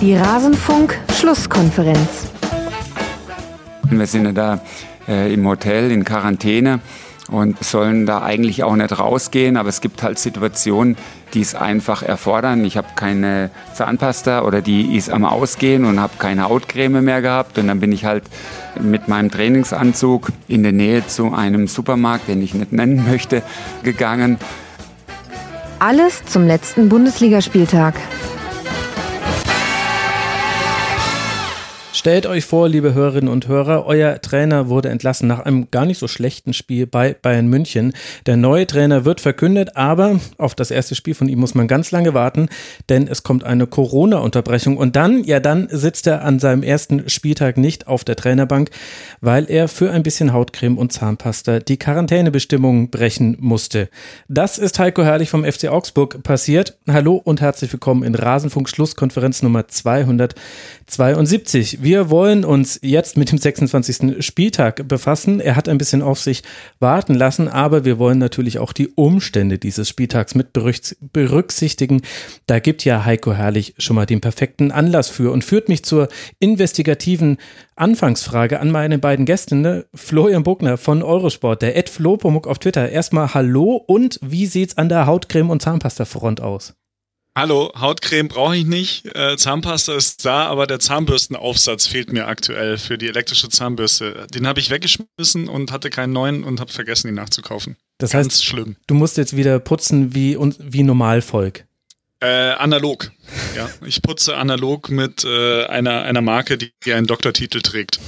Die Rasenfunk-Schlusskonferenz. Wir sind ja da äh, im Hotel in Quarantäne und sollen da eigentlich auch nicht rausgehen, aber es gibt halt Situationen, die es einfach erfordern. Ich habe keine Zahnpasta oder die ist am Ausgehen und habe keine Hautcreme mehr gehabt und dann bin ich halt mit meinem Trainingsanzug in der Nähe zu einem Supermarkt, den ich nicht nennen möchte, gegangen. Alles zum letzten Bundesligaspieltag. Stellt euch vor, liebe Hörerinnen und Hörer, euer Trainer wurde entlassen nach einem gar nicht so schlechten Spiel bei Bayern München. Der neue Trainer wird verkündet, aber auf das erste Spiel von ihm muss man ganz lange warten, denn es kommt eine Corona-Unterbrechung. Und dann, ja, dann sitzt er an seinem ersten Spieltag nicht auf der Trainerbank, weil er für ein bisschen Hautcreme und Zahnpasta die Quarantänebestimmungen brechen musste. Das ist Heiko Herrlich vom FC Augsburg passiert. Hallo und herzlich willkommen in Rasenfunk Schlusskonferenz Nummer 272. Wir wollen uns jetzt mit dem 26. Spieltag befassen. Er hat ein bisschen auf sich warten lassen, aber wir wollen natürlich auch die Umstände dieses Spieltags mit berücksichtigen. Da gibt ja Heiko Herrlich schon mal den perfekten Anlass für und führt mich zur investigativen Anfangsfrage an meine beiden Gäste. Ne? Florian Buckner von Eurosport, der Ed Flopomuk auf Twitter. Erstmal Hallo und wie sieht's an der Hautcreme und Zahnpasta-Front aus? Hallo, Hautcreme brauche ich nicht. Äh, Zahnpasta ist da, aber der Zahnbürstenaufsatz fehlt mir aktuell für die elektrische Zahnbürste. Den habe ich weggeschmissen und hatte keinen neuen und habe vergessen, ihn nachzukaufen. Das Ganz heißt, schlimm. du musst jetzt wieder putzen wie, wie Normalvolk. Äh, analog. Ja, ich putze analog mit äh, einer, einer Marke, die einen Doktortitel trägt.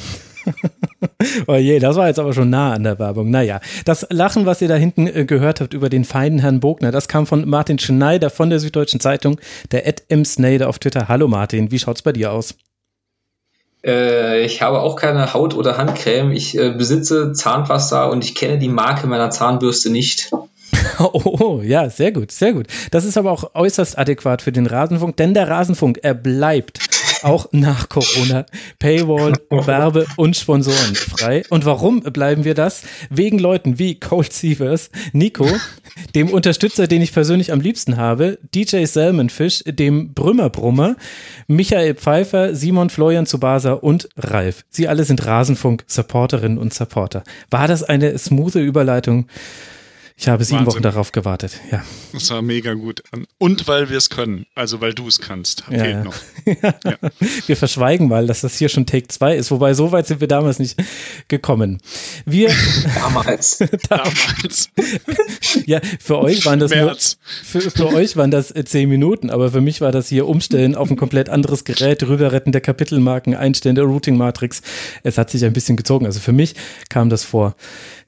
oh je, das war jetzt aber schon nah an der Werbung. Naja, das Lachen, was ihr da hinten äh, gehört habt über den feinen Herrn Bogner, das kam von Martin Schneider von der Süddeutschen Zeitung, der Ed M. Snyder auf Twitter. Hallo Martin, wie schaut's bei dir aus? Äh, ich habe auch keine Haut- oder Handcreme. Ich äh, besitze Zahnpasta und ich kenne die Marke meiner Zahnbürste nicht. Oh, ja, sehr gut, sehr gut. Das ist aber auch äußerst adäquat für den Rasenfunk, denn der Rasenfunk, er bleibt auch nach Corona Paywall, Werbe und Sponsoren frei. Und warum bleiben wir das? Wegen Leuten wie Cold Sievers, Nico, dem Unterstützer, den ich persönlich am liebsten habe, DJ Salmonfish, dem Brümmerbrummer, Michael Pfeiffer, Simon Florian Zubasa und Ralf. Sie alle sind Rasenfunk-Supporterinnen und Supporter. War das eine smoothe Überleitung? Ich habe sieben Wahnsinn. Wochen darauf gewartet, ja. Das war mega gut. Und weil wir es können, also weil du es kannst, ja, fehlt ja. noch. ja. Wir verschweigen mal, dass das hier schon Take 2 ist, wobei so weit sind wir damals nicht gekommen. Wir damals. damals. ja, für euch waren das nur, für, für, euch waren das äh, zehn Minuten, aber für mich war das hier Umstellen auf ein komplett anderes Gerät, rüberretten der Kapitelmarken, Einstellen der Routing Matrix. Es hat sich ein bisschen gezogen. Also für mich kam das vor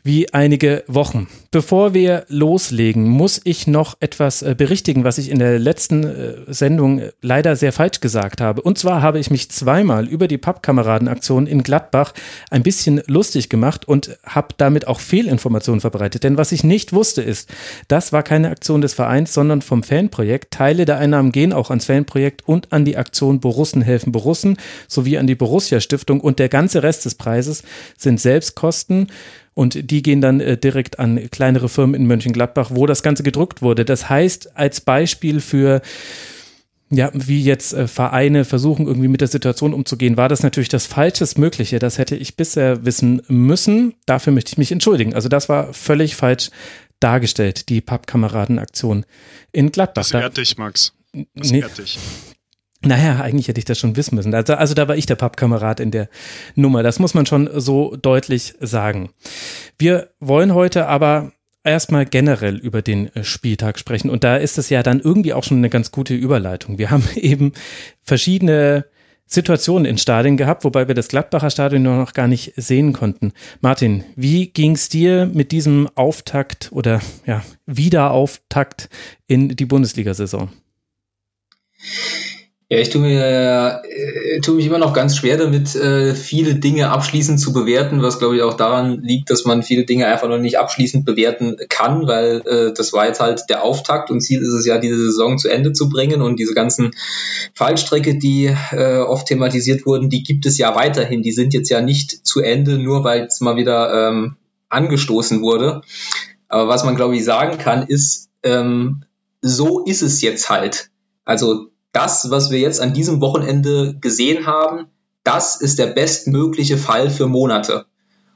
wie einige Wochen. Bevor wir loslegen, muss ich noch etwas äh, berichtigen, was ich in der letzten äh, Sendung äh, leider sehr falsch gesagt habe. Und zwar habe ich mich zweimal über die Pappkameradenaktion in Gladbach ein bisschen lustig gemacht und habe damit auch Fehlinformationen verbreitet. Denn was ich nicht wusste ist, das war keine Aktion des Vereins, sondern vom Fanprojekt. Teile der Einnahmen gehen auch ans Fanprojekt und an die Aktion Borussen helfen Borussen sowie an die Borussia Stiftung und der ganze Rest des Preises sind Selbstkosten und die gehen dann äh, direkt an kleinere Firmen in Mönchengladbach, wo das Ganze gedruckt wurde. Das heißt, als Beispiel für ja, wie jetzt äh, Vereine versuchen, irgendwie mit der Situation umzugehen, war das natürlich das Falsches Mögliche. Das hätte ich bisher wissen müssen. Dafür möchte ich mich entschuldigen. Also das war völlig falsch dargestellt, die Pappkameradenaktion in Gladbach. Das ehrt dich, Max. Das nee, ehrt dich. Naja, eigentlich hätte ich das schon wissen müssen. Also, also da war ich der Pappkamerad in der Nummer. Das muss man schon so deutlich sagen. Wir wollen heute aber erstmal generell über den Spieltag sprechen. Und da ist es ja dann irgendwie auch schon eine ganz gute Überleitung. Wir haben eben verschiedene Situationen in Stadien gehabt, wobei wir das Gladbacher Stadion noch gar nicht sehen konnten. Martin, wie ging es dir mit diesem Auftakt oder ja, Wiederauftakt in die Bundesliga-Saison? Ja, ich tue mir äh, tue mich immer noch ganz schwer damit, äh, viele Dinge abschließend zu bewerten, was glaube ich auch daran liegt, dass man viele Dinge einfach noch nicht abschließend bewerten kann, weil äh, das war jetzt halt der Auftakt und Ziel ist es ja, diese Saison zu Ende zu bringen und diese ganzen Fallstrecke, die äh, oft thematisiert wurden, die gibt es ja weiterhin. Die sind jetzt ja nicht zu Ende, nur weil es mal wieder ähm, angestoßen wurde. Aber was man glaube ich sagen kann, ist, ähm, so ist es jetzt halt. Also das, was wir jetzt an diesem Wochenende gesehen haben, das ist der bestmögliche Fall für Monate.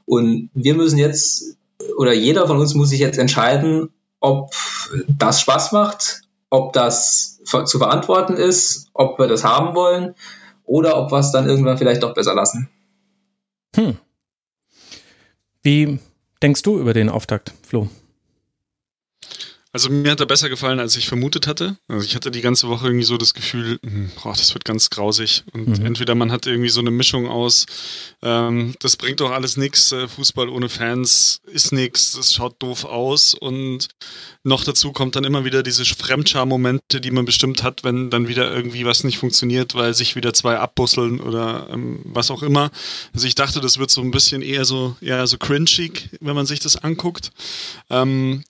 Und wir müssen jetzt, oder jeder von uns muss sich jetzt entscheiden, ob das Spaß macht, ob das zu verantworten ist, ob wir das haben wollen oder ob wir es dann irgendwann vielleicht doch besser lassen. Hm. Wie denkst du über den Auftakt, Flo? Also mir hat er besser gefallen, als ich vermutet hatte. Also ich hatte die ganze Woche irgendwie so das Gefühl, hm, boah, das wird ganz grausig. Und mhm. entweder man hat irgendwie so eine Mischung aus, ähm, das bringt doch alles nichts, äh, Fußball ohne Fans ist nichts, das schaut doof aus. Und noch dazu kommt dann immer wieder diese Fremdscham-Momente, die man bestimmt hat, wenn dann wieder irgendwie was nicht funktioniert, weil sich wieder zwei abbusseln oder ähm, was auch immer. Also ich dachte, das wird so ein bisschen eher so, ja, so cringig, wenn man sich das anguckt. Ähm,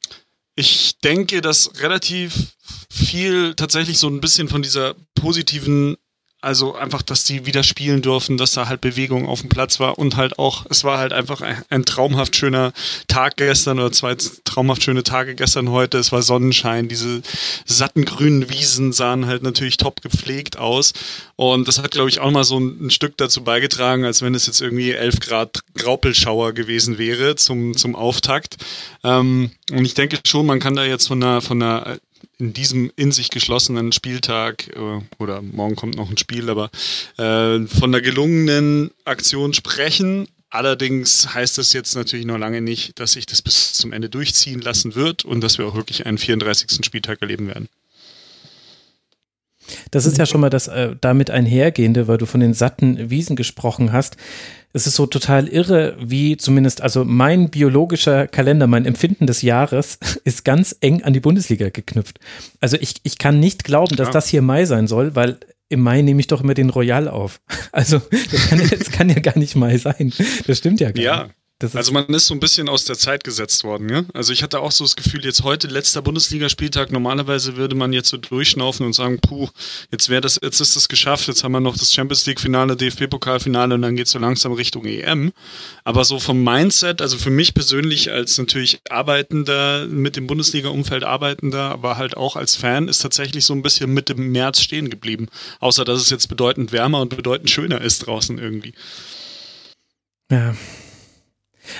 ich denke, dass relativ viel tatsächlich so ein bisschen von dieser positiven also einfach, dass die wieder spielen durften, dass da halt Bewegung auf dem Platz war und halt auch, es war halt einfach ein, ein, traumhaft schöner Tag gestern oder zwei traumhaft schöne Tage gestern heute. Es war Sonnenschein, diese satten grünen Wiesen sahen halt natürlich top gepflegt aus und das hat, glaube ich, auch mal so ein, ein, Stück dazu beigetragen, als wenn es jetzt irgendwie 11 Grad Graupelschauer gewesen wäre zum, zum Auftakt. Ähm, und ich denke schon, man kann da jetzt von einer, von einer in diesem in sich geschlossenen Spieltag äh, oder morgen kommt noch ein Spiel, aber äh, von der gelungenen Aktion sprechen. Allerdings heißt das jetzt natürlich noch lange nicht, dass sich das bis zum Ende durchziehen lassen wird und dass wir auch wirklich einen 34. Spieltag erleben werden. Das ist ja schon mal das äh, damit einhergehende, weil du von den satten Wiesen gesprochen hast es ist so total irre, wie zumindest, also mein biologischer Kalender, mein Empfinden des Jahres ist ganz eng an die Bundesliga geknüpft. Also ich, ich kann nicht glauben, dass ja. das hier Mai sein soll, weil im Mai nehme ich doch immer den Royal auf. Also das kann, das kann ja gar nicht Mai sein. Das stimmt ja gar ja. nicht also man ist so ein bisschen aus der Zeit gesetzt worden, ja. Also ich hatte auch so das Gefühl, jetzt heute letzter Bundesligaspieltag, normalerweise würde man jetzt so durchschnaufen und sagen, puh, jetzt wäre das, jetzt ist es geschafft, jetzt haben wir noch das Champions League-Finale, DFB-Pokalfinale und dann geht es so langsam Richtung EM. Aber so vom Mindset, also für mich persönlich als natürlich Arbeitender, mit dem Bundesliga-Umfeld Arbeitender, aber halt auch als Fan, ist tatsächlich so ein bisschen mit dem März stehen geblieben. Außer dass es jetzt bedeutend wärmer und bedeutend schöner ist draußen irgendwie. Ja,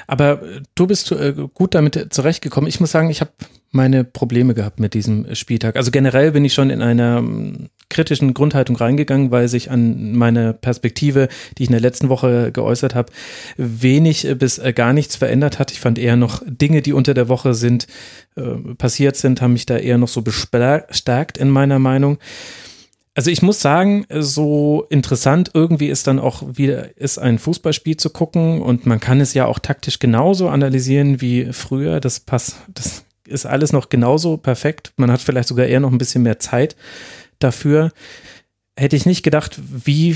aber äh, du bist äh, gut damit zurechtgekommen. Ich muss sagen, ich habe meine Probleme gehabt mit diesem Spieltag. Also generell bin ich schon in einer ähm, kritischen Grundhaltung reingegangen, weil sich an meine Perspektive, die ich in der letzten Woche geäußert habe, wenig äh, bis gar nichts verändert hat. Ich fand eher noch Dinge, die unter der Woche sind, passiert sind, haben mich da eher noch so bestärkt in meiner Meinung. Also ich muss sagen, so interessant irgendwie ist dann auch wieder ist ein Fußballspiel zu gucken und man kann es ja auch taktisch genauso analysieren wie früher. Das passt, das ist alles noch genauso perfekt. Man hat vielleicht sogar eher noch ein bisschen mehr Zeit dafür. Hätte ich nicht gedacht, wie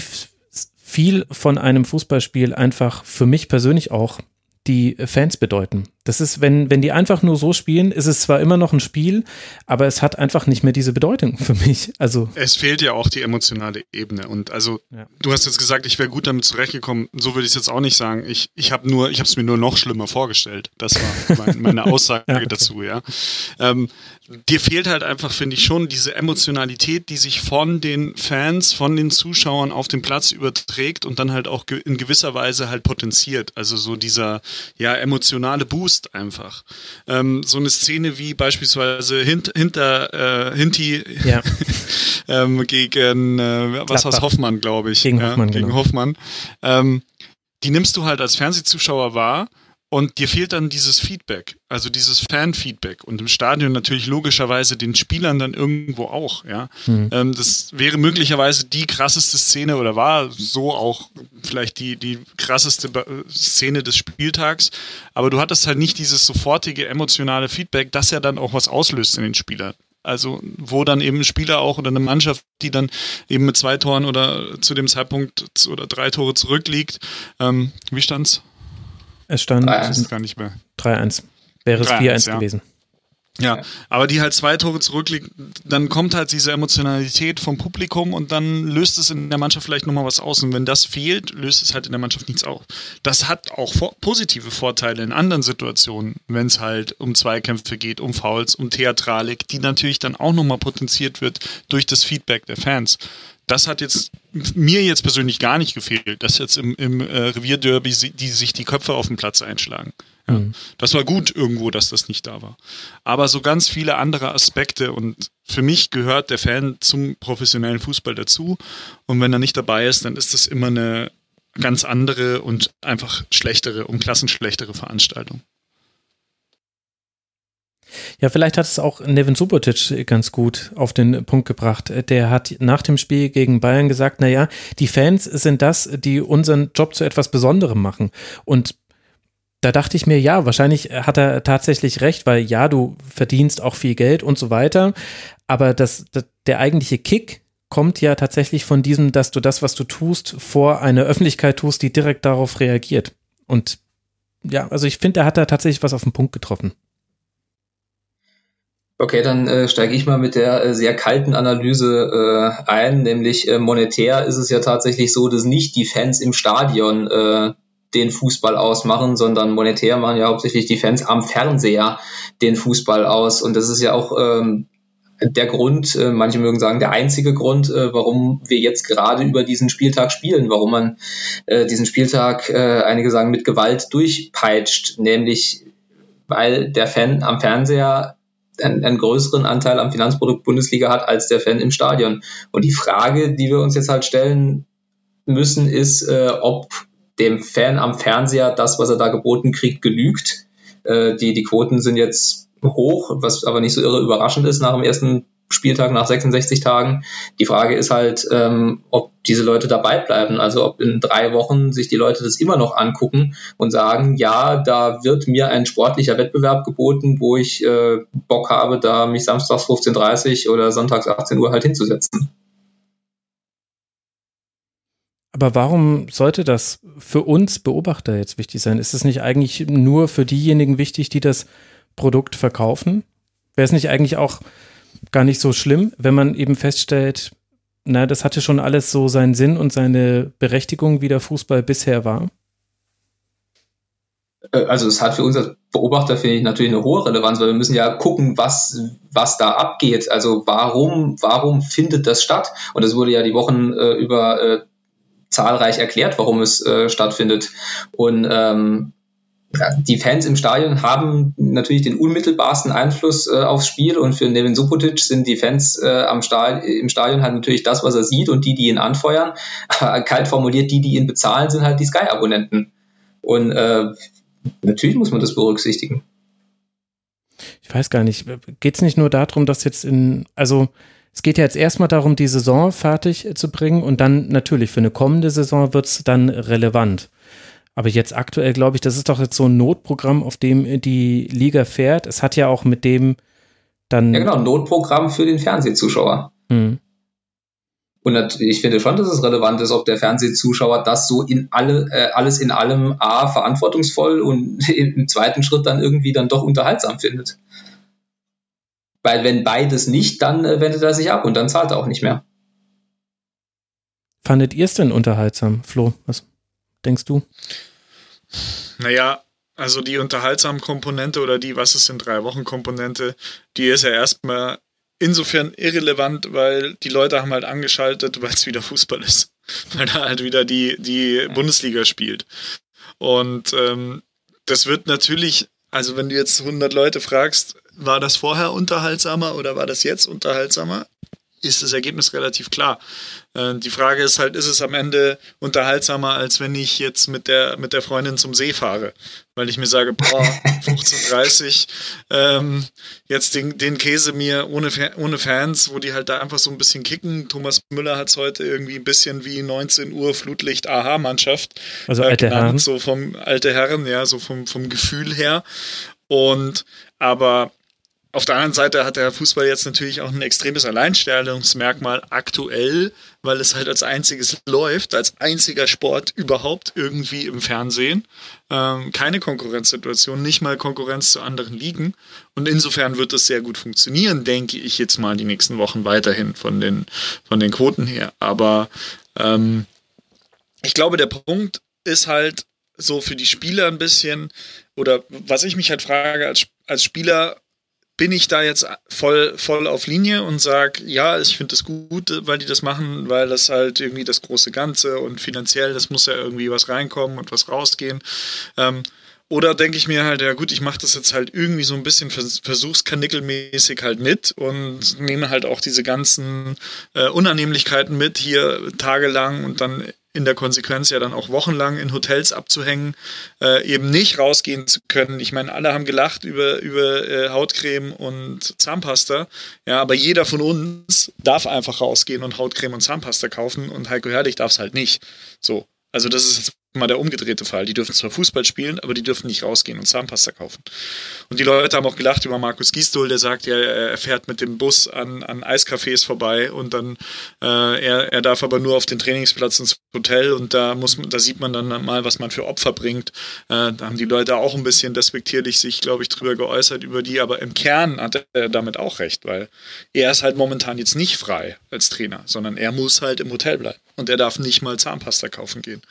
viel von einem Fußballspiel einfach für mich persönlich auch die Fans bedeuten. Das ist, wenn, wenn die einfach nur so spielen, ist es zwar immer noch ein Spiel, aber es hat einfach nicht mehr diese Bedeutung für mich. Also es fehlt ja auch die emotionale Ebene. Und also ja. du hast jetzt gesagt, ich wäre gut damit zurechtgekommen. So würde ich es jetzt auch nicht sagen. Ich, ich habe nur, ich habe es mir nur noch schlimmer vorgestellt. Das war mein, meine Aussage ja, okay. dazu. Ja. Ähm, dir fehlt halt einfach, finde ich schon, diese Emotionalität, die sich von den Fans, von den Zuschauern auf dem Platz überträgt und dann halt auch in gewisser Weise halt potenziert. Also so dieser ja emotionale Boost einfach. Ähm, so eine Szene wie beispielsweise hint, hinter äh, Hinti ja. ähm, gegen äh, was aus Hoffmann, glaube ich. Gegen Hoffmann, ja, gegen genau. Hoffmann. Ähm, die nimmst du halt als Fernsehzuschauer wahr und dir fehlt dann dieses Feedback, also dieses Fan-Feedback und im Stadion natürlich logischerweise den Spielern dann irgendwo auch, ja. Mhm. Ähm, das wäre möglicherweise die krasseste Szene oder war so auch vielleicht die, die krasseste Szene des Spieltags, aber du hattest halt nicht dieses sofortige emotionale Feedback, das ja dann auch was auslöst in den Spielern. Also, wo dann eben ein Spieler auch oder eine Mannschaft, die dann eben mit zwei Toren oder zu dem Zeitpunkt oder drei Tore zurückliegt. Ähm, wie stand's? Es stand 3-1. 3-1. Wäre es 4-1 ja. gewesen. Ja, aber die halt zwei Tore zurückliegt, dann kommt halt diese Emotionalität vom Publikum und dann löst es in der Mannschaft vielleicht nochmal was aus. Und wenn das fehlt, löst es halt in der Mannschaft nichts aus. Das hat auch vor positive Vorteile in anderen Situationen, wenn es halt um Zweikämpfe geht, um Fouls, um Theatralik, die natürlich dann auch nochmal potenziert wird durch das Feedback der Fans. Das hat jetzt mir jetzt persönlich gar nicht gefehlt, dass jetzt im, im äh, Revierderby die sich die Köpfe auf den Platz einschlagen. Ja, mhm. Das war gut irgendwo, dass das nicht da war. Aber so ganz viele andere Aspekte und für mich gehört der Fan zum professionellen Fußball dazu. Und wenn er nicht dabei ist, dann ist das immer eine ganz andere und einfach schlechtere, um Klassen schlechtere Veranstaltung. Ja, vielleicht hat es auch Nevin Subotic ganz gut auf den Punkt gebracht. Der hat nach dem Spiel gegen Bayern gesagt, naja, die Fans sind das, die unseren Job zu etwas Besonderem machen. Und da dachte ich mir, ja, wahrscheinlich hat er tatsächlich recht, weil ja, du verdienst auch viel Geld und so weiter. Aber das, das, der eigentliche Kick kommt ja tatsächlich von diesem, dass du das, was du tust, vor einer Öffentlichkeit tust, die direkt darauf reagiert. Und ja, also ich finde, er hat da tatsächlich was auf den Punkt getroffen. Okay, dann äh, steige ich mal mit der äh, sehr kalten Analyse äh, ein, nämlich äh, monetär ist es ja tatsächlich so, dass nicht die Fans im Stadion äh, den Fußball ausmachen, sondern monetär machen ja hauptsächlich die Fans am Fernseher den Fußball aus. Und das ist ja auch ähm, der Grund, äh, manche mögen sagen, der einzige Grund, äh, warum wir jetzt gerade über diesen Spieltag spielen, warum man äh, diesen Spieltag, äh, einige sagen, mit Gewalt durchpeitscht, nämlich weil der Fan am Fernseher einen, einen größeren Anteil am Finanzprodukt Bundesliga hat als der Fan im Stadion. Und die Frage, die wir uns jetzt halt stellen müssen, ist, äh, ob dem Fan am Fernseher das, was er da geboten kriegt, genügt. Äh, die, die Quoten sind jetzt hoch, was aber nicht so irre überraschend ist nach dem ersten Spieltag, nach 66 Tagen. Die Frage ist halt, ähm, ob diese Leute dabei bleiben. Also ob in drei Wochen sich die Leute das immer noch angucken und sagen, ja, da wird mir ein sportlicher Wettbewerb geboten, wo ich äh, Bock habe, da mich samstags 15.30 Uhr oder sonntags 18 Uhr halt hinzusetzen. Aber warum sollte das für uns Beobachter jetzt wichtig sein? Ist es nicht eigentlich nur für diejenigen wichtig, die das Produkt verkaufen? Wäre es nicht eigentlich auch gar nicht so schlimm, wenn man eben feststellt, na, das hatte schon alles so seinen Sinn und seine Berechtigung, wie der Fußball bisher war? Äh, also es hat für uns als Beobachter, finde ich, natürlich eine hohe Relevanz, weil wir müssen ja gucken, was, was da abgeht. Also warum, warum findet das statt? Und das wurde ja die Wochen äh, über äh, zahlreich erklärt, warum es äh, stattfindet. Und ähm, die Fans im Stadion haben natürlich den unmittelbarsten Einfluss äh, aufs Spiel und für Nevin Subotic sind die Fans äh, am Stadion, im Stadion halt natürlich das, was er sieht und die, die ihn anfeuern. Kalt formuliert, die, die ihn bezahlen, sind halt die Sky-Abonnenten. Und äh, natürlich muss man das berücksichtigen. Ich weiß gar nicht, geht es nicht nur darum, dass jetzt in, also es geht ja jetzt erstmal darum, die Saison fertig zu bringen und dann natürlich für eine kommende Saison wird es dann relevant. Aber jetzt aktuell glaube ich, das ist doch jetzt so ein Notprogramm, auf dem die Liga fährt. Es hat ja auch mit dem dann. Ja, genau, ein Notprogramm für den Fernsehzuschauer. Hm. Und ich finde schon, dass es relevant ist, ob der Fernsehzuschauer das so in alle, äh, alles in allem A, verantwortungsvoll und im zweiten Schritt dann irgendwie dann doch unterhaltsam findet. Weil wenn beides nicht, dann äh, wendet er sich ab und dann zahlt er auch nicht mehr. Fandet ihr es denn unterhaltsam, Flo? Was denkst du? Naja, also die unterhaltsame Komponente oder die Was ist in drei Wochen Komponente, die ist ja erstmal insofern irrelevant, weil die Leute haben halt angeschaltet, weil es wieder Fußball ist. Weil da halt wieder die, die Bundesliga spielt. Und ähm, das wird natürlich, also wenn du jetzt 100 Leute fragst, war das vorher unterhaltsamer oder war das jetzt unterhaltsamer? Ist das Ergebnis relativ klar. Äh, die Frage ist halt, ist es am Ende unterhaltsamer, als wenn ich jetzt mit der, mit der Freundin zum See fahre? Weil ich mir sage, boah, 15.30 ähm, jetzt den, den Käse mir ohne, ohne Fans, wo die halt da einfach so ein bisschen kicken. Thomas Müller hat es heute irgendwie ein bisschen wie 19 Uhr Flutlicht AHA-Mannschaft. Also alte genannt, Herren. So vom alte Herren, ja, so vom, vom Gefühl her. Und aber auf der anderen Seite hat der Fußball jetzt natürlich auch ein extremes Alleinstellungsmerkmal aktuell, weil es halt als einziges läuft, als einziger Sport überhaupt irgendwie im Fernsehen. Ähm, keine Konkurrenzsituation, nicht mal Konkurrenz zu anderen Ligen. Und insofern wird es sehr gut funktionieren, denke ich jetzt mal die nächsten Wochen weiterhin von den, von den Quoten her. Aber ähm, ich glaube, der Punkt ist halt so für die Spieler ein bisschen, oder was ich mich halt frage als, als Spieler, bin ich da jetzt voll, voll auf Linie und sage, ja, ich finde das gut, weil die das machen, weil das halt irgendwie das große Ganze und finanziell, das muss ja irgendwie was reinkommen und was rausgehen. Ähm, oder denke ich mir halt, ja gut, ich mache das jetzt halt irgendwie so ein bisschen versuchskanickelmäßig halt mit und nehme halt auch diese ganzen äh, Unannehmlichkeiten mit, hier tagelang und dann in der Konsequenz ja dann auch wochenlang in Hotels abzuhängen, äh, eben nicht rausgehen zu können. Ich meine, alle haben gelacht über, über äh, Hautcreme und Zahnpasta, ja, aber jeder von uns darf einfach rausgehen und Hautcreme und Zahnpasta kaufen und Heiko Herrlich darf es halt nicht. So. Also das ist jetzt mal der umgedrehte Fall. Die dürfen zwar Fußball spielen, aber die dürfen nicht rausgehen und Zahnpasta kaufen. Und die Leute haben auch gelacht über Markus Gisdol, der sagt ja, er fährt mit dem Bus an, an Eiscafés vorbei und dann äh, er, er darf aber nur auf den Trainingsplatz ins Hotel und da muss da sieht man dann mal, was man für Opfer bringt. Äh, da haben die Leute auch ein bisschen despektierlich sich, glaube ich, drüber geäußert über die, aber im Kern hat er damit auch recht, weil er ist halt momentan jetzt nicht frei als Trainer, sondern er muss halt im Hotel bleiben und er darf nicht mal Zahnpasta kaufen gehen.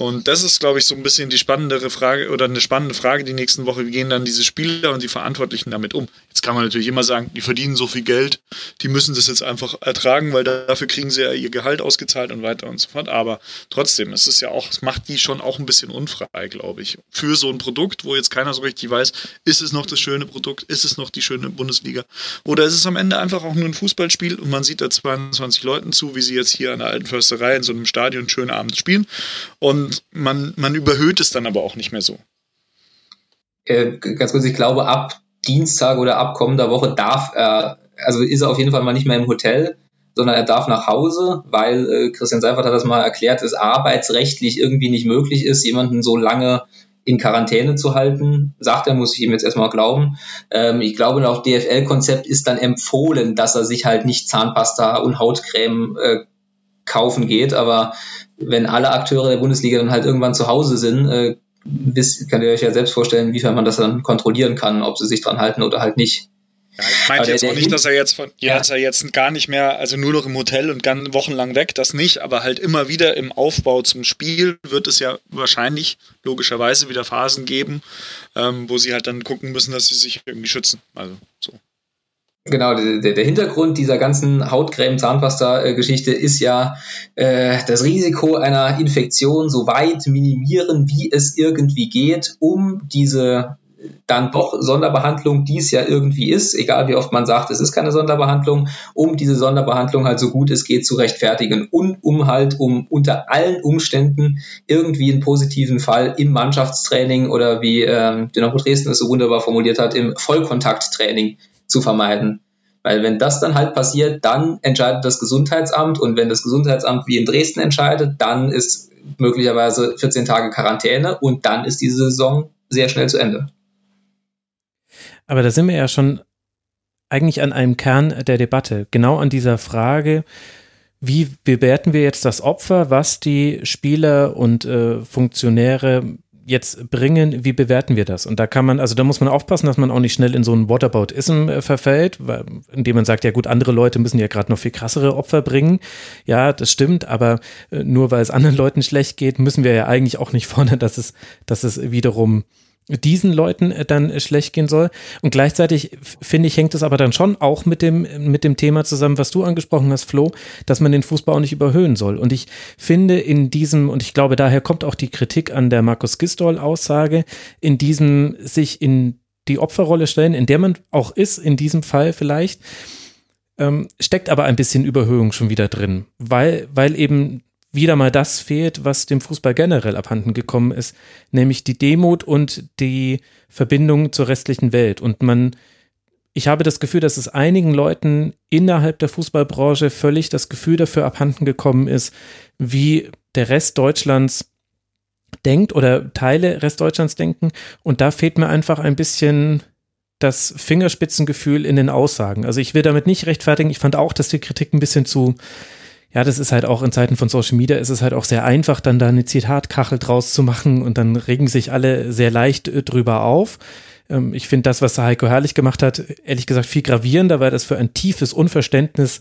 Und das ist, glaube ich, so ein bisschen die spannendere Frage oder eine spannende Frage die nächsten Woche. Wie gehen dann diese Spieler und die Verantwortlichen damit um? Jetzt kann man natürlich immer sagen, die verdienen so viel Geld, die müssen das jetzt einfach ertragen, weil dafür kriegen sie ja ihr Gehalt ausgezahlt und weiter und so fort. Aber trotzdem, es ist ja auch, es macht die schon auch ein bisschen unfrei, glaube ich. Für so ein Produkt, wo jetzt keiner so richtig weiß, ist es noch das schöne Produkt, ist es noch die schöne Bundesliga? Oder ist es am Ende einfach auch nur ein Fußballspiel und man sieht da 22 Leuten zu, wie sie jetzt hier an der alten Försterei in so einem Stadion schönen Abend spielen. Und man, man überhöht es dann aber auch nicht mehr so. Äh, ganz kurz, ich glaube, ab Dienstag oder ab kommender Woche darf er, also ist er auf jeden Fall mal nicht mehr im Hotel, sondern er darf nach Hause, weil äh, Christian Seifert hat das mal erklärt, es arbeitsrechtlich irgendwie nicht möglich ist, jemanden so lange in Quarantäne zu halten. Sagt er, muss ich ihm jetzt erstmal glauben. Ähm, ich glaube, auch DFL-Konzept ist dann empfohlen, dass er sich halt nicht Zahnpasta und Hautcreme äh, kaufen geht, aber wenn alle Akteure der Bundesliga dann halt irgendwann zu Hause sind, äh, wisst, könnt ihr euch ja selbst vorstellen, inwiefern man das dann kontrollieren kann, ob sie sich dran halten oder halt nicht. Ja, ich meinte jetzt auch nicht, dass er jetzt von, ja, dass er jetzt gar nicht mehr, also nur noch im Hotel und ganz wochenlang weg, das nicht, aber halt immer wieder im Aufbau zum Spiel wird es ja wahrscheinlich logischerweise wieder Phasen geben, ähm, wo sie halt dann gucken müssen, dass sie sich irgendwie schützen. Also so. Genau, der, der Hintergrund dieser ganzen Hautcreme-Zahnpasta-Geschichte ist ja äh, das Risiko einer Infektion so weit minimieren, wie es irgendwie geht, um diese dann doch Sonderbehandlung, die es ja irgendwie ist, egal wie oft man sagt, es ist keine Sonderbehandlung, um diese Sonderbehandlung halt so gut es geht zu rechtfertigen und um halt, um unter allen Umständen irgendwie einen positiven Fall im Mannschaftstraining oder wie ähm, Dynamo Dresden es so wunderbar formuliert hat, im Vollkontakttraining zu vermeiden. Weil wenn das dann halt passiert, dann entscheidet das Gesundheitsamt und wenn das Gesundheitsamt wie in Dresden entscheidet, dann ist möglicherweise 14 Tage Quarantäne und dann ist diese Saison sehr schnell zu Ende. Aber da sind wir ja schon eigentlich an einem Kern der Debatte, genau an dieser Frage, wie bewerten wir jetzt das Opfer, was die Spieler und äh, Funktionäre jetzt bringen, wie bewerten wir das? Und da kann man, also da muss man aufpassen, dass man auch nicht schnell in so ein Whataboutism äh, verfällt, weil, indem man sagt, ja gut, andere Leute müssen ja gerade noch viel krassere Opfer bringen. Ja, das stimmt, aber äh, nur weil es anderen Leuten schlecht geht, müssen wir ja eigentlich auch nicht fordern, dass es, dass es wiederum diesen Leuten äh, dann äh, schlecht gehen soll. Und gleichzeitig finde ich, hängt es aber dann schon auch mit dem, mit dem Thema zusammen, was du angesprochen hast, Flo, dass man den Fußball auch nicht überhöhen soll. Und ich finde in diesem, und ich glaube, daher kommt auch die Kritik an der Markus Gistol-Aussage, in diesem sich in die Opferrolle stellen, in der man auch ist, in diesem Fall vielleicht, ähm, steckt aber ein bisschen Überhöhung schon wieder drin, weil, weil eben wieder mal das fehlt, was dem Fußball generell abhanden gekommen ist, nämlich die Demut und die Verbindung zur restlichen Welt. Und man, ich habe das Gefühl, dass es einigen Leuten innerhalb der Fußballbranche völlig das Gefühl dafür abhanden gekommen ist, wie der Rest Deutschlands denkt oder Teile Restdeutschlands denken. Und da fehlt mir einfach ein bisschen das Fingerspitzengefühl in den Aussagen. Also ich will damit nicht rechtfertigen. Ich fand auch, dass die Kritik ein bisschen zu, ja, das ist halt auch in Zeiten von Social Media, ist es halt auch sehr einfach, dann da eine Zitatkachel draus zu machen und dann regen sich alle sehr leicht äh, drüber auf. Ähm, ich finde das, was Heiko Herrlich gemacht hat, ehrlich gesagt viel gravierender, weil das für ein tiefes Unverständnis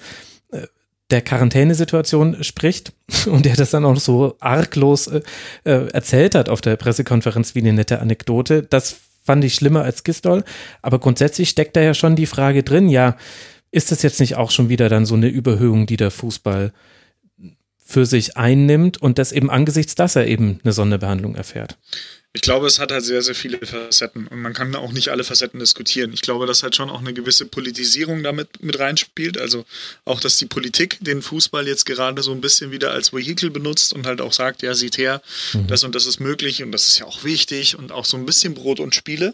äh, der Quarantänesituation spricht und der das dann auch so arglos äh, erzählt hat auf der Pressekonferenz wie eine nette Anekdote. Das fand ich schlimmer als Gistol. Aber grundsätzlich steckt da ja schon die Frage drin, ja, ist das jetzt nicht auch schon wieder dann so eine Überhöhung, die der Fußball für sich einnimmt und das eben angesichts, dass er eben eine Sonderbehandlung erfährt? Ich glaube, es hat halt sehr, sehr viele Facetten und man kann auch nicht alle Facetten diskutieren. Ich glaube, dass halt schon auch eine gewisse Politisierung damit mit reinspielt. Also auch, dass die Politik den Fußball jetzt gerade so ein bisschen wieder als Vehikel benutzt und halt auch sagt, ja, sieht her, mhm. das und das ist möglich und das ist ja auch wichtig und auch so ein bisschen Brot und Spiele.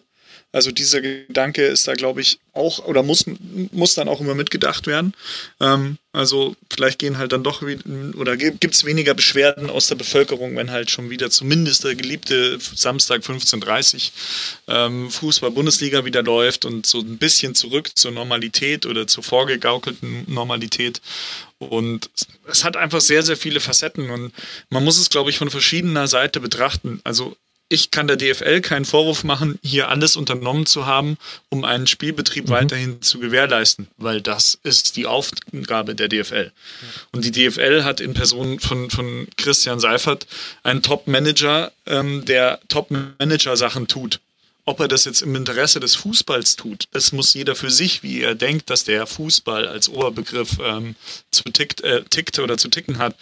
Also dieser Gedanke ist da, glaube ich, auch oder muss, muss dann auch immer mitgedacht werden. Ähm, also vielleicht gehen halt dann doch oder gibt es weniger Beschwerden aus der Bevölkerung, wenn halt schon wieder zumindest der geliebte Samstag 15.30 ähm, Fußball-Bundesliga wieder läuft und so ein bisschen zurück zur Normalität oder zur vorgegaukelten Normalität. Und es hat einfach sehr, sehr viele Facetten und man muss es, glaube ich, von verschiedener Seite betrachten. Also ich kann der DFL keinen Vorwurf machen, hier alles unternommen zu haben, um einen Spielbetrieb mhm. weiterhin zu gewährleisten, weil das ist die Aufgabe der DFL. Und die DFL hat in Person von, von Christian Seifert einen Top-Manager, ähm, der Top-Manager-Sachen tut. Ob er das jetzt im Interesse des Fußballs tut, das muss jeder für sich, wie er denkt, dass der Fußball als Oberbegriff ähm, zu tickt, äh, tickt oder zu ticken hat,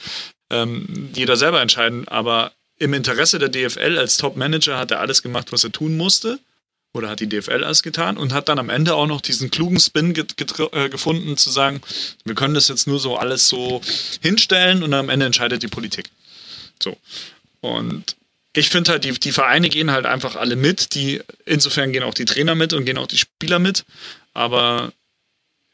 ähm, jeder selber entscheiden. Aber im Interesse der DFL als Top-Manager hat er alles gemacht, was er tun musste. Oder hat die DFL alles getan und hat dann am Ende auch noch diesen klugen Spin äh, gefunden, zu sagen, wir können das jetzt nur so alles so hinstellen und am Ende entscheidet die Politik. So. Und ich finde halt, die, die Vereine gehen halt einfach alle mit. Die, insofern gehen auch die Trainer mit und gehen auch die Spieler mit. Aber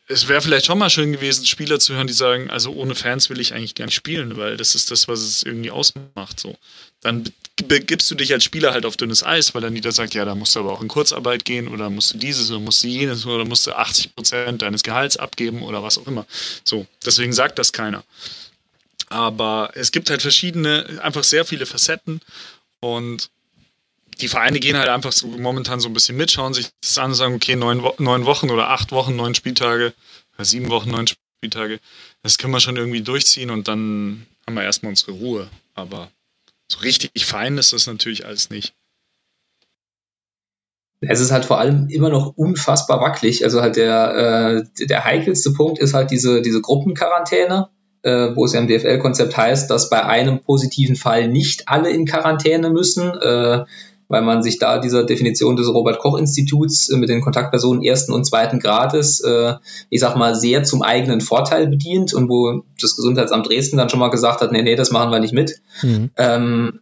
es wäre vielleicht schon mal schön gewesen, Spieler zu hören, die sagen, also ohne Fans will ich eigentlich gar nicht spielen, weil das ist das, was es irgendwie ausmacht. So. Dann begibst du dich als Spieler halt auf dünnes Eis, weil dann jeder sagt, ja, da musst du aber auch in Kurzarbeit gehen oder musst du dieses oder musst du jenes oder musst du 80 Prozent deines Gehalts abgeben oder was auch immer. So, deswegen sagt das keiner. Aber es gibt halt verschiedene, einfach sehr viele Facetten und die Vereine gehen halt einfach so momentan so ein bisschen mit, schauen sich das an und sagen, okay, neun, neun Wochen oder acht Wochen, neun Spieltage, sieben Wochen, neun Spieltage, das können wir schon irgendwie durchziehen und dann haben wir erstmal unsere Ruhe. Aber so richtig fein ist das natürlich alles nicht. Es ist halt vor allem immer noch unfassbar wackelig. Also halt der, äh, der heikelste Punkt ist halt diese, diese Gruppenquarantäne, äh, wo es ja im DFL-Konzept heißt, dass bei einem positiven Fall nicht alle in Quarantäne müssen. Äh, weil man sich da dieser Definition des Robert-Koch-Instituts äh, mit den Kontaktpersonen ersten und zweiten Grades, äh, ich sag mal, sehr zum eigenen Vorteil bedient und wo das Gesundheitsamt Dresden dann schon mal gesagt hat, nee, nee, das machen wir nicht mit. Mhm. Ähm,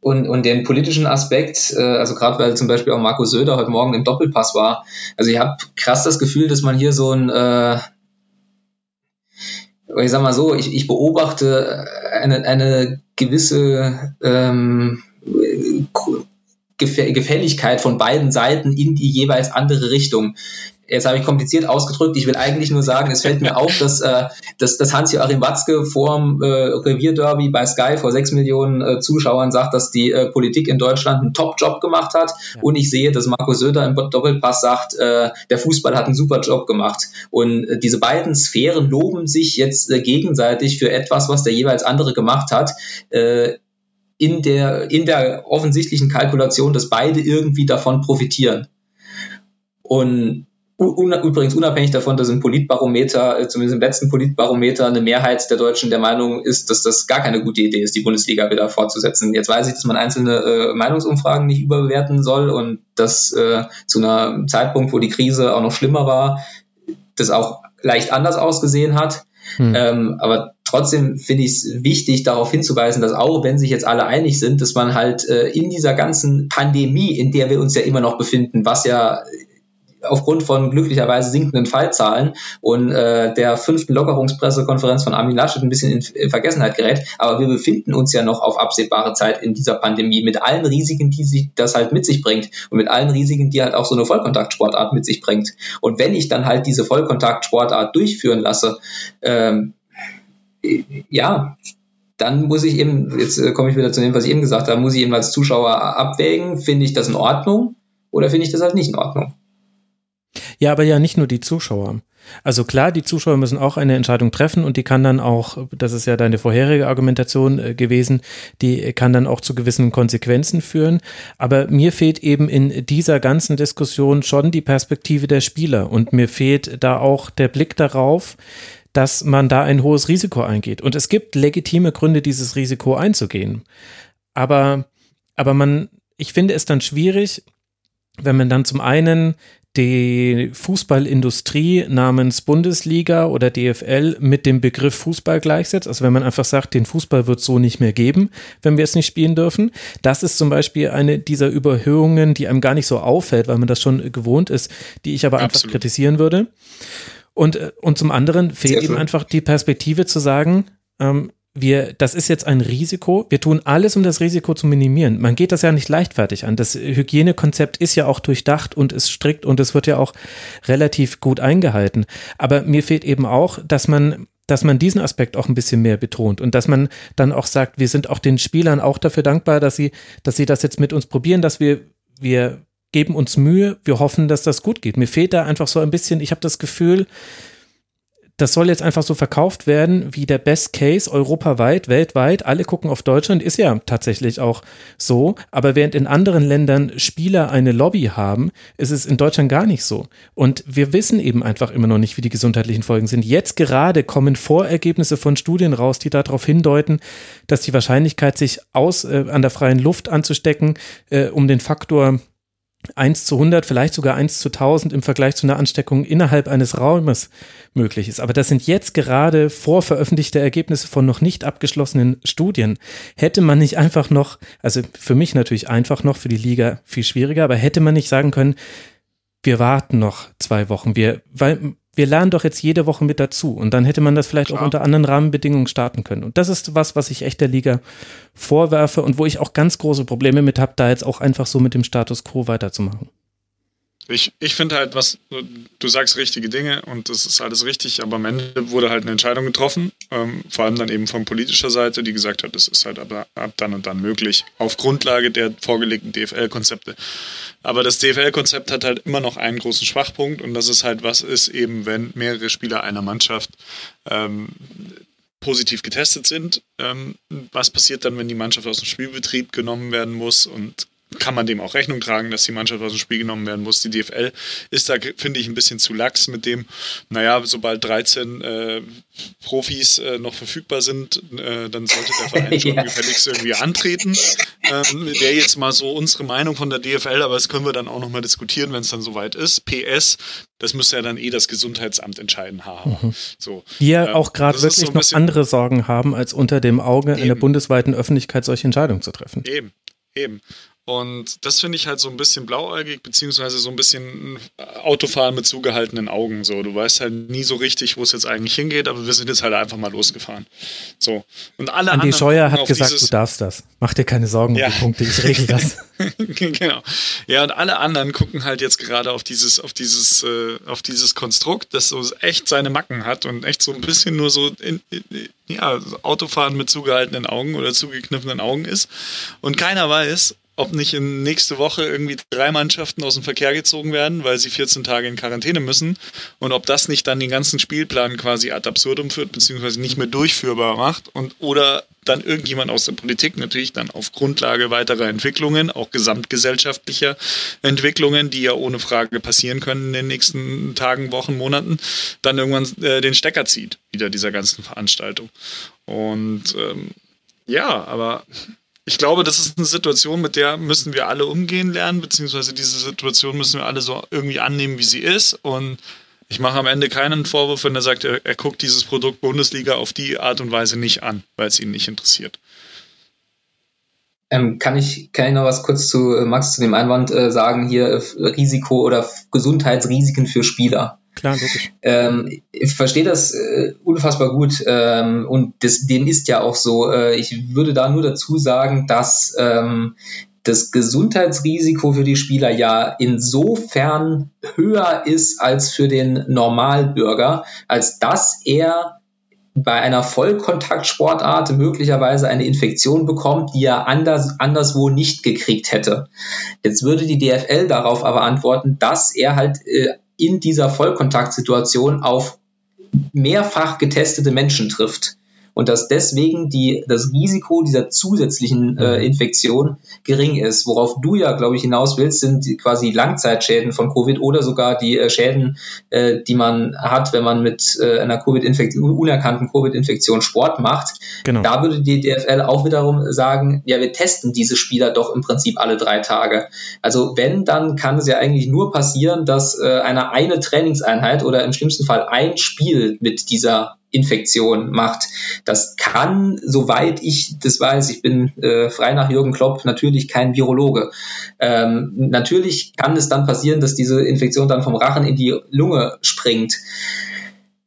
und, und den politischen Aspekt, äh, also gerade weil zum Beispiel auch Marco Söder heute Morgen im Doppelpass war, also ich habe krass das Gefühl, dass man hier so ein, äh, ich sag mal so, ich, ich beobachte eine, eine gewisse ähm, Gefälligkeit von beiden Seiten in die jeweils andere Richtung. Jetzt habe ich kompliziert ausgedrückt. Ich will eigentlich nur sagen, es fällt mir auf, dass, äh, dass, dass Hans-Joachim Watzke vor dem äh, Revierderby bei Sky vor sechs Millionen äh, Zuschauern sagt, dass die äh, Politik in Deutschland einen Top-Job gemacht hat. Ja. Und ich sehe, dass Marco Söder im Doppelpass sagt, äh, der Fußball hat einen super Job gemacht. Und äh, diese beiden Sphären loben sich jetzt äh, gegenseitig für etwas, was der jeweils andere gemacht hat. Äh, in der, in der offensichtlichen Kalkulation, dass beide irgendwie davon profitieren. Und un, übrigens unabhängig davon, dass im Politbarometer, äh, zumindest im letzten Politbarometer, eine Mehrheit der Deutschen der Meinung ist, dass das gar keine gute Idee ist, die Bundesliga wieder fortzusetzen. Jetzt weiß ich, dass man einzelne äh, Meinungsumfragen nicht überbewerten soll und dass äh, zu einer Zeitpunkt, wo die Krise auch noch schlimmer war, das auch leicht anders ausgesehen hat. Hm. Ähm, aber trotzdem finde ich es wichtig, darauf hinzuweisen, dass auch wenn sich jetzt alle einig sind, dass man halt äh, in dieser ganzen Pandemie, in der wir uns ja immer noch befinden, was ja aufgrund von glücklicherweise sinkenden Fallzahlen und äh, der fünften Lockerungspressekonferenz von Armin Laschet ein bisschen in, in, Vergessenheit gerät. Aber wir befinden uns ja noch auf absehbare Zeit in dieser Pandemie mit allen Risiken, die sich das halt mit sich bringt und mit allen Risiken, die halt auch so eine Vollkontaktsportart mit sich bringt. Und wenn ich dann halt diese Vollkontaktsportart durchführen lasse, ähm, ja, dann muss ich eben, jetzt äh, komme ich wieder zu dem, was ich eben gesagt habe, muss ich eben als Zuschauer abwägen, finde ich das in Ordnung oder finde ich das halt nicht in Ordnung. Ja, aber ja nicht nur die Zuschauer. Also klar, die Zuschauer müssen auch eine Entscheidung treffen und die kann dann auch, das ist ja deine vorherige Argumentation äh, gewesen, die kann dann auch zu gewissen Konsequenzen führen. Aber mir fehlt eben in dieser ganzen Diskussion schon die Perspektive der Spieler und mir fehlt da auch der Blick darauf, dass man da ein hohes Risiko eingeht. Und es gibt legitime Gründe, dieses Risiko einzugehen. Aber, aber man, ich finde es dann schwierig, wenn man dann zum einen die Fußballindustrie namens Bundesliga oder DFL mit dem Begriff Fußball gleichsetzt. Also wenn man einfach sagt, den Fußball wird so nicht mehr geben, wenn wir es nicht spielen dürfen. Das ist zum Beispiel eine dieser Überhöhungen, die einem gar nicht so auffällt, weil man das schon gewohnt ist, die ich aber Absolut. einfach kritisieren würde. Und, äh, und zum anderen fehlt eben einfach die Perspektive zu sagen, ähm, wir, das ist jetzt ein Risiko. Wir tun alles, um das Risiko zu minimieren. Man geht das ja nicht leichtfertig an. Das Hygienekonzept ist ja auch durchdacht und ist strikt und es wird ja auch relativ gut eingehalten. Aber mir fehlt eben auch, dass man dass man diesen Aspekt auch ein bisschen mehr betont und dass man dann auch sagt, wir sind auch den Spielern auch dafür dankbar, dass sie, dass sie das jetzt mit uns probieren, dass wir, wir geben uns Mühe, wir hoffen, dass das gut geht. Mir fehlt da einfach so ein bisschen, ich habe das Gefühl, das soll jetzt einfach so verkauft werden wie der Best Case europaweit, weltweit. Alle gucken auf Deutschland, ist ja tatsächlich auch so. Aber während in anderen Ländern Spieler eine Lobby haben, ist es in Deutschland gar nicht so. Und wir wissen eben einfach immer noch nicht, wie die gesundheitlichen Folgen sind. Jetzt gerade kommen Vorergebnisse von Studien raus, die darauf hindeuten, dass die Wahrscheinlichkeit, sich aus äh, an der freien Luft anzustecken, äh, um den Faktor 1 zu 100, vielleicht sogar 1 zu 1000 im Vergleich zu einer Ansteckung innerhalb eines Raumes möglich ist. Aber das sind jetzt gerade vorveröffentlichte Ergebnisse von noch nicht abgeschlossenen Studien. Hätte man nicht einfach noch, also für mich natürlich einfach noch, für die Liga viel schwieriger, aber hätte man nicht sagen können, wir warten noch zwei Wochen, wir, weil wir lernen doch jetzt jede Woche mit dazu und dann hätte man das vielleicht Klar. auch unter anderen Rahmenbedingungen starten können. Und das ist was, was ich echt der Liga vorwerfe und wo ich auch ganz große Probleme mit habe, da jetzt auch einfach so mit dem Status quo weiterzumachen. Ich, ich finde halt, was du sagst richtige Dinge und das ist alles richtig, aber am Ende wurde halt eine Entscheidung getroffen, ähm, vor allem dann eben von politischer Seite, die gesagt hat, das ist halt aber ab dann und dann möglich, auf Grundlage der vorgelegten DFL-Konzepte. Aber das DFL-Konzept hat halt immer noch einen großen Schwachpunkt und das ist halt, was ist eben, wenn mehrere Spieler einer Mannschaft ähm, positiv getestet sind. Ähm, was passiert dann, wenn die Mannschaft aus dem Spielbetrieb genommen werden muss und kann man dem auch Rechnung tragen, dass die Mannschaft aus dem Spiel genommen werden muss. Die DFL ist da, finde ich, ein bisschen zu lax mit dem, naja, sobald 13 äh, Profis äh, noch verfügbar sind, äh, dann sollte der Verein schon ja. gefälligst irgendwie antreten. Ähm, Wäre jetzt mal so unsere Meinung von der DFL, aber das können wir dann auch nochmal diskutieren, wenn es dann soweit ist. PS, das müsste ja dann eh das Gesundheitsamt entscheiden haben. Mhm. So, Die ja ähm, auch gerade wirklich so noch andere Sorgen haben, als unter dem Auge eben. einer bundesweiten Öffentlichkeit solche Entscheidungen zu treffen. Eben, eben. Und das finde ich halt so ein bisschen blauäugig, beziehungsweise so ein bisschen Autofahren mit zugehaltenen Augen. So, du weißt halt nie so richtig, wo es jetzt eigentlich hingeht, aber wir sind jetzt halt einfach mal losgefahren. So. Und alle Andi Scheuer hat gesagt, du darfst das. Mach dir keine Sorgen ja. um die Punkte, ich regel das. genau. Ja, und alle anderen gucken halt jetzt gerade auf dieses, auf dieses, äh, auf dieses Konstrukt, das so echt seine Macken hat und echt so ein bisschen nur so in, in, ja, Autofahren mit zugehaltenen Augen oder zugekniffenen Augen ist. Und keiner weiß, ob nicht in nächste Woche irgendwie drei Mannschaften aus dem Verkehr gezogen werden, weil sie 14 Tage in Quarantäne müssen und ob das nicht dann den ganzen Spielplan quasi ad absurdum führt, beziehungsweise nicht mehr durchführbar macht und oder dann irgendjemand aus der Politik natürlich dann auf Grundlage weiterer Entwicklungen, auch gesamtgesellschaftlicher Entwicklungen, die ja ohne Frage passieren können in den nächsten Tagen, Wochen, Monaten, dann irgendwann äh, den Stecker zieht, wieder dieser ganzen Veranstaltung. Und ähm, ja, aber ich glaube, das ist eine Situation, mit der müssen wir alle umgehen lernen, beziehungsweise diese Situation müssen wir alle so irgendwie annehmen, wie sie ist. Und ich mache am Ende keinen Vorwurf, wenn er sagt, er, er guckt dieses Produkt Bundesliga auf die Art und Weise nicht an, weil es ihn nicht interessiert. Ähm, kann, ich, kann ich noch was kurz zu äh, Max zu dem Einwand äh, sagen, hier äh, Risiko oder Gesundheitsrisiken für Spieler? Klar, logisch. Ähm, ich verstehe das äh, unfassbar gut ähm, und das, dem ist ja auch so. Äh, ich würde da nur dazu sagen, dass ähm, das Gesundheitsrisiko für die Spieler ja insofern höher ist als für den Normalbürger, als dass er bei einer Vollkontaktsportart möglicherweise eine Infektion bekommt, die er anders, anderswo nicht gekriegt hätte. Jetzt würde die DFL darauf aber antworten, dass er halt äh, in dieser Vollkontaktsituation auf mehrfach getestete Menschen trifft und dass deswegen die, das Risiko dieser zusätzlichen äh, mhm. Infektion gering ist. Worauf du ja, glaube ich, hinaus willst, sind quasi Langzeitschäden von Covid oder sogar die äh, Schäden, äh, die man hat, wenn man mit äh, einer Covid-Infektion, unerkannten Covid-Infektion Sport macht. Genau. Da würde die DFL auch wiederum sagen, ja, wir testen diese Spieler doch im Prinzip alle drei Tage. Also wenn, dann kann es ja eigentlich nur passieren, dass äh, eine eine Trainingseinheit oder im schlimmsten Fall ein Spiel mit dieser Infektion macht. Das kann, soweit ich das weiß, ich bin äh, frei nach Jürgen Klopp natürlich kein Virologe. Ähm, natürlich kann es dann passieren, dass diese Infektion dann vom Rachen in die Lunge springt.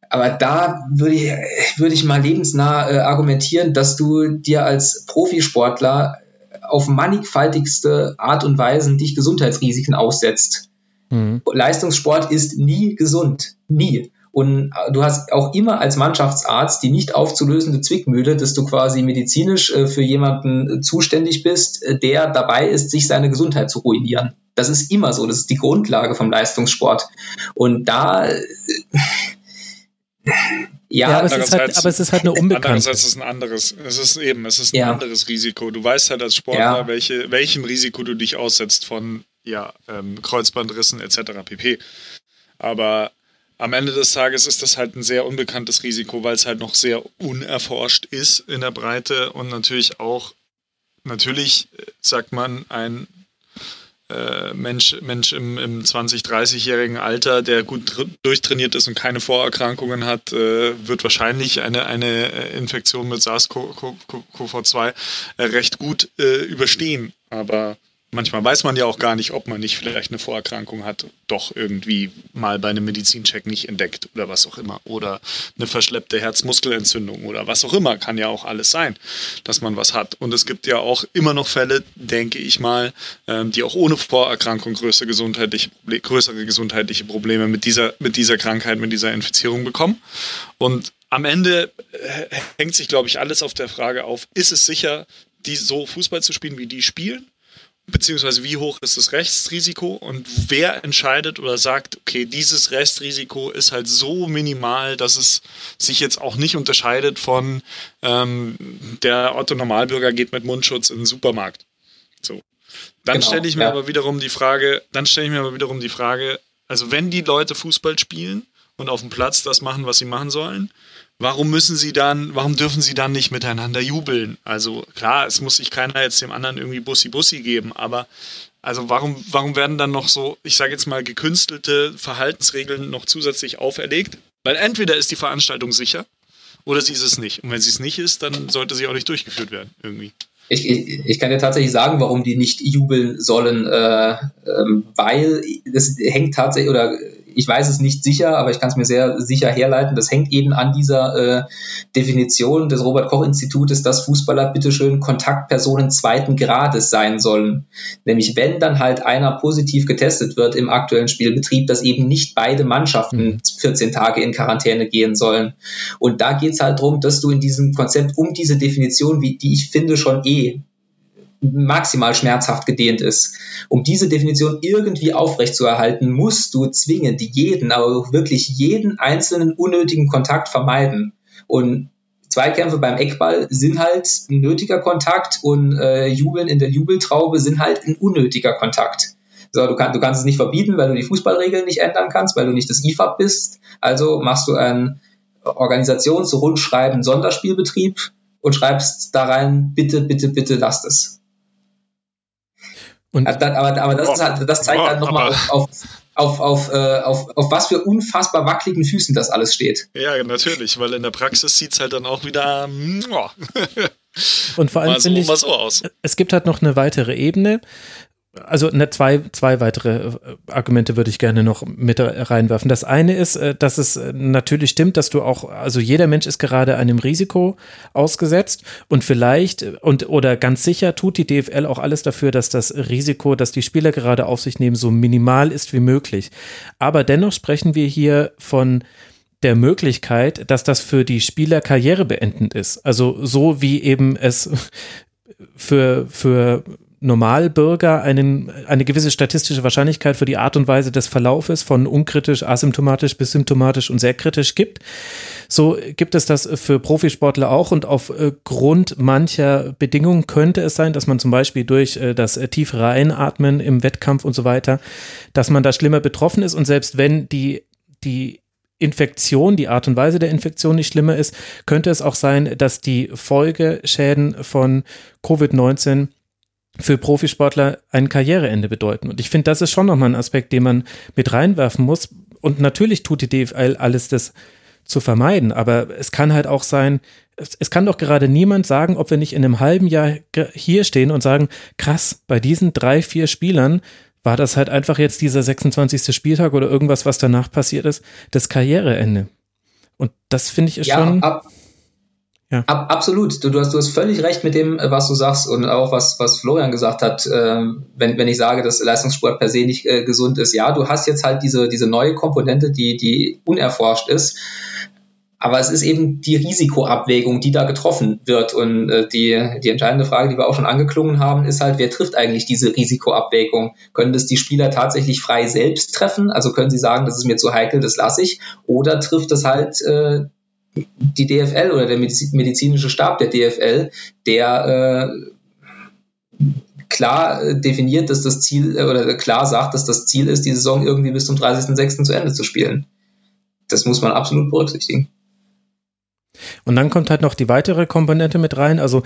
Aber da würde ich, würde ich mal lebensnah äh, argumentieren, dass du dir als Profisportler auf mannigfaltigste Art und Weise dich Gesundheitsrisiken aussetzt. Mhm. Leistungssport ist nie gesund. Nie. Und äh, du hast auch immer als Mannschaftsarzt die nicht aufzulösende Zwickmühle, dass du quasi medizinisch äh, für jemanden äh, zuständig bist, der dabei ist, sich seine Gesundheit zu ruinieren. Das ist immer so. Das ist die Grundlage vom Leistungssport. Und da, ja, ja aber, es ist halt, aber es ist halt eine Unbekannte. Andererseits ist es ein anderes, es ist eben, es ist ein ja. anderes Risiko. Du weißt halt als Sportler, ja. welche, welchem Risiko du dich aussetzt von ja, ähm, Kreuzbandrissen etc. pp. Aber am Ende des Tages ist das halt ein sehr unbekanntes Risiko, weil es halt noch sehr unerforscht ist in der Breite und natürlich auch, natürlich äh, sagt man, ein äh, Mensch, Mensch im, im 20-, 30-jährigen Alter, der gut durchtrainiert ist und keine Vorerkrankungen hat, äh, wird wahrscheinlich eine, eine äh, Infektion mit SARS-CoV-2 äh, recht gut überstehen. Aber manchmal weiß man ja auch gar nicht, ob man nicht vielleicht eine Vorerkrankung hat, doch irgendwie mal bei einem Medizincheck nicht entdeckt oder was auch immer. Oder eine verschleppte Herzmuskelentzündung oder was auch immer. Kann ja auch alles sein, dass man was hat. Und es gibt ja auch immer noch Fälle, denke ich mal, ähm, die auch ohne Vorerkrankung größere gesundheitliche, größere gesundheitliche Probleme mit dieser, mit dieser Krankheit, mit dieser Infizierung bekommen. Und am Ende äh, hängt sich, glaube ich, alles auf der Frage auf, ist es sicher, die so Fußball zu spielen, wie die spielen? Beziehungsweise wie hoch ist das Restrisiko und wer entscheidet oder sagt, okay, dieses Restrisiko ist halt so minimal, dass es sich jetzt auch nicht unterscheidet von ähm, der Otto Normalbürger geht mit Mundschutz in den Supermarkt. So. Dann genau, stelle ich mir ja. aber wiederum die Frage, dann stelle ich mir aber wiederum die Frage, also wenn die Leute Fußball spielen und auf dem Platz das machen, was sie machen sollen, warum müssen sie dann, warum dürfen sie dann nicht miteinander jubeln? Also klar, es muss sich keiner jetzt dem anderen irgendwie Bussi-Bussi geben, aber also warum, warum werden dann noch so, ich sage jetzt mal, gekünstelte Verhaltensregeln noch zusätzlich auferlegt? Weil entweder ist die Veranstaltung sicher oder sie ist es nicht. Und wenn sie es nicht ist, dann sollte sie auch nicht durchgeführt werden, irgendwie. Ich, ich, ich kann dir tatsächlich sagen, warum die nicht jubeln sollen, äh, ähm, weil das hängt tatsächlich oder ich weiß es nicht sicher, aber ich kann es mir sehr sicher herleiten. Das hängt eben an dieser äh, Definition des Robert-Koch-Institutes, dass Fußballer bitteschön Kontaktpersonen zweiten Grades sein sollen. Nämlich wenn dann halt einer positiv getestet wird im aktuellen Spielbetrieb, dass eben nicht beide Mannschaften 14 mhm. Tage in Quarantäne gehen sollen. Und da geht es halt darum, dass du in diesem Konzept um diese Definition, wie, die ich finde schon eh maximal schmerzhaft gedehnt ist. Um diese Definition irgendwie aufrechtzuerhalten, musst du zwingend jeden, aber wirklich jeden einzelnen unnötigen Kontakt vermeiden. Und Zweikämpfe beim Eckball sind halt ein nötiger Kontakt und äh, Jubeln in der Jubeltraube sind halt ein unnötiger Kontakt. So, du, kann, du kannst es nicht verbieten, weil du die Fußballregeln nicht ändern kannst, weil du nicht das IFAB bist. Also machst du ein Organisationsrundschreiben Sonderspielbetrieb und schreibst da rein, bitte, bitte, bitte lasst es. Und aber, aber das, ist halt, das zeigt halt nochmal auf, auf, auf, auf, äh, auf, auf was für unfassbar wackeligen Füßen das alles steht. Ja, natürlich, weil in der Praxis sieht es halt dann auch wieder. Und vor allem finde ich, so es gibt halt noch eine weitere Ebene also ne, zwei, zwei weitere äh, Argumente würde ich gerne noch mit reinwerfen. Das eine ist, äh, dass es äh, natürlich stimmt, dass du auch, also jeder Mensch ist gerade einem Risiko ausgesetzt und vielleicht und oder ganz sicher tut die DFL auch alles dafür, dass das Risiko, das die Spieler gerade auf sich nehmen, so minimal ist wie möglich. Aber dennoch sprechen wir hier von der Möglichkeit, dass das für die Spieler karrierebeendend ist. Also so wie eben es für, für Normalbürger einen, eine gewisse statistische Wahrscheinlichkeit für die Art und Weise des Verlaufes von unkritisch, asymptomatisch bis symptomatisch und sehr kritisch gibt. So gibt es das für Profisportler auch und aufgrund mancher Bedingungen könnte es sein, dass man zum Beispiel durch äh, das tiefere Einatmen im Wettkampf und so weiter, dass man da schlimmer betroffen ist und selbst wenn die, die Infektion, die Art und Weise der Infektion nicht schlimmer ist, könnte es auch sein, dass die Folgeschäden von Covid-19 für Profisportler ein Karriereende bedeuten. Und ich finde, das ist schon nochmal ein Aspekt, den man mit reinwerfen muss. Und natürlich tut die DFL alles, das zu vermeiden. Aber es kann halt auch sein, es kann doch gerade niemand sagen, ob wir nicht in einem halben Jahr hier stehen und sagen, krass, bei diesen drei, vier Spielern war das halt einfach jetzt dieser 26. Spieltag oder irgendwas, was danach passiert ist, das Karriereende. Und das finde ich ist ja, schon. Ab, ja. Ab, absolut. Du, du, hast, du hast völlig recht mit dem, äh, was du sagst und auch was, was Florian gesagt hat, äh, wenn, wenn ich sage, dass Leistungssport per se nicht äh, gesund ist. Ja, du hast jetzt halt diese, diese neue Komponente, die, die unerforscht ist. Aber es ist eben die Risikoabwägung, die da getroffen wird. Und äh, die, die entscheidende Frage, die wir auch schon angeklungen haben, ist halt, wer trifft eigentlich diese Risikoabwägung? Können das die Spieler tatsächlich frei selbst treffen? Also können sie sagen, das ist mir zu heikel, das lasse ich? Oder trifft es halt äh, die DFL oder der medizinische Stab der DFL, der äh, klar äh, definiert, dass das Ziel äh, oder klar sagt, dass das Ziel ist, die Saison irgendwie bis zum 30.06. zu Ende zu spielen. Das muss man absolut berücksichtigen. Und dann kommt halt noch die weitere Komponente mit rein, also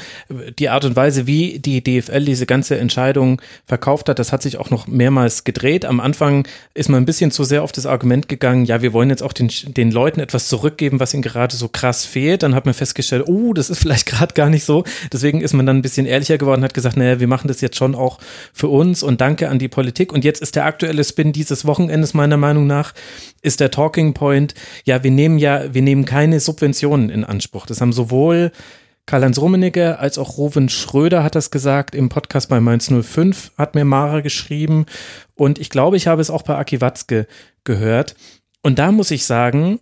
die Art und Weise, wie die DFL diese ganze Entscheidung verkauft hat, das hat sich auch noch mehrmals gedreht. Am Anfang ist man ein bisschen zu sehr auf das Argument gegangen, ja, wir wollen jetzt auch den, den Leuten etwas zurückgeben, was ihnen gerade so krass fehlt. Dann hat man festgestellt, oh, das ist vielleicht gerade gar nicht so. Deswegen ist man dann ein bisschen ehrlicher geworden, hat gesagt, naja, wir machen das jetzt schon auch für uns und danke an die Politik. Und jetzt ist der aktuelle Spin dieses Wochenendes meiner Meinung nach, ist der Talking Point, ja, wir nehmen ja, wir nehmen keine Subventionen in Anspruch. Das haben sowohl Karl-Heinz Rummenigge als auch Rowan Schröder hat das gesagt im Podcast bei Mainz 05, hat mir Mara geschrieben und ich glaube, ich habe es auch bei Aki Watzke gehört. Und da muss ich sagen,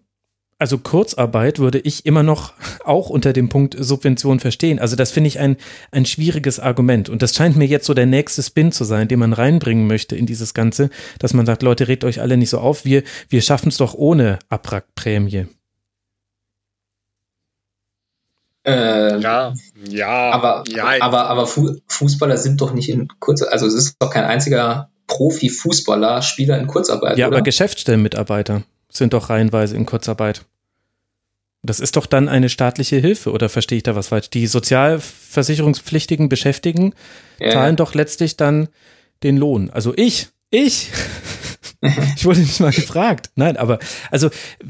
also Kurzarbeit würde ich immer noch auch unter dem Punkt Subvention verstehen. Also das finde ich ein, ein schwieriges Argument. Und das scheint mir jetzt so der nächste Spin zu sein, den man reinbringen möchte in dieses Ganze, dass man sagt, Leute, regt euch alle nicht so auf, wir, wir schaffen es doch ohne Abwrackprämie. Ähm, ja, ja, aber, ja. aber, aber Fußballer sind doch nicht in Kurzarbeit, also es ist doch kein einziger Profi-Fußballer Spieler in Kurzarbeit. Ja, oder? aber Geschäftsstellenmitarbeiter sind doch reihenweise in Kurzarbeit. Das ist doch dann eine staatliche Hilfe, oder verstehe ich da was falsch? Die sozialversicherungspflichtigen Beschäftigten ja. zahlen doch letztlich dann den Lohn. Also ich, ich, ich wurde nicht mal gefragt. Nein, aber also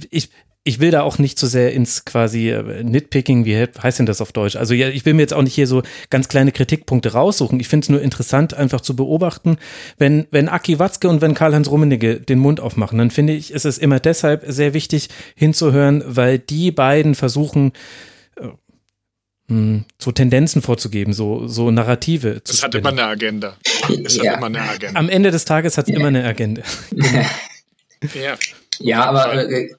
ich, ich will da auch nicht zu so sehr ins quasi äh, Nitpicking, wie heißt denn das auf Deutsch? Also ja, ich will mir jetzt auch nicht hier so ganz kleine Kritikpunkte raussuchen. Ich finde es nur interessant, einfach zu beobachten, wenn, wenn Aki Watzke und wenn Karl-Heinz Rummenigge den Mund aufmachen, dann finde ich, ist es immer deshalb sehr wichtig hinzuhören, weil die beiden versuchen, äh, hm, so Tendenzen vorzugeben, so, so Narrative. Es hat immer eine Agenda. Es ja. hat immer eine Agenda. Am Ende des Tages hat es ja. immer eine Agenda. ja. ja, aber äh,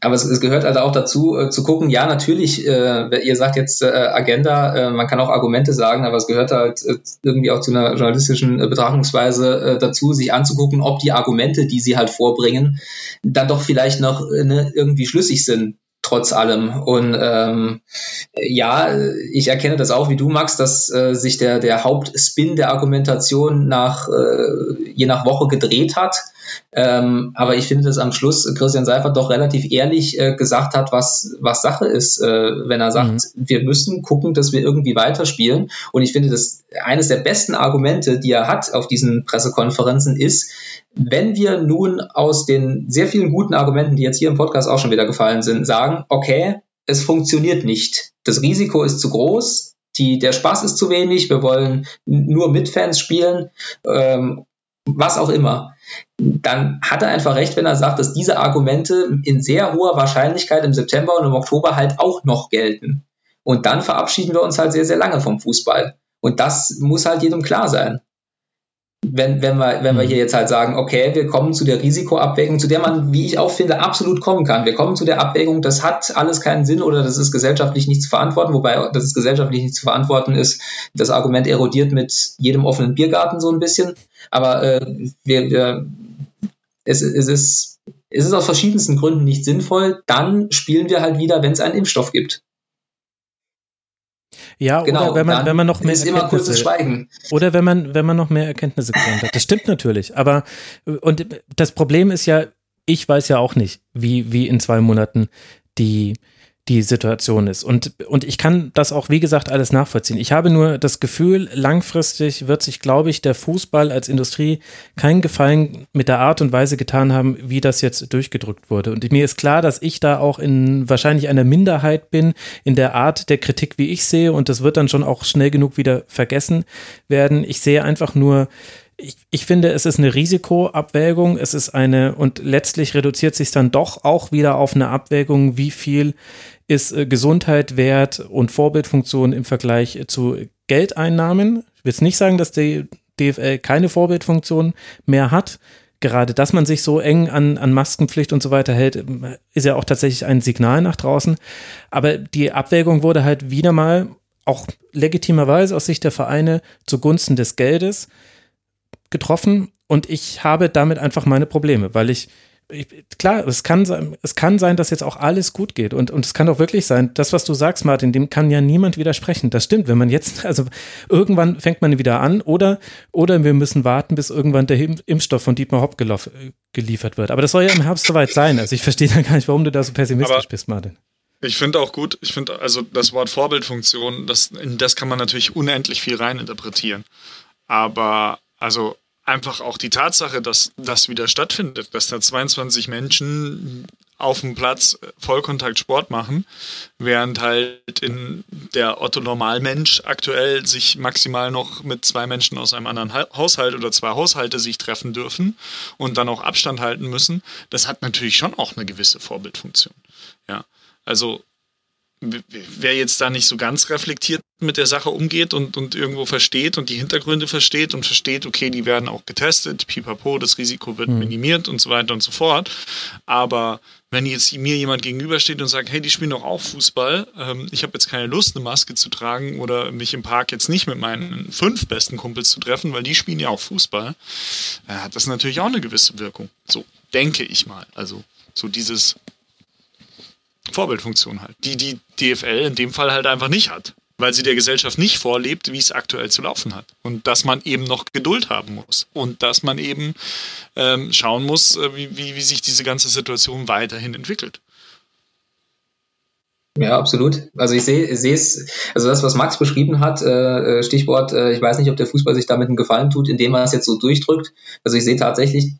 aber es, es, gehört also auch dazu, äh, zu gucken, ja, natürlich, äh, ihr sagt jetzt äh, Agenda, äh, man kann auch Argumente sagen, aber es gehört halt äh, irgendwie auch zu einer journalistischen äh, Betrachtungsweise dazu, sich anzugucken, ob die Argumente, die sie halt vorbringen, dann doch vielleicht noch ne, irgendwie schlüssig sind trotz allem. Und ähm, ja, ich erkenne das auch wie du, Max, dass äh, sich der, der Hauptspin der Argumentation nach äh, je nach Woche gedreht hat. Ähm, aber ich finde, dass am Schluss Christian Seifert doch relativ ehrlich äh, gesagt hat, was, was Sache ist, äh, wenn er sagt, mhm. wir müssen gucken, dass wir irgendwie weiterspielen. Und ich finde, dass eines der besten Argumente, die er hat auf diesen Pressekonferenzen, ist, wenn wir nun aus den sehr vielen guten Argumenten, die jetzt hier im Podcast auch schon wieder gefallen sind, sagen, okay, es funktioniert nicht. Das Risiko ist zu groß, die, der Spaß ist zu wenig, wir wollen nur mit Fans spielen, ähm, was auch immer. Dann hat er einfach recht, wenn er sagt, dass diese Argumente in sehr hoher Wahrscheinlichkeit im September und im Oktober halt auch noch gelten. Und dann verabschieden wir uns halt sehr, sehr lange vom Fußball. Und das muss halt jedem klar sein wenn, wenn, wir, wenn wir mhm. hier jetzt halt sagen, okay, wir kommen zu der Risikoabwägung, zu der man, wie ich auch finde, absolut kommen kann. Wir kommen zu der Abwägung, das hat alles keinen Sinn oder das ist gesellschaftlich nicht zu verantworten, wobei das ist gesellschaftlich nicht zu verantworten ist. Das Argument erodiert mit jedem offenen Biergarten so ein bisschen. Aber äh, wir, wir, es, es, ist, es ist aus verschiedensten Gründen nicht sinnvoll. Dann spielen wir halt wieder, wenn es einen Impfstoff gibt. Ja, genau, oder wenn man, wenn man noch mehr ist immer kurzes Schweigen. Oder wenn man, wenn man noch mehr Erkenntnisse gesammelt hat. Das stimmt natürlich. Aber, und das Problem ist ja, ich weiß ja auch nicht, wie, wie in zwei Monaten die, die Situation ist. Und, und ich kann das auch, wie gesagt, alles nachvollziehen. Ich habe nur das Gefühl, langfristig wird sich, glaube ich, der Fußball als Industrie keinen Gefallen mit der Art und Weise getan haben, wie das jetzt durchgedrückt wurde. Und mir ist klar, dass ich da auch in wahrscheinlich einer Minderheit bin in der Art der Kritik, wie ich sehe. Und das wird dann schon auch schnell genug wieder vergessen werden. Ich sehe einfach nur, ich, ich finde, es ist eine Risikoabwägung, es ist eine, und letztlich reduziert sich dann doch auch wieder auf eine Abwägung, wie viel ist äh, Gesundheit wert und Vorbildfunktion im Vergleich zu Geldeinnahmen. Ich will jetzt nicht sagen, dass die DFL keine Vorbildfunktion mehr hat. Gerade, dass man sich so eng an, an Maskenpflicht und so weiter hält, ist ja auch tatsächlich ein Signal nach draußen. Aber die Abwägung wurde halt wieder mal auch legitimerweise aus Sicht der Vereine zugunsten des Geldes getroffen und ich habe damit einfach meine Probleme, weil ich, ich klar, es kann sein, es kann sein, dass jetzt auch alles gut geht und, und es kann auch wirklich sein, das, was du sagst, Martin, dem kann ja niemand widersprechen. Das stimmt, wenn man jetzt, also irgendwann fängt man wieder an oder, oder wir müssen warten, bis irgendwann der Impfstoff von Dietmar Hopp geliefert wird. Aber das soll ja im Herbst soweit sein. Also ich verstehe dann gar nicht, warum du da so pessimistisch Aber bist, Martin. Ich finde auch gut, ich finde also das Wort Vorbildfunktion, das, in das kann man natürlich unendlich viel reininterpretieren. Aber also einfach auch die Tatsache, dass das wieder stattfindet, dass da 22 Menschen auf dem Platz Vollkontakt Sport machen, während halt in der Otto Normalmensch aktuell sich maximal noch mit zwei Menschen aus einem anderen Haushalt oder zwei Haushalte sich treffen dürfen und dann auch Abstand halten müssen, das hat natürlich schon auch eine gewisse Vorbildfunktion. Ja, also wer jetzt da nicht so ganz reflektiert mit der Sache umgeht und, und irgendwo versteht und die Hintergründe versteht und versteht, okay, die werden auch getestet, pipapo, das Risiko wird mhm. minimiert und so weiter und so fort. Aber wenn jetzt mir jemand gegenübersteht und sagt, hey, die spielen doch auch Fußball, ähm, ich habe jetzt keine Lust, eine Maske zu tragen oder mich im Park jetzt nicht mit meinen fünf besten Kumpels zu treffen, weil die spielen ja auch Fußball, äh, hat das natürlich auch eine gewisse Wirkung. So denke ich mal. Also so dieses Vorbildfunktion halt, die die DFL in dem Fall halt einfach nicht hat, weil sie der Gesellschaft nicht vorlebt, wie es aktuell zu laufen hat. Und dass man eben noch Geduld haben muss und dass man eben ähm, schauen muss, äh, wie, wie, wie sich diese ganze Situation weiterhin entwickelt. Ja, absolut. Also ich sehe sehe es, also das, was Max beschrieben hat, äh, äh, Stichwort, äh, ich weiß nicht, ob der Fußball sich damit einen Gefallen tut, indem er es jetzt so durchdrückt. Also ich sehe tatsächlich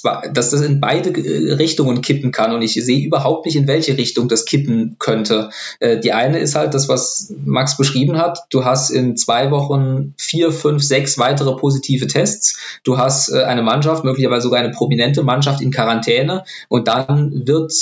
dass das in beide äh, Richtungen kippen kann und ich sehe überhaupt nicht, in welche Richtung das kippen könnte. Äh, die eine ist halt das, was Max beschrieben hat. Du hast in zwei Wochen vier, fünf, sechs weitere positive Tests. Du hast äh, eine Mannschaft, möglicherweise sogar eine prominente Mannschaft in Quarantäne und dann wird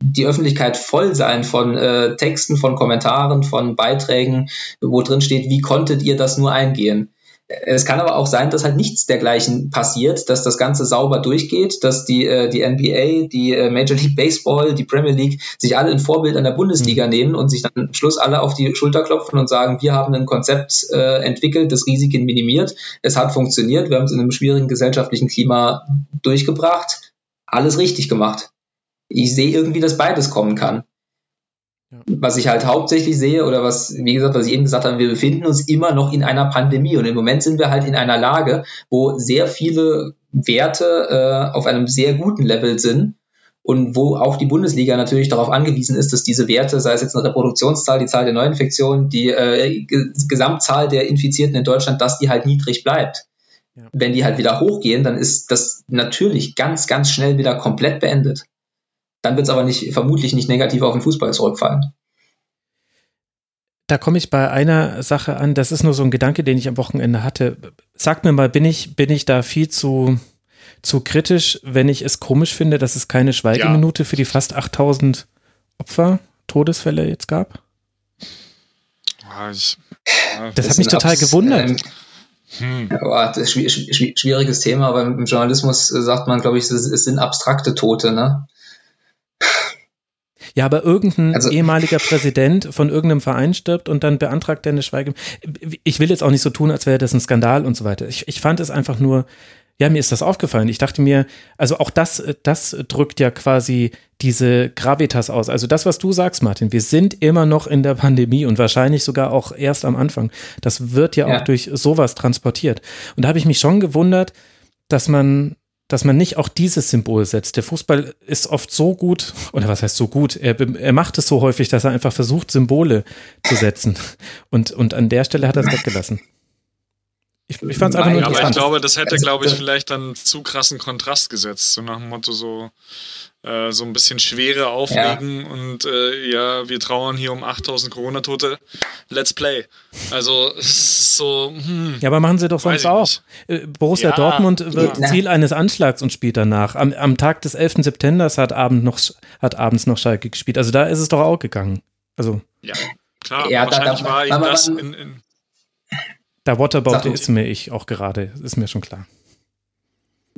die Öffentlichkeit voll sein von Texten, von Kommentaren, von Beiträgen, wo drin steht, wie konntet ihr das nur eingehen? Es kann aber auch sein, dass halt nichts dergleichen passiert, dass das Ganze sauber durchgeht, dass die, äh, die NBA, die äh, Major League Baseball, die Premier League sich alle ein Vorbild an der Bundesliga mhm. nehmen und sich dann am Schluss alle auf die Schulter klopfen und sagen, wir haben ein Konzept äh, entwickelt, das Risiken minimiert. Es hat funktioniert, wir haben es in einem schwierigen gesellschaftlichen Klima durchgebracht. Alles richtig gemacht. Ich sehe irgendwie, dass beides kommen kann. Ja. Was ich halt hauptsächlich sehe oder was, wie gesagt, was ich eben gesagt habe, wir befinden uns immer noch in einer Pandemie und im Moment sind wir halt in einer Lage, wo sehr viele Werte äh, auf einem sehr guten Level sind und wo auch die Bundesliga natürlich darauf angewiesen ist, dass diese Werte, sei es jetzt eine Reproduktionszahl, die Zahl der Neuinfektionen, die äh, Gesamtzahl der Infizierten in Deutschland, dass die halt niedrig bleibt. Ja. Wenn die halt wieder hochgehen, dann ist das natürlich ganz, ganz schnell wieder komplett beendet. Dann wird es aber nicht, vermutlich nicht negativ auf den Fußball zurückfallen. Da komme ich bei einer Sache an, das ist nur so ein Gedanke, den ich am Wochenende hatte. Sag mir mal, bin ich, bin ich da viel zu, zu kritisch, wenn ich es komisch finde, dass es keine Schweigeminute ja. für die fast 8000 Opfer, Todesfälle jetzt gab? Ja, ich, ja, das, das hat mich total gewundert. Ähm, hm. Ja, das ist ein schwieriges Thema, aber im Journalismus sagt man, glaube ich, es sind abstrakte Tote, ne? Ja, aber irgendein also, ehemaliger Präsident von irgendeinem Verein stirbt und dann beantragt er eine Schweige. Ich will jetzt auch nicht so tun, als wäre das ein Skandal und so weiter. Ich, ich fand es einfach nur, ja, mir ist das aufgefallen. Ich dachte mir, also auch das, das drückt ja quasi diese Gravitas aus. Also das, was du sagst, Martin, wir sind immer noch in der Pandemie und wahrscheinlich sogar auch erst am Anfang. Das wird ja, ja. auch durch sowas transportiert. Und da habe ich mich schon gewundert, dass man dass man nicht auch dieses Symbol setzt. Der Fußball ist oft so gut, oder was heißt so gut? Er, er macht es so häufig, dass er einfach versucht, Symbole zu setzen. Und, und an der Stelle hat er es weggelassen. Ich, ich fand es einfach nur interessant. Aber ich glaube, das hätte, glaube ich, vielleicht dann zu krassen Kontrast gesetzt. So nach dem Motto so, äh, so ein bisschen Schwere auflegen ja. und äh, ja, wir trauern hier um 8000 Corona-Tote. Let's play. Also, es ist so. Hm, ja, aber machen sie doch sonst auch. Äh, Borussia ja, Dortmund wird ja. Ziel eines Anschlags und spielt danach. Am, am Tag des 11. September hat, Abend noch, hat abends noch Schalke gespielt. Also, da ist es doch auch gegangen. Also. Ja, klar. Ja, wahrscheinlich da, da, war ihm das in, in da Waterboute ist mir ich auch gerade, ist mir schon klar.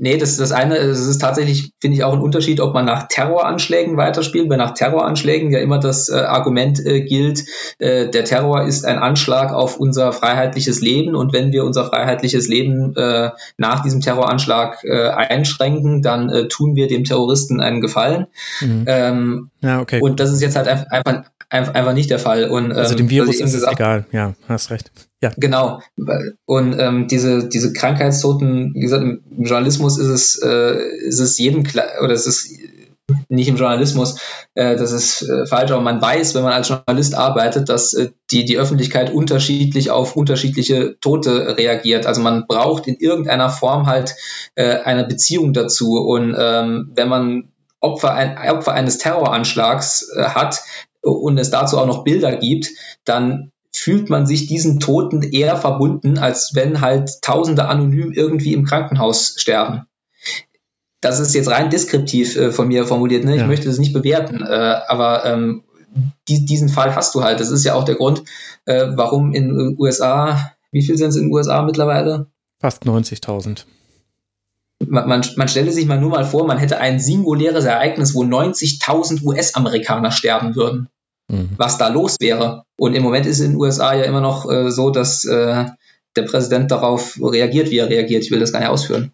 Nee, das ist das eine, es ist tatsächlich, finde ich, auch ein Unterschied, ob man nach Terroranschlägen weiterspielt, weil nach Terroranschlägen ja immer das äh, Argument äh, gilt, äh, der Terror ist ein Anschlag auf unser freiheitliches Leben und wenn wir unser freiheitliches Leben äh, nach diesem Terroranschlag äh, einschränken, dann äh, tun wir dem Terroristen einen Gefallen. Mhm. Ähm, ja, okay. Und das ist jetzt halt einfach, einfach nicht der Fall. Und, ähm, also dem Virus ist es egal, ja, hast recht. Ja. Genau. Und ähm, diese, diese Krankheitstoten, wie gesagt, im Journalismus ist es, äh, ist es jedem klar, oder es ist nicht im Journalismus, äh, das ist äh, falsch, aber man weiß, wenn man als Journalist arbeitet, dass äh, die, die Öffentlichkeit unterschiedlich auf unterschiedliche Tote reagiert. Also man braucht in irgendeiner Form halt äh, eine Beziehung dazu. Und ähm, wenn man Opfer, ein, Opfer eines Terroranschlags äh, hat und es dazu auch noch Bilder gibt, dann fühlt man sich diesen Toten eher verbunden, als wenn halt Tausende anonym irgendwie im Krankenhaus sterben. Das ist jetzt rein deskriptiv äh, von mir formuliert, ne? ich ja. möchte das nicht bewerten, äh, aber ähm, die, diesen Fall hast du halt. Das ist ja auch der Grund, äh, warum in den USA, wie viel sind es in den USA mittlerweile? Fast 90.000. Man, man, man stelle sich mal nur mal vor, man hätte ein singuläres Ereignis, wo 90.000 US-Amerikaner sterben würden mhm. was da los wäre. Und im Moment ist es in den USA ja immer noch äh, so, dass äh, der Präsident darauf reagiert, wie er reagiert. Ich will das gar nicht ausführen.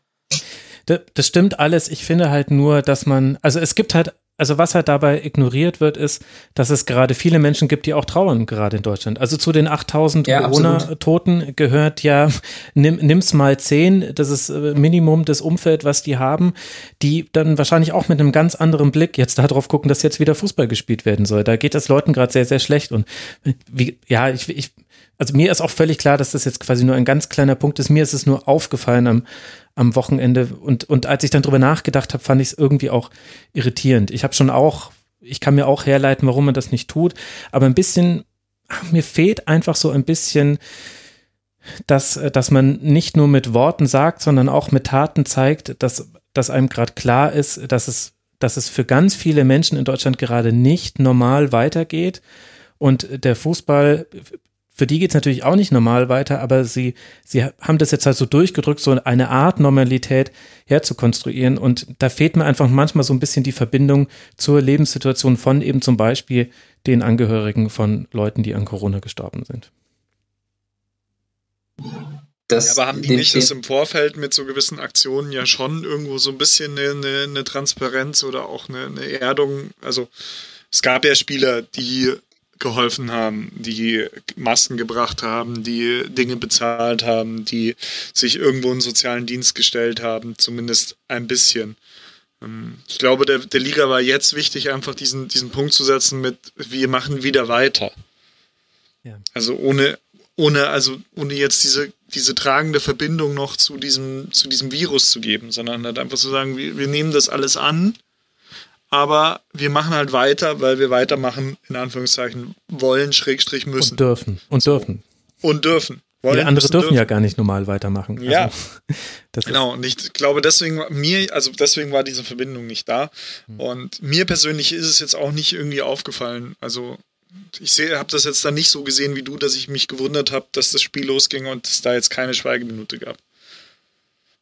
Das stimmt alles. Ich finde halt nur, dass man, also es gibt halt also was halt dabei ignoriert wird, ist, dass es gerade viele Menschen gibt, die auch trauern, gerade in Deutschland. Also zu den 8000 ja, Corona-Toten gehört ja, nimm, nimm's mal 10, das ist äh, Minimum des Umfeld, was die haben, die dann wahrscheinlich auch mit einem ganz anderen Blick jetzt darauf gucken, dass jetzt wieder Fußball gespielt werden soll. Da geht es Leuten gerade sehr, sehr schlecht und wie, ja, ich, ich, also mir ist auch völlig klar, dass das jetzt quasi nur ein ganz kleiner Punkt ist. Mir ist es nur aufgefallen am, am Wochenende. Und, und als ich dann drüber nachgedacht habe, fand ich es irgendwie auch irritierend. Ich habe schon auch, ich kann mir auch herleiten, warum man das nicht tut, aber ein bisschen, mir fehlt einfach so ein bisschen, dass, dass man nicht nur mit Worten sagt, sondern auch mit Taten zeigt, dass, dass einem gerade klar ist, dass es, dass es für ganz viele Menschen in Deutschland gerade nicht normal weitergeht. Und der Fußball für die geht es natürlich auch nicht normal weiter, aber sie, sie haben das jetzt halt so durchgedrückt, so eine Art Normalität herzukonstruieren. Und da fehlt mir einfach manchmal so ein bisschen die Verbindung zur Lebenssituation von eben zum Beispiel den Angehörigen von Leuten, die an Corona gestorben sind. Das, ja, aber haben die nicht das im Vorfeld mit so gewissen Aktionen ja schon irgendwo so ein bisschen eine, eine, eine Transparenz oder auch eine, eine Erdung? Also es gab ja Spieler, die geholfen haben, die Masken gebracht haben, die Dinge bezahlt haben, die sich irgendwo in sozialen Dienst gestellt haben, zumindest ein bisschen. Ähm, ich glaube, der, der Liga war jetzt wichtig, einfach diesen, diesen Punkt zu setzen mit, wir machen wieder weiter. Ja. Also ohne, ohne, also ohne jetzt diese, diese tragende Verbindung noch zu diesem, zu diesem Virus zu geben, sondern halt einfach zu sagen, wir, wir nehmen das alles an aber wir machen halt weiter, weil wir weitermachen, in Anführungszeichen, wollen, Schrägstrich müssen. Und dürfen. Und dürfen. Und dürfen. Wollen, ja, andere dürfen, dürfen, ja gar nicht normal weitermachen. Ja. Also, genau. Und ich glaube, deswegen mir, also deswegen war diese Verbindung nicht da. Hm. Und mir persönlich ist es jetzt auch nicht irgendwie aufgefallen. Also ich habe das jetzt dann nicht so gesehen wie du, dass ich mich gewundert habe, dass das Spiel losging und es da jetzt keine Schweigeminute gab.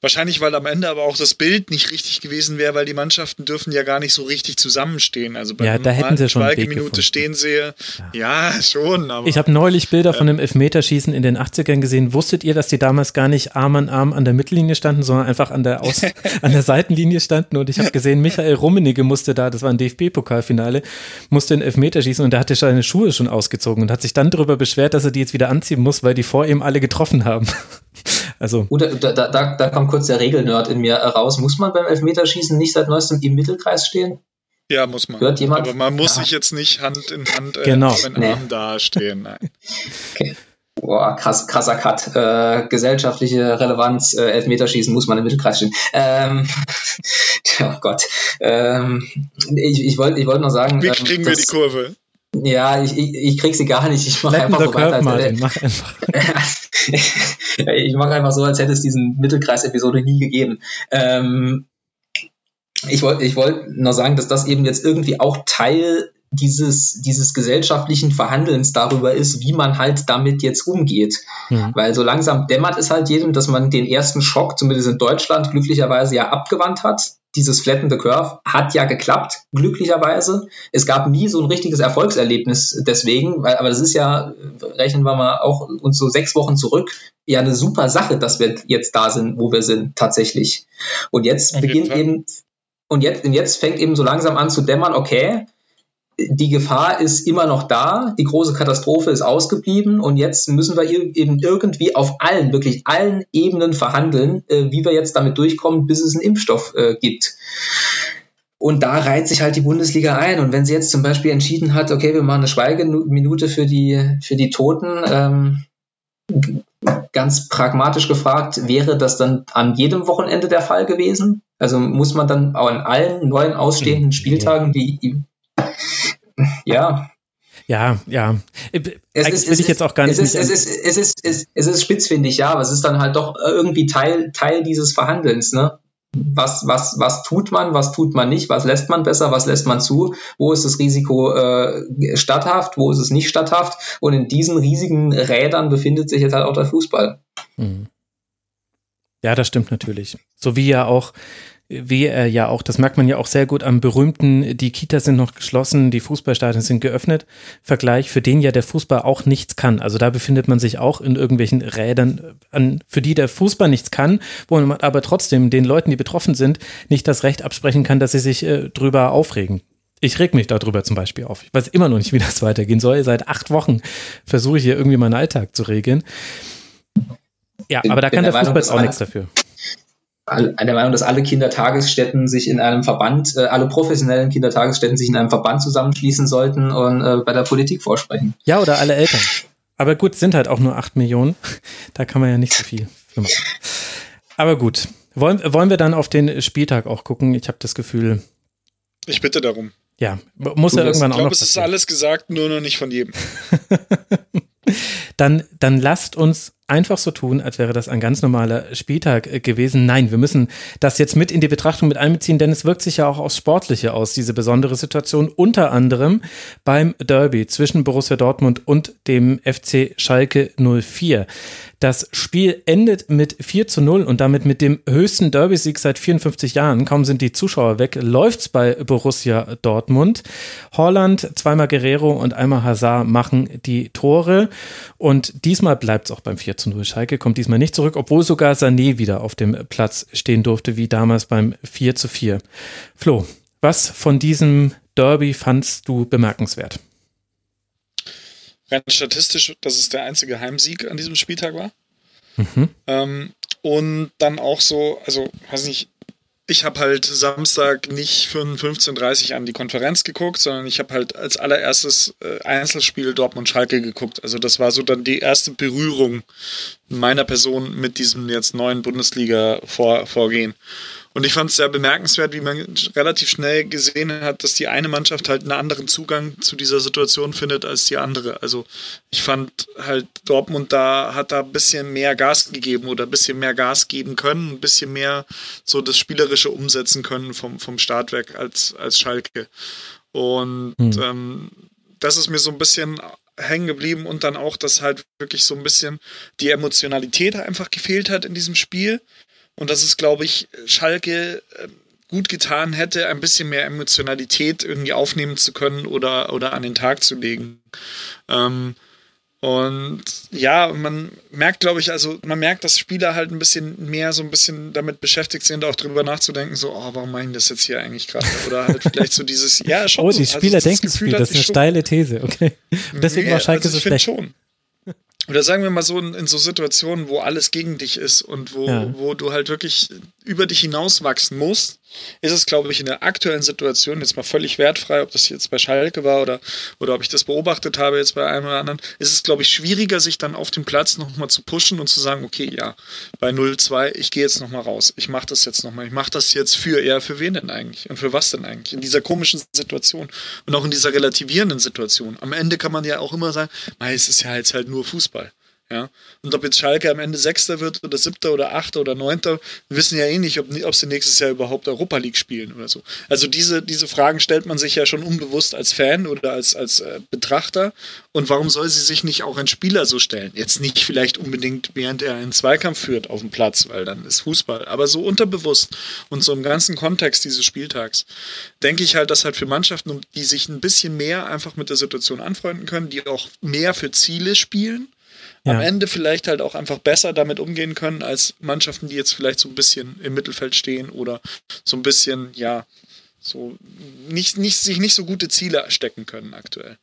Wahrscheinlich, weil am Ende aber auch das Bild nicht richtig gewesen wäre, weil die Mannschaften dürfen ja gar nicht so richtig zusammenstehen. Also bei ja, da hätten sie schon Minute stehen sehe, ja, ja schon. Aber, ich habe neulich Bilder äh, von dem Elfmeterschießen in den 80ern gesehen. Wusstet ihr, dass die damals gar nicht Arm an Arm an der Mittellinie standen, sondern einfach an der, Aus an der Seitenlinie standen? Und ich habe gesehen, Michael Rummenigge musste da, das war ein DFB-Pokalfinale, musste den Elfmeter schießen und der hatte seine Schuhe schon ausgezogen und hat sich dann darüber beschwert, dass er die jetzt wieder anziehen muss, weil die vor ihm alle getroffen haben. Also. Gut, da, da, da kommt kurz der Regelnerd in mir raus. Muss man beim Elfmeterschießen nicht seit neuestem im Mittelkreis stehen? Ja, muss man. Hört jemand? Aber man muss ja. sich jetzt nicht Hand in Hand äh, genau. mit nee. Arm dastehen. Nein. Okay. Boah, krass, krasser Cut. Äh, gesellschaftliche Relevanz, äh, Elfmeterschießen muss man im Mittelkreis stehen. Ähm, oh Gott. Ähm, ich ich wollte ich wollt noch sagen. Wie ähm, kriegen ähm, wir die Kurve? Ja, ich, ich, ich krieg sie gar nicht. Ich mache einfach so weiter. Martin, mach einfach. ich mache einfach so, als hätte es diesen Mittelkreis-Episode nie gegeben. Ähm, ich wollte ich wollt nur sagen, dass das eben jetzt irgendwie auch Teil dieses, dieses gesellschaftlichen Verhandelns darüber ist, wie man halt damit jetzt umgeht. Mhm. Weil so langsam dämmert es halt jedem, dass man den ersten Schock, zumindest in Deutschland, glücklicherweise ja abgewandt hat. Dieses Flatten the Curve hat ja geklappt, glücklicherweise. Es gab nie so ein richtiges Erfolgserlebnis deswegen, weil, aber das ist ja, rechnen wir mal auch uns so sechs Wochen zurück, ja eine super Sache, dass wir jetzt da sind, wo wir sind, tatsächlich. Und jetzt beginnt eben, und jetzt, und jetzt fängt eben so langsam an zu dämmern, okay, die Gefahr ist immer noch da, die große Katastrophe ist ausgeblieben und jetzt müssen wir eben irgendwie auf allen, wirklich allen Ebenen verhandeln, äh, wie wir jetzt damit durchkommen, bis es einen Impfstoff äh, gibt. Und da reiht sich halt die Bundesliga ein. Und wenn sie jetzt zum Beispiel entschieden hat, okay, wir machen eine Schweigeminute für die, für die Toten, ähm, ganz pragmatisch gefragt, wäre das dann an jedem Wochenende der Fall gewesen? Also muss man dann auch an allen neuen ausstehenden Spieltagen die ja. Ja, ja. Es ist, will ich jetzt auch gar nicht. Es ist, es ist, es ist, es ist, es ist spitzfindig, ja, aber es ist dann halt doch irgendwie Teil, Teil dieses Verhandelns, ne? Was, was, was tut man, was tut man nicht, was lässt man besser, was lässt man zu, wo ist das Risiko äh, statthaft, wo ist es nicht statthaft und in diesen riesigen Rädern befindet sich jetzt halt auch der Fußball. Mhm. Ja, das stimmt natürlich. So wie ja auch wie er ja auch, das merkt man ja auch sehr gut am berühmten, die Kitas sind noch geschlossen, die Fußballstadien sind geöffnet, Vergleich, für den ja der Fußball auch nichts kann. Also da befindet man sich auch in irgendwelchen Rädern, an, für die der Fußball nichts kann, wo man aber trotzdem den Leuten, die betroffen sind, nicht das Recht absprechen kann, dass sie sich äh, drüber aufregen. Ich reg mich darüber zum Beispiel auf. Ich weiß immer noch nicht, wie das weitergehen soll. Seit acht Wochen versuche ich hier irgendwie meinen Alltag zu regeln. Ja, aber da kann der Fußball auch nichts dafür der Meinung, dass alle Kindertagesstätten sich in einem Verband, äh, alle professionellen Kindertagesstätten sich in einem Verband zusammenschließen sollten und äh, bei der Politik vorsprechen. Ja, oder alle Eltern. Aber gut, sind halt auch nur acht Millionen. Da kann man ja nicht so viel machen. Aber gut. Wollen, wollen wir dann auf den Spieltag auch gucken? Ich habe das Gefühl. Ich bitte darum. Ja, muss du ja irgendwann auch noch. Ich glaube, es ist alles gesagt, nur noch nicht von jedem. dann, dann lasst uns einfach so tun, als wäre das ein ganz normaler Spieltag äh, gewesen. Nein, wir müssen das jetzt mit in die Betrachtung mit einbeziehen, denn es wirkt sich ja auch aufs Sportliche aus, diese besondere Situation, unter anderem beim Derby zwischen Borussia Dortmund und dem FC Schalke 04. Das Spiel endet mit 4 zu 0 und damit mit dem höchsten Derby-Sieg seit 54 Jahren. Kaum sind die Zuschauer weg, läuft's bei Borussia Dortmund. Holland, zweimal Guerrero und einmal Hazard machen die Tore. Und diesmal bleibt's auch beim 4 zu 0. Schalke kommt diesmal nicht zurück, obwohl sogar Sané wieder auf dem Platz stehen durfte, wie damals beim 4 zu 4. Flo, was von diesem Derby fandst du bemerkenswert? Rein statistisch, dass es der einzige Heimsieg an diesem Spieltag war. Mhm. Ähm, und dann auch so, also, weiß nicht, ich habe halt Samstag nicht für 15.30 Uhr an die Konferenz geguckt, sondern ich habe halt als allererstes äh, Einzelspiel Dortmund-Schalke geguckt. Also das war so dann die erste Berührung meiner Person mit diesem jetzt neuen Bundesliga-Vorgehen. Und ich fand es sehr bemerkenswert, wie man relativ schnell gesehen hat, dass die eine Mannschaft halt einen anderen Zugang zu dieser Situation findet als die andere. Also ich fand halt Dortmund da hat da ein bisschen mehr Gas gegeben oder ein bisschen mehr Gas geben können, ein bisschen mehr so das Spielerische umsetzen können vom, vom Startwerk als, als Schalke. Und hm. ähm, das ist mir so ein bisschen hängen geblieben und dann auch, dass halt wirklich so ein bisschen die Emotionalität einfach gefehlt hat in diesem Spiel. Und dass es, glaube ich, Schalke ähm, gut getan hätte, ein bisschen mehr Emotionalität irgendwie aufnehmen zu können oder, oder an den Tag zu legen. Ähm, und ja, man merkt, glaube ich, also man merkt, dass Spieler halt ein bisschen mehr so ein bisschen damit beschäftigt sind, auch darüber nachzudenken, so, oh, warum meinen das jetzt hier eigentlich gerade? Oder halt vielleicht so dieses, ja, schon. Oh, die so, Spieler also denken es viel, das ist eine steile These, okay. Und deswegen nee, war Schalke also so schlecht. Schon. Oder sagen wir mal so in, in, so Situationen, wo alles gegen dich ist und wo, ja. wo du halt wirklich über dich hinauswachsen musst, ist es, glaube ich, in der aktuellen Situation jetzt mal völlig wertfrei, ob das jetzt bei Schalke war oder, oder ob ich das beobachtet habe jetzt bei einem oder anderen, ist es, glaube ich, schwieriger, sich dann auf dem Platz nochmal zu pushen und zu sagen, okay, ja, bei 0-2, ich gehe jetzt nochmal raus, ich mache das jetzt nochmal, ich mache das jetzt für, ja, für wen denn eigentlich und für was denn eigentlich? In dieser komischen Situation und auch in dieser relativierenden Situation. Am Ende kann man ja auch immer sagen, es ist ja jetzt halt nur Fußball. Ja? Und ob jetzt Schalke am Ende Sechster wird oder Siebter oder Achter oder Neunter, wissen ja eh nicht, ob, ob sie nächstes Jahr überhaupt Europa League spielen oder so. Also diese, diese Fragen stellt man sich ja schon unbewusst als Fan oder als, als äh, Betrachter. Und warum soll sie sich nicht auch ein Spieler so stellen? Jetzt nicht vielleicht unbedingt, während er einen Zweikampf führt auf dem Platz, weil dann ist Fußball, aber so unterbewusst und so im ganzen Kontext dieses Spieltags, denke ich halt, dass halt für Mannschaften, die sich ein bisschen mehr einfach mit der Situation anfreunden können, die auch mehr für Ziele spielen, ja. am Ende vielleicht halt auch einfach besser damit umgehen können als Mannschaften, die jetzt vielleicht so ein bisschen im Mittelfeld stehen oder so ein bisschen, ja, so nicht, nicht, sich nicht so gute Ziele stecken können aktuell.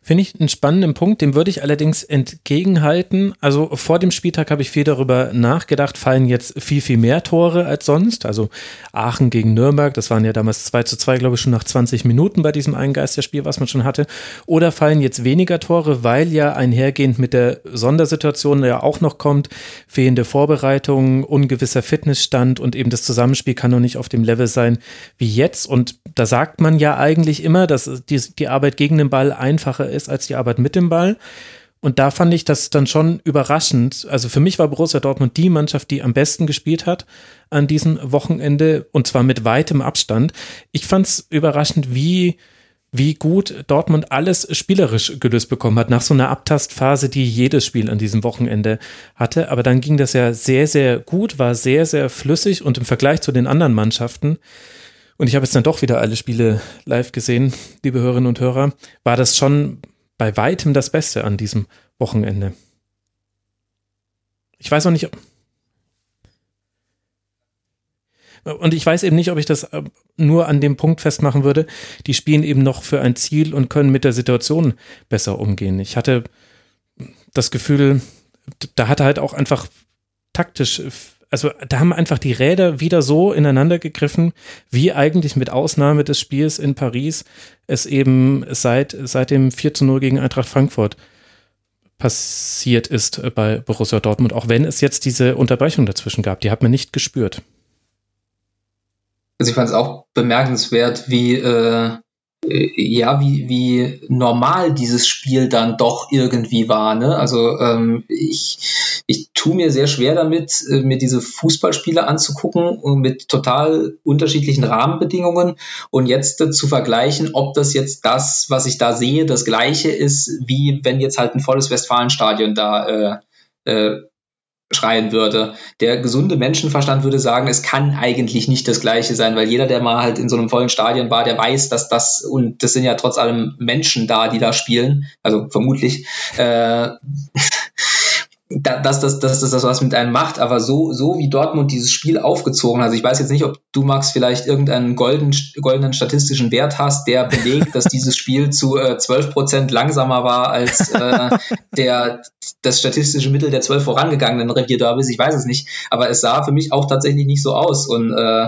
Finde ich einen spannenden Punkt, dem würde ich allerdings entgegenhalten. Also vor dem Spieltag habe ich viel darüber nachgedacht, fallen jetzt viel, viel mehr Tore als sonst. Also Aachen gegen Nürnberg, das waren ja damals 2 zu 2, glaube ich, schon nach 20 Minuten bei diesem Eingeisterspiel, was man schon hatte. Oder fallen jetzt weniger Tore, weil ja einhergehend mit der Sondersituation ja auch noch kommt, fehlende Vorbereitungen, ungewisser Fitnessstand und eben das Zusammenspiel kann noch nicht auf dem Level sein wie jetzt. Und da sagt man ja eigentlich immer, dass die, die Arbeit gegen den Ball einfacher ist als die Arbeit mit dem Ball. Und da fand ich das dann schon überraschend. Also für mich war Borussia Dortmund die Mannschaft, die am besten gespielt hat an diesem Wochenende und zwar mit weitem Abstand. Ich fand es überraschend, wie, wie gut Dortmund alles spielerisch gelöst bekommen hat, nach so einer Abtastphase, die jedes Spiel an diesem Wochenende hatte. Aber dann ging das ja sehr, sehr gut, war sehr, sehr flüssig und im Vergleich zu den anderen Mannschaften und ich habe jetzt dann doch wieder alle Spiele live gesehen, liebe Hörerinnen und Hörer, war das schon bei weitem das Beste an diesem Wochenende. Ich weiß auch nicht, und ich weiß eben nicht, ob ich das äh, nur an dem Punkt festmachen würde, die spielen eben noch für ein Ziel und können mit der Situation besser umgehen. Ich hatte das Gefühl, da hatte halt auch einfach taktisch also da haben einfach die Räder wieder so ineinander gegriffen, wie eigentlich mit Ausnahme des Spiels in Paris es eben seit, seit dem 4 zu 0 gegen Eintracht Frankfurt passiert ist bei Borussia Dortmund, auch wenn es jetzt diese Unterbrechung dazwischen gab. Die hat man nicht gespürt. Also ich fand es auch bemerkenswert, wie äh, ja, wie, wie normal dieses Spiel dann doch irgendwie war. Ne? Also ähm, ich, ich tue mir sehr schwer damit, äh, mir diese Fußballspiele anzugucken mit total unterschiedlichen Rahmenbedingungen und jetzt äh, zu vergleichen, ob das jetzt das, was ich da sehe, das gleiche ist, wie wenn jetzt halt ein volles Westfalenstadion da äh, äh, schreien würde. Der gesunde Menschenverstand würde sagen, es kann eigentlich nicht das Gleiche sein, weil jeder, der mal halt in so einem vollen Stadion war, der weiß, dass das, und das sind ja trotz allem Menschen da, die da spielen, also vermutlich, äh, dass das, dass das was mit einem macht, aber so, so wie Dortmund dieses Spiel aufgezogen hat, also ich weiß jetzt nicht, ob du, Max, vielleicht irgendeinen golden, goldenen statistischen Wert hast, der belegt, dass dieses Spiel zu äh, 12 Prozent langsamer war als äh, der, das statistische Mittel der zwölf vorangegangenen Revierderbys, ich weiß es nicht, aber es sah für mich auch tatsächlich nicht so aus. Und äh,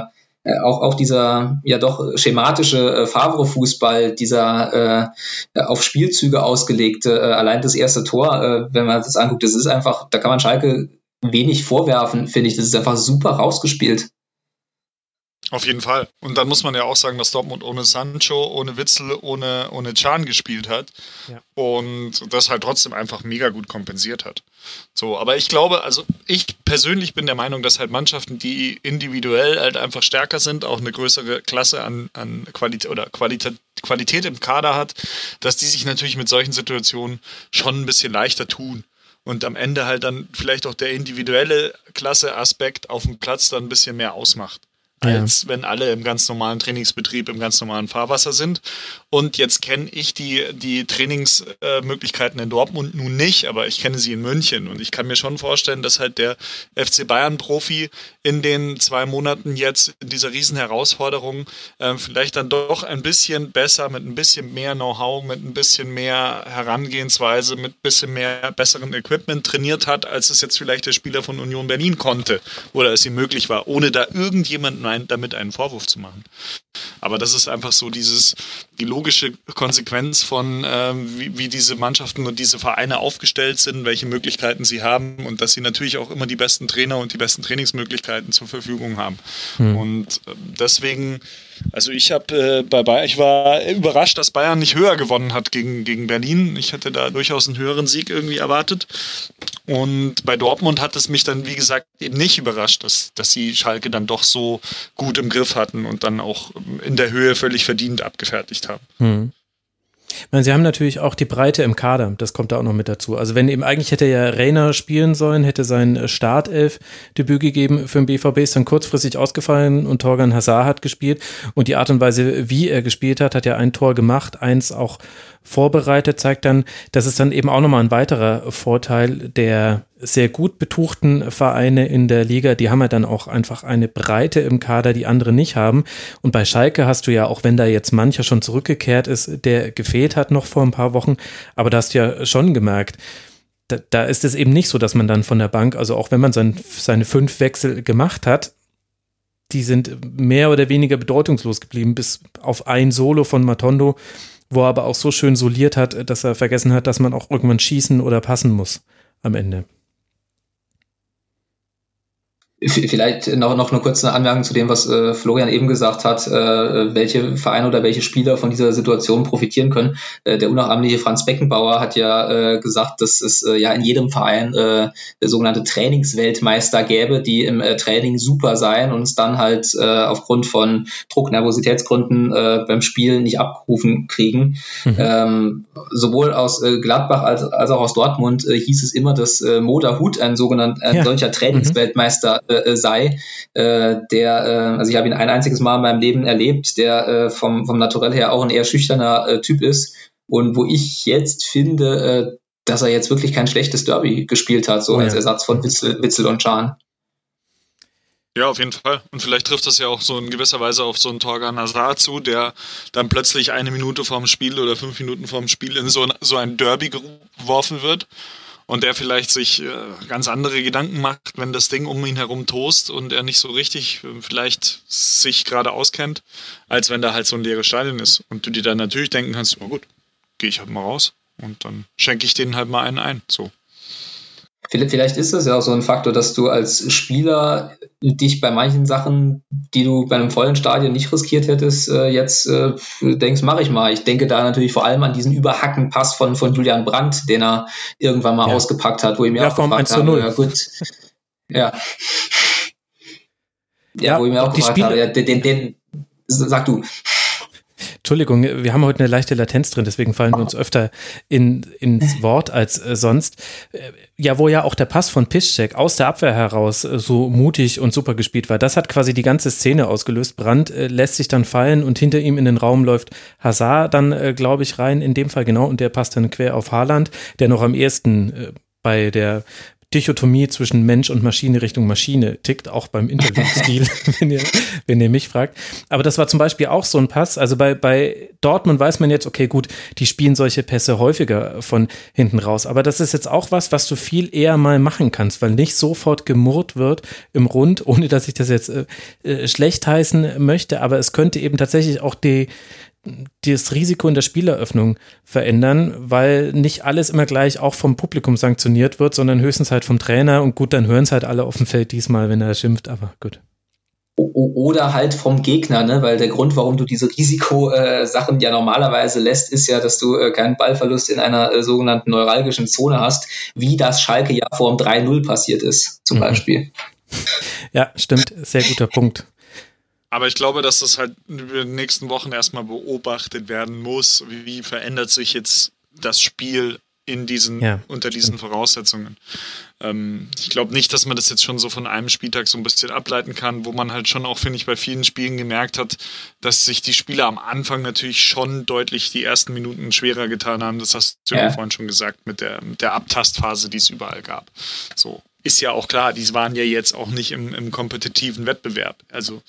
auch, auch dieser ja doch schematische äh, Favre-Fußball, dieser äh, auf Spielzüge ausgelegte, äh, allein das erste Tor, äh, wenn man das anguckt, das ist einfach, da kann man Schalke wenig vorwerfen, finde ich. Das ist einfach super rausgespielt. Auf jeden Fall. Und dann muss man ja auch sagen, dass Dortmund ohne Sancho, ohne Witzel, ohne, ohne Can gespielt hat. Ja. Und das halt trotzdem einfach mega gut kompensiert hat. So, aber ich glaube, also ich persönlich bin der Meinung, dass halt Mannschaften, die individuell halt einfach stärker sind, auch eine größere Klasse an, an Qualität oder Qualität, Qualität im Kader hat, dass die sich natürlich mit solchen Situationen schon ein bisschen leichter tun und am Ende halt dann vielleicht auch der individuelle Klasse-Aspekt auf dem Platz dann ein bisschen mehr ausmacht als ja. wenn alle im ganz normalen Trainingsbetrieb, im ganz normalen Fahrwasser sind. Und jetzt kenne ich die, die Trainingsmöglichkeiten in Dortmund nun nicht, aber ich kenne sie in München. Und ich kann mir schon vorstellen, dass halt der FC Bayern-Profi in den zwei Monaten jetzt in dieser Riesenherausforderung äh, vielleicht dann doch ein bisschen besser, mit ein bisschen mehr Know-how, mit ein bisschen mehr Herangehensweise, mit ein bisschen mehr besseren Equipment trainiert hat, als es jetzt vielleicht der Spieler von Union Berlin konnte oder es ihm möglich war, ohne da irgendjemanden damit einen Vorwurf zu machen. Aber das ist einfach so dieses, die logische Konsequenz von, ähm, wie, wie diese Mannschaften und diese Vereine aufgestellt sind, welche Möglichkeiten sie haben und dass sie natürlich auch immer die besten Trainer und die besten Trainingsmöglichkeiten zur Verfügung haben. Hm. Und äh, deswegen also ich habe äh, bei Bayern, ich war überrascht, dass Bayern nicht höher gewonnen hat gegen, gegen Berlin. Ich hätte da durchaus einen höheren Sieg irgendwie erwartet. Und bei Dortmund hat es mich dann, wie gesagt, eben nicht überrascht, dass, dass sie Schalke dann doch so gut im Griff hatten und dann auch in der Höhe völlig verdient abgefertigt haben. Hm. Meine, sie haben natürlich auch die Breite im Kader, das kommt da auch noch mit dazu. Also wenn eben eigentlich hätte ja Rainer spielen sollen, hätte sein Startelf-Debüt gegeben für den BVB, ist dann kurzfristig ausgefallen und Torgan Hazard hat gespielt und die Art und Weise, wie er gespielt hat, hat ja ein Tor gemacht, eins auch vorbereitet, zeigt dann, dass es dann eben auch nochmal ein weiterer Vorteil der sehr gut betuchten Vereine in der Liga, die haben ja dann auch einfach eine Breite im Kader, die andere nicht haben. Und bei Schalke hast du ja, auch wenn da jetzt mancher schon zurückgekehrt ist, der gefehlt hat noch vor ein paar Wochen, aber da hast du ja schon gemerkt, da, da ist es eben nicht so, dass man dann von der Bank, also auch wenn man sein, seine fünf Wechsel gemacht hat, die sind mehr oder weniger bedeutungslos geblieben, bis auf ein Solo von Matondo, wo er aber auch so schön soliert hat, dass er vergessen hat, dass man auch irgendwann schießen oder passen muss am Ende. Vielleicht noch, noch eine kurze Anmerkung zu dem, was äh, Florian eben gesagt hat, äh, welche Vereine oder welche Spieler von dieser Situation profitieren können. Äh, der unnachahmliche Franz Beckenbauer hat ja äh, gesagt, dass es äh, ja in jedem Verein äh, sogenannte Trainingsweltmeister gäbe, die im äh, Training super seien und es dann halt äh, aufgrund von Druck, Nervositätsgründen äh, beim Spiel nicht abgerufen kriegen. Mhm. Ähm, sowohl aus äh, Gladbach als, als auch aus Dortmund äh, hieß es immer, dass äh, Moda Hut ein sogenannter ein ja. solcher Trainingsweltmeister äh, sei, äh, der, äh, also ich habe ihn ein einziges Mal in meinem Leben erlebt, der äh, vom, vom Naturell her auch ein eher schüchterner äh, Typ ist und wo ich jetzt finde, äh, dass er jetzt wirklich kein schlechtes Derby gespielt hat, so oh ja. als Ersatz von Witzel, Witzel und Chan. Ja, auf jeden Fall. Und vielleicht trifft das ja auch so in gewisser Weise auf so einen Torgan Hazard zu, der dann plötzlich eine Minute vorm Spiel oder fünf Minuten vorm Spiel in so ein, so ein Derby geworfen wird und der vielleicht sich äh, ganz andere Gedanken macht, wenn das Ding um ihn herum tost und er nicht so richtig äh, vielleicht sich gerade auskennt, als wenn da halt so ein leeres Stadion ist und du dir dann natürlich denken kannst, oh gut, gehe ich halt mal raus und dann schenke ich denen halt mal einen ein. So. Vielleicht ist das ja auch so ein Faktor, dass du als Spieler dich bei manchen Sachen, die du bei einem vollen Stadion nicht riskiert hättest, äh, jetzt äh, denkst, mache ich mal. Ich denke da natürlich vor allem an diesen Überhackenpass von, von Julian Brandt, den er irgendwann mal ja. ausgepackt hat, wo ich mir ja, auch gefragt habe, ja gut, ja. Ja, ja wo ich mir auch gefragt habe, ja, den, den, den, sag du. Entschuldigung, wir haben heute eine leichte Latenz drin, deswegen fallen wir uns öfter in, ins Wort als äh, sonst. Äh, ja, wo ja auch der Pass von Piszczek aus der Abwehr heraus äh, so mutig und super gespielt war, das hat quasi die ganze Szene ausgelöst. Brandt lässt sich dann fallen und hinter ihm in den Raum läuft Hazard dann, glaube ich, rein, in dem Fall genau, und der passt dann quer auf Haaland, der noch am ehesten bei der Dichotomie zwischen Mensch und Maschine Richtung Maschine tickt, auch beim Interviewstil, wenn, ihr, wenn ihr mich fragt. Aber das war zum Beispiel auch so ein Pass. Also bei, bei Dortmund weiß man jetzt, okay, gut, die spielen solche Pässe häufiger von hinten raus. Aber das ist jetzt auch was, was du viel eher mal machen kannst, weil nicht sofort gemurrt wird im Rund, ohne dass ich das jetzt äh, äh schlecht heißen möchte. Aber es könnte eben tatsächlich auch die, das Risiko in der Spieleröffnung verändern, weil nicht alles immer gleich auch vom Publikum sanktioniert wird, sondern höchstens halt vom Trainer und gut, dann hören es halt alle auf dem Feld diesmal, wenn er schimpft, aber gut. Oder halt vom Gegner, ne? weil der Grund, warum du diese Risikosachen äh, ja normalerweise lässt, ist ja, dass du äh, keinen Ballverlust in einer äh, sogenannten neuralgischen Zone hast, wie das Schalke ja vor dem 3-0 passiert ist, zum mhm. Beispiel. Ja, stimmt, sehr guter Punkt. Aber ich glaube, dass das halt in den nächsten Wochen erstmal beobachtet werden muss. Wie verändert sich jetzt das Spiel in diesen, ja. unter diesen Voraussetzungen? Ähm, ich glaube nicht, dass man das jetzt schon so von einem Spieltag so ein bisschen ableiten kann, wo man halt schon auch, finde ich, bei vielen Spielen gemerkt hat, dass sich die Spieler am Anfang natürlich schon deutlich die ersten Minuten schwerer getan haben. Das hast du ja vorhin schon gesagt, mit der, mit der Abtastphase, die es überall gab. So ist ja auch klar, die waren ja jetzt auch nicht im, im kompetitiven Wettbewerb. Also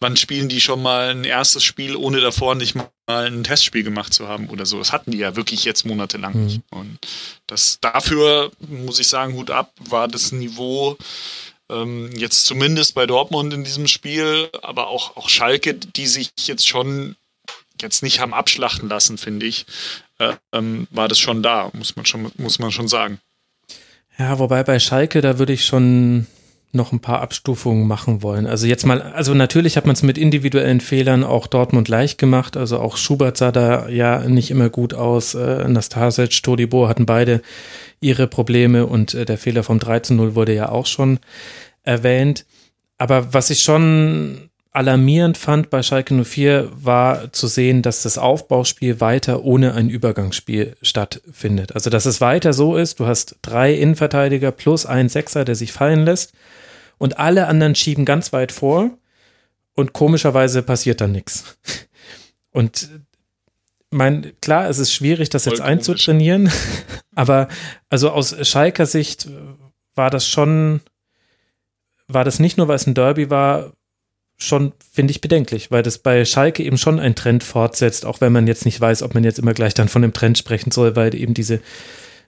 wann spielen die schon mal ein erstes Spiel, ohne davor nicht mal ein Testspiel gemacht zu haben oder so? Das hatten die ja wirklich jetzt monatelang mhm. nicht. Und das dafür, muss ich sagen, Hut ab, war das Niveau ähm, jetzt zumindest bei Dortmund in diesem Spiel, aber auch, auch Schalke, die sich jetzt schon jetzt nicht haben abschlachten lassen, finde ich, äh, ähm, war das schon da, muss man schon, muss man schon sagen. Ja, wobei bei Schalke, da würde ich schon noch ein paar Abstufungen machen wollen. Also jetzt mal, also natürlich hat man es mit individuellen Fehlern auch Dortmund leicht gemacht. Also auch Schubert sah da ja nicht immer gut aus. Äh, Nastasic, Todibo hatten beide ihre Probleme und äh, der Fehler vom 13-0 wurde ja auch schon erwähnt. Aber was ich schon alarmierend fand bei Schalke 04 war zu sehen, dass das Aufbauspiel weiter ohne ein Übergangsspiel stattfindet. Also dass es weiter so ist, du hast drei Innenverteidiger plus einen Sechser, der sich fallen lässt und alle anderen schieben ganz weit vor und komischerweise passiert dann nichts. Und mein, klar, es ist schwierig, das Voll jetzt komisch. einzutrainieren, aber also aus Schalker Sicht war das schon, war das nicht nur, weil es ein Derby war, schon, finde ich, bedenklich, weil das bei Schalke eben schon einen Trend fortsetzt, auch wenn man jetzt nicht weiß, ob man jetzt immer gleich dann von dem Trend sprechen soll, weil eben diese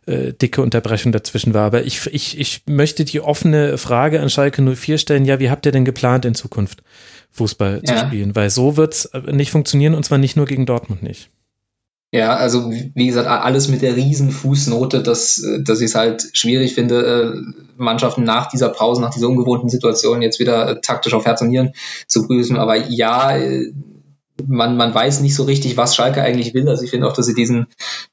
äh, dicke Unterbrechung dazwischen war. Aber ich, ich, ich möchte die offene Frage an Schalke 04 stellen, ja, wie habt ihr denn geplant, in Zukunft Fußball ja. zu spielen? Weil so wird es nicht funktionieren und zwar nicht nur gegen Dortmund nicht. Ja, also wie gesagt, alles mit der riesen Fußnote, dass, dass ich es halt schwierig finde, äh, Mannschaften nach dieser Pause, nach dieser ungewohnten Situation jetzt wieder äh, taktisch auf Herz und Nieren zu prüfen. Aber ja, äh, man, man weiß nicht so richtig, was Schalke eigentlich will. Also ich finde auch, dass sie diesen,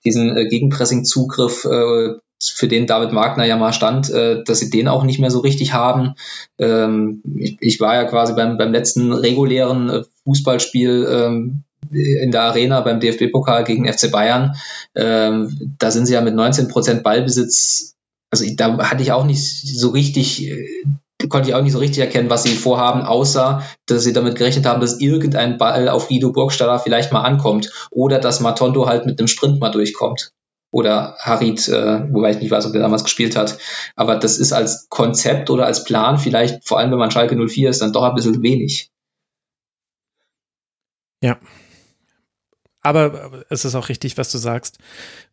diesen Gegenpressing-Zugriff, für den David Wagner ja mal stand, dass sie den auch nicht mehr so richtig haben. Ähm, ich, ich war ja quasi beim, beim letzten regulären Fußballspiel ähm, in der Arena beim DFB-Pokal gegen FC Bayern. Ähm, da sind sie ja mit 19 Prozent Ballbesitz. Also da hatte ich auch nicht so richtig, äh, konnte ich auch nicht so richtig erkennen, was sie vorhaben, außer dass sie damit gerechnet haben, dass irgendein Ball auf Guido Burgstaller vielleicht mal ankommt oder dass Matondo halt mit einem Sprint mal durchkommt. Oder Harit, äh, wobei ich nicht weiß, ob der damals gespielt hat. Aber das ist als Konzept oder als Plan vielleicht, vor allem wenn man Schalke 04 ist, dann doch ein bisschen wenig. Ja, aber es ist auch richtig, was du sagst.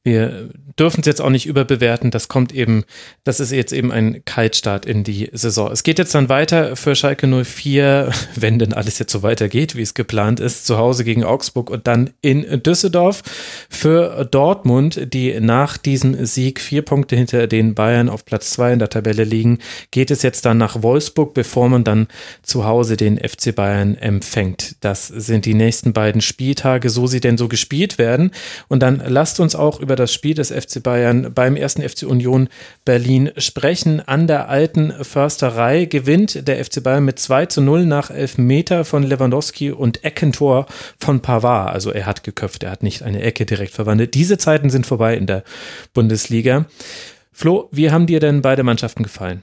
Wir dürfen es jetzt auch nicht überbewerten. Das kommt eben, das ist jetzt eben ein Kaltstart in die Saison. Es geht jetzt dann weiter für Schalke 04, wenn denn alles jetzt so weitergeht, wie es geplant ist, zu Hause gegen Augsburg und dann in Düsseldorf. Für Dortmund, die nach diesem Sieg vier Punkte hinter den Bayern auf Platz zwei in der Tabelle liegen, geht es jetzt dann nach Wolfsburg, bevor man dann zu Hause den FC Bayern empfängt. Das sind die nächsten beiden Spieltage, so sie denn so gespielt werden. Und dann lasst uns auch über das Spiel des FC Bayern beim ersten FC Union Berlin sprechen. An der alten Försterei gewinnt der FC Bayern mit 2 zu 0 nach 11 Meter von Lewandowski und Eckentor von Pavard. Also er hat geköpft, er hat nicht eine Ecke direkt verwandelt. Diese Zeiten sind vorbei in der Bundesliga. Flo, wie haben dir denn beide Mannschaften gefallen?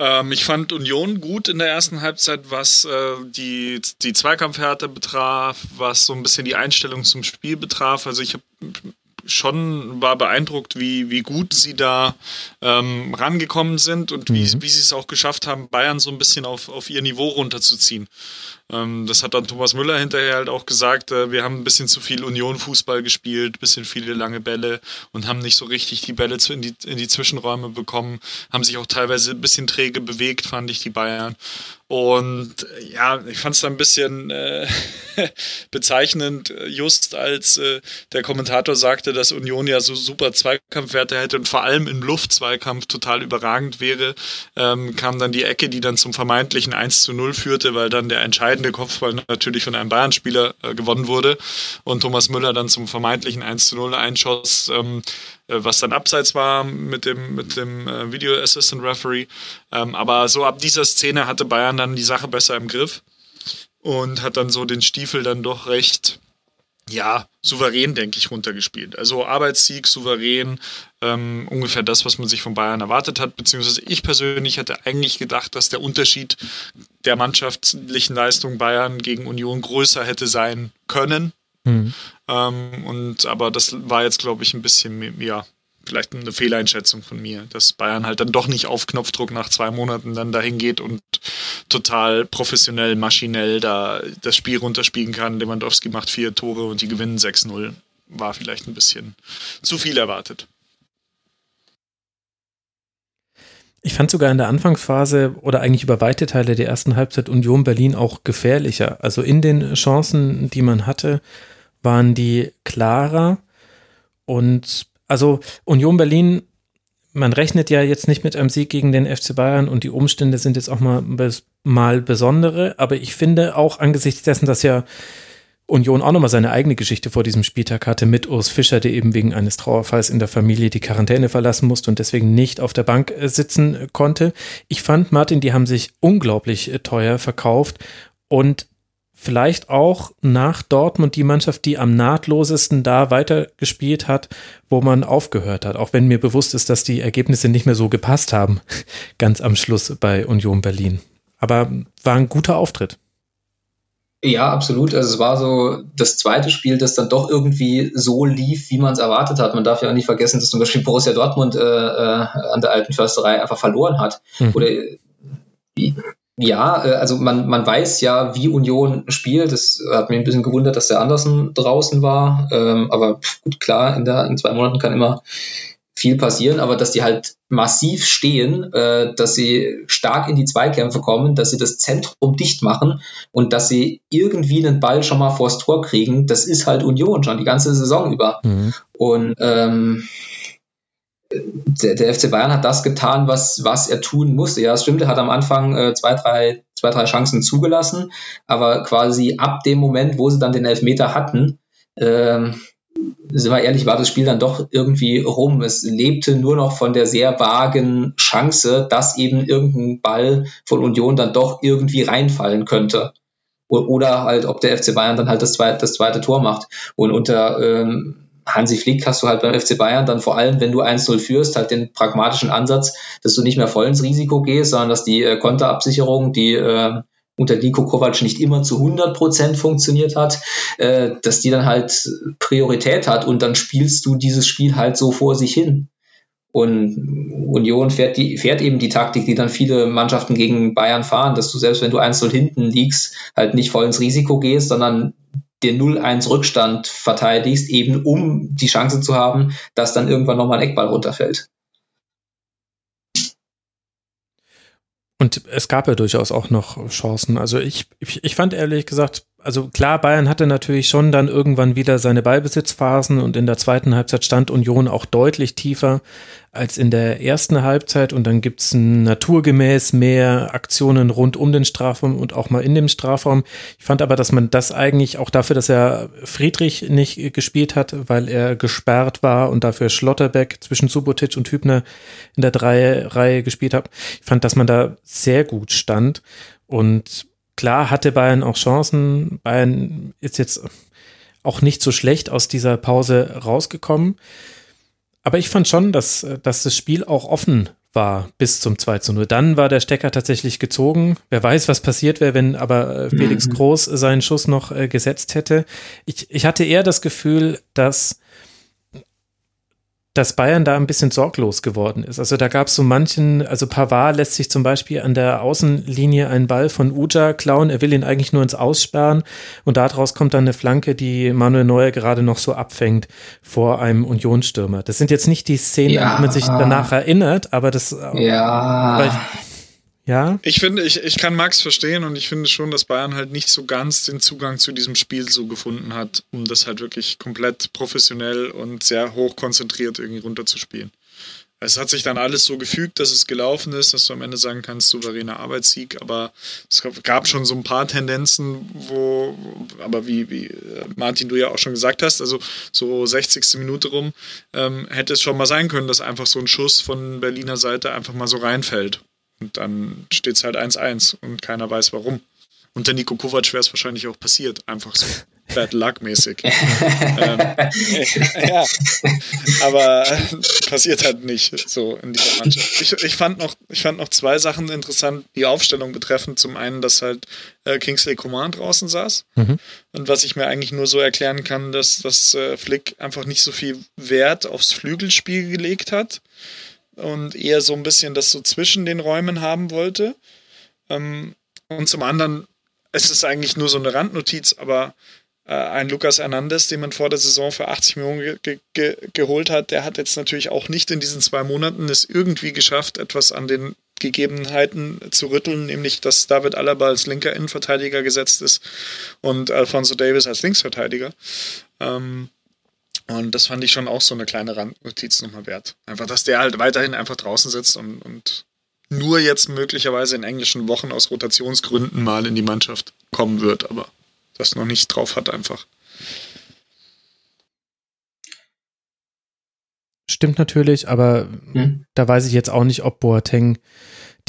Ähm, ich fand Union gut in der ersten Halbzeit, was äh, die, die Zweikampfhärte betraf, was so ein bisschen die Einstellung zum Spiel betraf. Also ich habe schon war beeindruckt, wie, wie gut sie da ähm, rangekommen sind und wie, mhm. wie sie es auch geschafft haben, Bayern so ein bisschen auf, auf ihr Niveau runterzuziehen. Ähm, das hat dann Thomas Müller hinterher halt auch gesagt, äh, wir haben ein bisschen zu viel Union-Fußball gespielt, bisschen viele lange Bälle und haben nicht so richtig die Bälle in die, in die Zwischenräume bekommen, haben sich auch teilweise ein bisschen träge bewegt, fand ich, die Bayern. Und ja, ich fand es ein bisschen äh, bezeichnend, just als äh, der Kommentator sagte, dass Union ja so super Zweikampfwerte hätte und vor allem im Luftzweikampf total überragend wäre, ähm, kam dann die Ecke, die dann zum vermeintlichen 1 zu 0 führte, weil dann der entscheidende Kopfball natürlich von einem Bayern-Spieler äh, gewonnen wurde und Thomas Müller dann zum vermeintlichen 1 zu 0 einschoss. Ähm, äh, was dann abseits war mit dem, mit dem äh, Video Assistant Referee. Ähm, aber so ab dieser Szene hatte Bayern dann die Sache besser im Griff und hat dann so den Stiefel dann doch recht, ja, souverän, denke ich, runtergespielt. Also Arbeitssieg, souverän, ähm, ungefähr das, was man sich von Bayern erwartet hat, beziehungsweise ich persönlich hätte eigentlich gedacht, dass der Unterschied der mannschaftlichen Leistung Bayern gegen Union größer hätte sein können. Mhm. Ähm, und aber das war jetzt, glaube ich, ein bisschen ja, vielleicht eine Fehleinschätzung von mir, dass Bayern halt dann doch nicht auf Knopfdruck nach zwei Monaten dann dahin geht und total professionell, maschinell da das Spiel runterspielen kann. Lewandowski macht vier Tore und die gewinnen 6-0. War vielleicht ein bisschen zu viel erwartet. Ich fand sogar in der Anfangsphase oder eigentlich über weite Teile der ersten Halbzeit Union Berlin auch gefährlicher. Also in den Chancen, die man hatte, waren die klarer. Und also Union Berlin, man rechnet ja jetzt nicht mit einem Sieg gegen den FC Bayern und die Umstände sind jetzt auch mal, mal besondere. Aber ich finde auch angesichts dessen, dass ja Union auch nochmal seine eigene Geschichte vor diesem Spieltag hatte mit Urs Fischer, der eben wegen eines Trauerfalls in der Familie die Quarantäne verlassen musste und deswegen nicht auf der Bank äh, sitzen konnte. Ich fand, Martin, die haben sich unglaublich äh, teuer verkauft und vielleicht auch nach Dortmund die Mannschaft, die am nahtlosesten da weitergespielt hat, wo man aufgehört hat. Auch wenn mir bewusst ist, dass die Ergebnisse nicht mehr so gepasst haben, ganz am Schluss bei Union Berlin. Aber war ein guter Auftritt. Ja, absolut. Also es war so das zweite Spiel, das dann doch irgendwie so lief, wie man es erwartet hat. Man darf ja auch nicht vergessen, dass zum Beispiel Borussia Dortmund äh, äh, an der alten Försterei einfach verloren hat. Mhm. Oder ja, äh, also man, man weiß ja, wie Union spielt. Das hat mich ein bisschen gewundert, dass der Andersen draußen war. Ähm, aber gut, klar, in, der, in zwei Monaten kann immer viel passieren, aber dass die halt massiv stehen, äh, dass sie stark in die Zweikämpfe kommen, dass sie das Zentrum dicht machen und dass sie irgendwie einen Ball schon mal vors Tor kriegen, das ist halt Union schon die ganze Saison über. Mhm. Und ähm, der, der, FC Bayern hat das getan, was, was er tun musste. Ja, es stimmt, er hat am Anfang äh, zwei, drei, zwei, drei Chancen zugelassen, aber quasi ab dem Moment, wo sie dann den Elfmeter hatten, ähm, sind wir ehrlich, war das Spiel dann doch irgendwie rum. Es lebte nur noch von der sehr vagen Chance, dass eben irgendein Ball von Union dann doch irgendwie reinfallen könnte. Oder halt, ob der FC Bayern dann halt das zweite, das zweite Tor macht. Und unter ähm, Hansi Flick hast du halt beim FC Bayern dann vor allem, wenn du 1-0 führst, halt den pragmatischen Ansatz, dass du nicht mehr voll ins Risiko gehst, sondern dass die äh, Konterabsicherung, die äh, unter Nico Kovac nicht immer zu 100 Prozent funktioniert hat, äh, dass die dann halt Priorität hat und dann spielst du dieses Spiel halt so vor sich hin. Und Union fährt, die, fährt eben die Taktik, die dann viele Mannschaften gegen Bayern fahren, dass du selbst wenn du 1-0 hinten liegst, halt nicht voll ins Risiko gehst, sondern den 0-1 Rückstand verteidigst, eben um die Chance zu haben, dass dann irgendwann nochmal ein Eckball runterfällt. Und es gab ja durchaus auch noch Chancen. Also ich, ich, ich fand ehrlich gesagt, also klar, Bayern hatte natürlich schon dann irgendwann wieder seine Ballbesitzphasen und in der zweiten Halbzeit stand Union auch deutlich tiefer als in der ersten Halbzeit und dann gibt's naturgemäß mehr Aktionen rund um den Strafraum und auch mal in dem Strafraum. Ich fand aber, dass man das eigentlich auch dafür, dass er Friedrich nicht gespielt hat, weil er gesperrt war und dafür Schlotterbeck zwischen Subotic und Hübner in der Reihe gespielt hat. Ich fand, dass man da sehr gut stand und Klar hatte Bayern auch Chancen. Bayern ist jetzt auch nicht so schlecht aus dieser Pause rausgekommen. Aber ich fand schon, dass, dass das Spiel auch offen war bis zum 2 zu 0. Dann war der Stecker tatsächlich gezogen. Wer weiß, was passiert wäre, wenn aber Felix. Groß seinen Schuss noch äh, gesetzt hätte. Ich, ich hatte eher das Gefühl, dass dass Bayern da ein bisschen sorglos geworden ist. Also da gab es so manchen, also Pavard lässt sich zum Beispiel an der Außenlinie einen Ball von Uja klauen, er will ihn eigentlich nur ins Aussperren und daraus kommt dann eine Flanke, die Manuel Neuer gerade noch so abfängt vor einem Unionsstürmer. Das sind jetzt nicht die Szenen, ja. an die man sich danach erinnert, aber das ja. Ja. Ich finde, ich, ich kann Max verstehen und ich finde schon, dass Bayern halt nicht so ganz den Zugang zu diesem Spiel so gefunden hat, um das halt wirklich komplett professionell und sehr hoch konzentriert irgendwie runterzuspielen. Es hat sich dann alles so gefügt, dass es gelaufen ist, dass du am Ende sagen kannst, souveräner Arbeitssieg, aber es gab schon so ein paar Tendenzen, wo, aber wie, wie äh, Martin, du ja auch schon gesagt hast, also so 60. Minute rum, ähm, hätte es schon mal sein können, dass einfach so ein Schuss von Berliner Seite einfach mal so reinfällt. Und dann steht es halt 1-1 und keiner weiß warum. Und der Nico Kovac wäre es wahrscheinlich auch passiert, einfach so. Bad Luck-mäßig. ähm, ja, aber passiert halt nicht so in dieser Mannschaft. Ich, ich, fand noch, ich fand noch zwei Sachen interessant, die Aufstellung betreffend. Zum einen, dass halt äh, Kingsley Coman draußen saß. Mhm. Und was ich mir eigentlich nur so erklären kann, dass, dass äh, Flick einfach nicht so viel Wert aufs Flügelspiel gelegt hat und eher so ein bisschen das so zwischen den Räumen haben wollte. Ähm, und zum anderen, es ist eigentlich nur so eine Randnotiz, aber äh, ein Lukas Hernandez, den man vor der Saison für 80 Millionen ge ge geholt hat, der hat jetzt natürlich auch nicht in diesen zwei Monaten es irgendwie geschafft, etwas an den Gegebenheiten zu rütteln, nämlich dass David Alaba als linker Innenverteidiger gesetzt ist und Alfonso Davis als Linksverteidiger. Ähm, und das fand ich schon auch so eine kleine Randnotiz nochmal wert. Einfach, dass der halt weiterhin einfach draußen sitzt und, und nur jetzt möglicherweise in englischen Wochen aus Rotationsgründen mal in die Mannschaft kommen wird, aber das noch nicht drauf hat einfach. Stimmt natürlich, aber hm? da weiß ich jetzt auch nicht, ob Boateng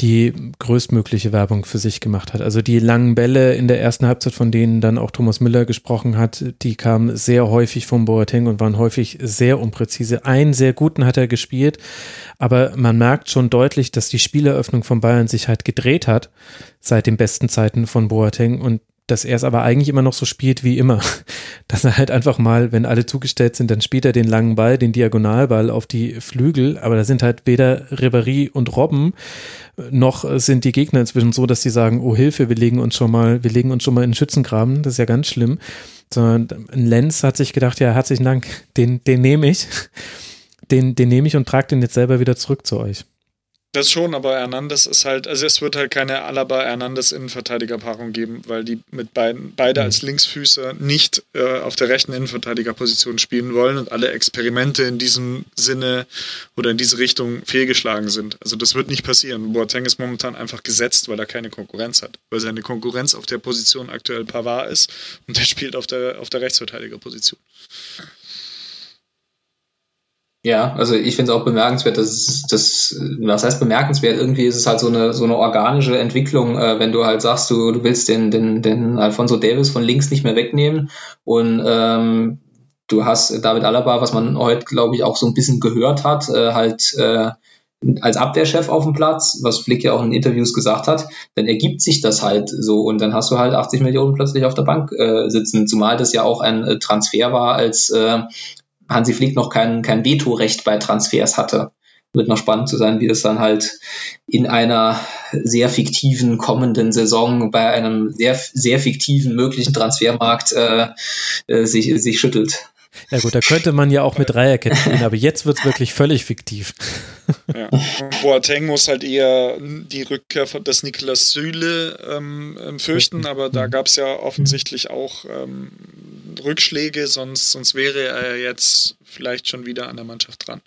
die größtmögliche Werbung für sich gemacht hat. Also die langen Bälle in der ersten Halbzeit, von denen dann auch Thomas Müller gesprochen hat, die kamen sehr häufig vom Boateng und waren häufig sehr unpräzise. Einen sehr guten hat er gespielt, aber man merkt schon deutlich, dass die Spieleröffnung von Bayern sich halt gedreht hat seit den besten Zeiten von Boateng und dass er es aber eigentlich immer noch so spielt wie immer. Dass er halt einfach mal, wenn alle zugestellt sind, dann spielt er den langen Ball, den Diagonalball auf die Flügel, aber da sind halt weder Ribéry und Robben, noch sind die Gegner inzwischen so, dass sie sagen, oh Hilfe, wir legen uns schon mal, wir legen uns schon mal in den Schützengraben, das ist ja ganz schlimm. Sondern ein Lenz hat sich gedacht, ja, herzlichen Dank, den, den nehme ich. Den, den nehme ich und trage den jetzt selber wieder zurück zu euch. Das schon, aber Hernandez ist halt, also es wird halt keine Alaba-Hernandez Innenverteidigerpaarung geben, weil die mit beiden, beide als Linksfüßer nicht äh, auf der rechten Innenverteidigerposition spielen wollen und alle Experimente in diesem Sinne oder in diese Richtung fehlgeschlagen sind. Also das wird nicht passieren. Boateng ist momentan einfach gesetzt, weil er keine Konkurrenz hat, weil seine Konkurrenz auf der Position aktuell Pavard ist und der spielt auf der, auf der Rechtsverteidigerposition. Ja, also ich finde es auch bemerkenswert, dass das, was heißt bemerkenswert? Irgendwie ist es halt so eine so eine organische Entwicklung, äh, wenn du halt sagst, du, du willst den, den, den Alfonso Davis von links nicht mehr wegnehmen und ähm, du hast David Alaba, was man heute, glaube ich, auch so ein bisschen gehört hat, äh, halt äh, als Abwehrchef auf dem Platz, was Flick ja auch in Interviews gesagt hat, dann ergibt sich das halt so und dann hast du halt 80 Millionen plötzlich auf der Bank äh, sitzen, zumal das ja auch ein äh, Transfer war, als äh, Hansi Flick noch kein, kein Vetorecht bei Transfers hatte. Wird noch spannend zu sein, wie das dann halt in einer sehr fiktiven kommenden Saison bei einem sehr, sehr fiktiven möglichen Transfermarkt äh, äh, sich, sich schüttelt. Ja gut, da könnte man ja auch mit Dreierketten spielen, aber jetzt wird es wirklich völlig fiktiv. Ja. Boateng muss halt eher die Rückkehr des Niklas Süle ähm, ähm fürchten, aber da mhm. gab es ja offensichtlich auch ähm, Rückschläge, sonst, sonst wäre er jetzt vielleicht schon wieder an der Mannschaft dran.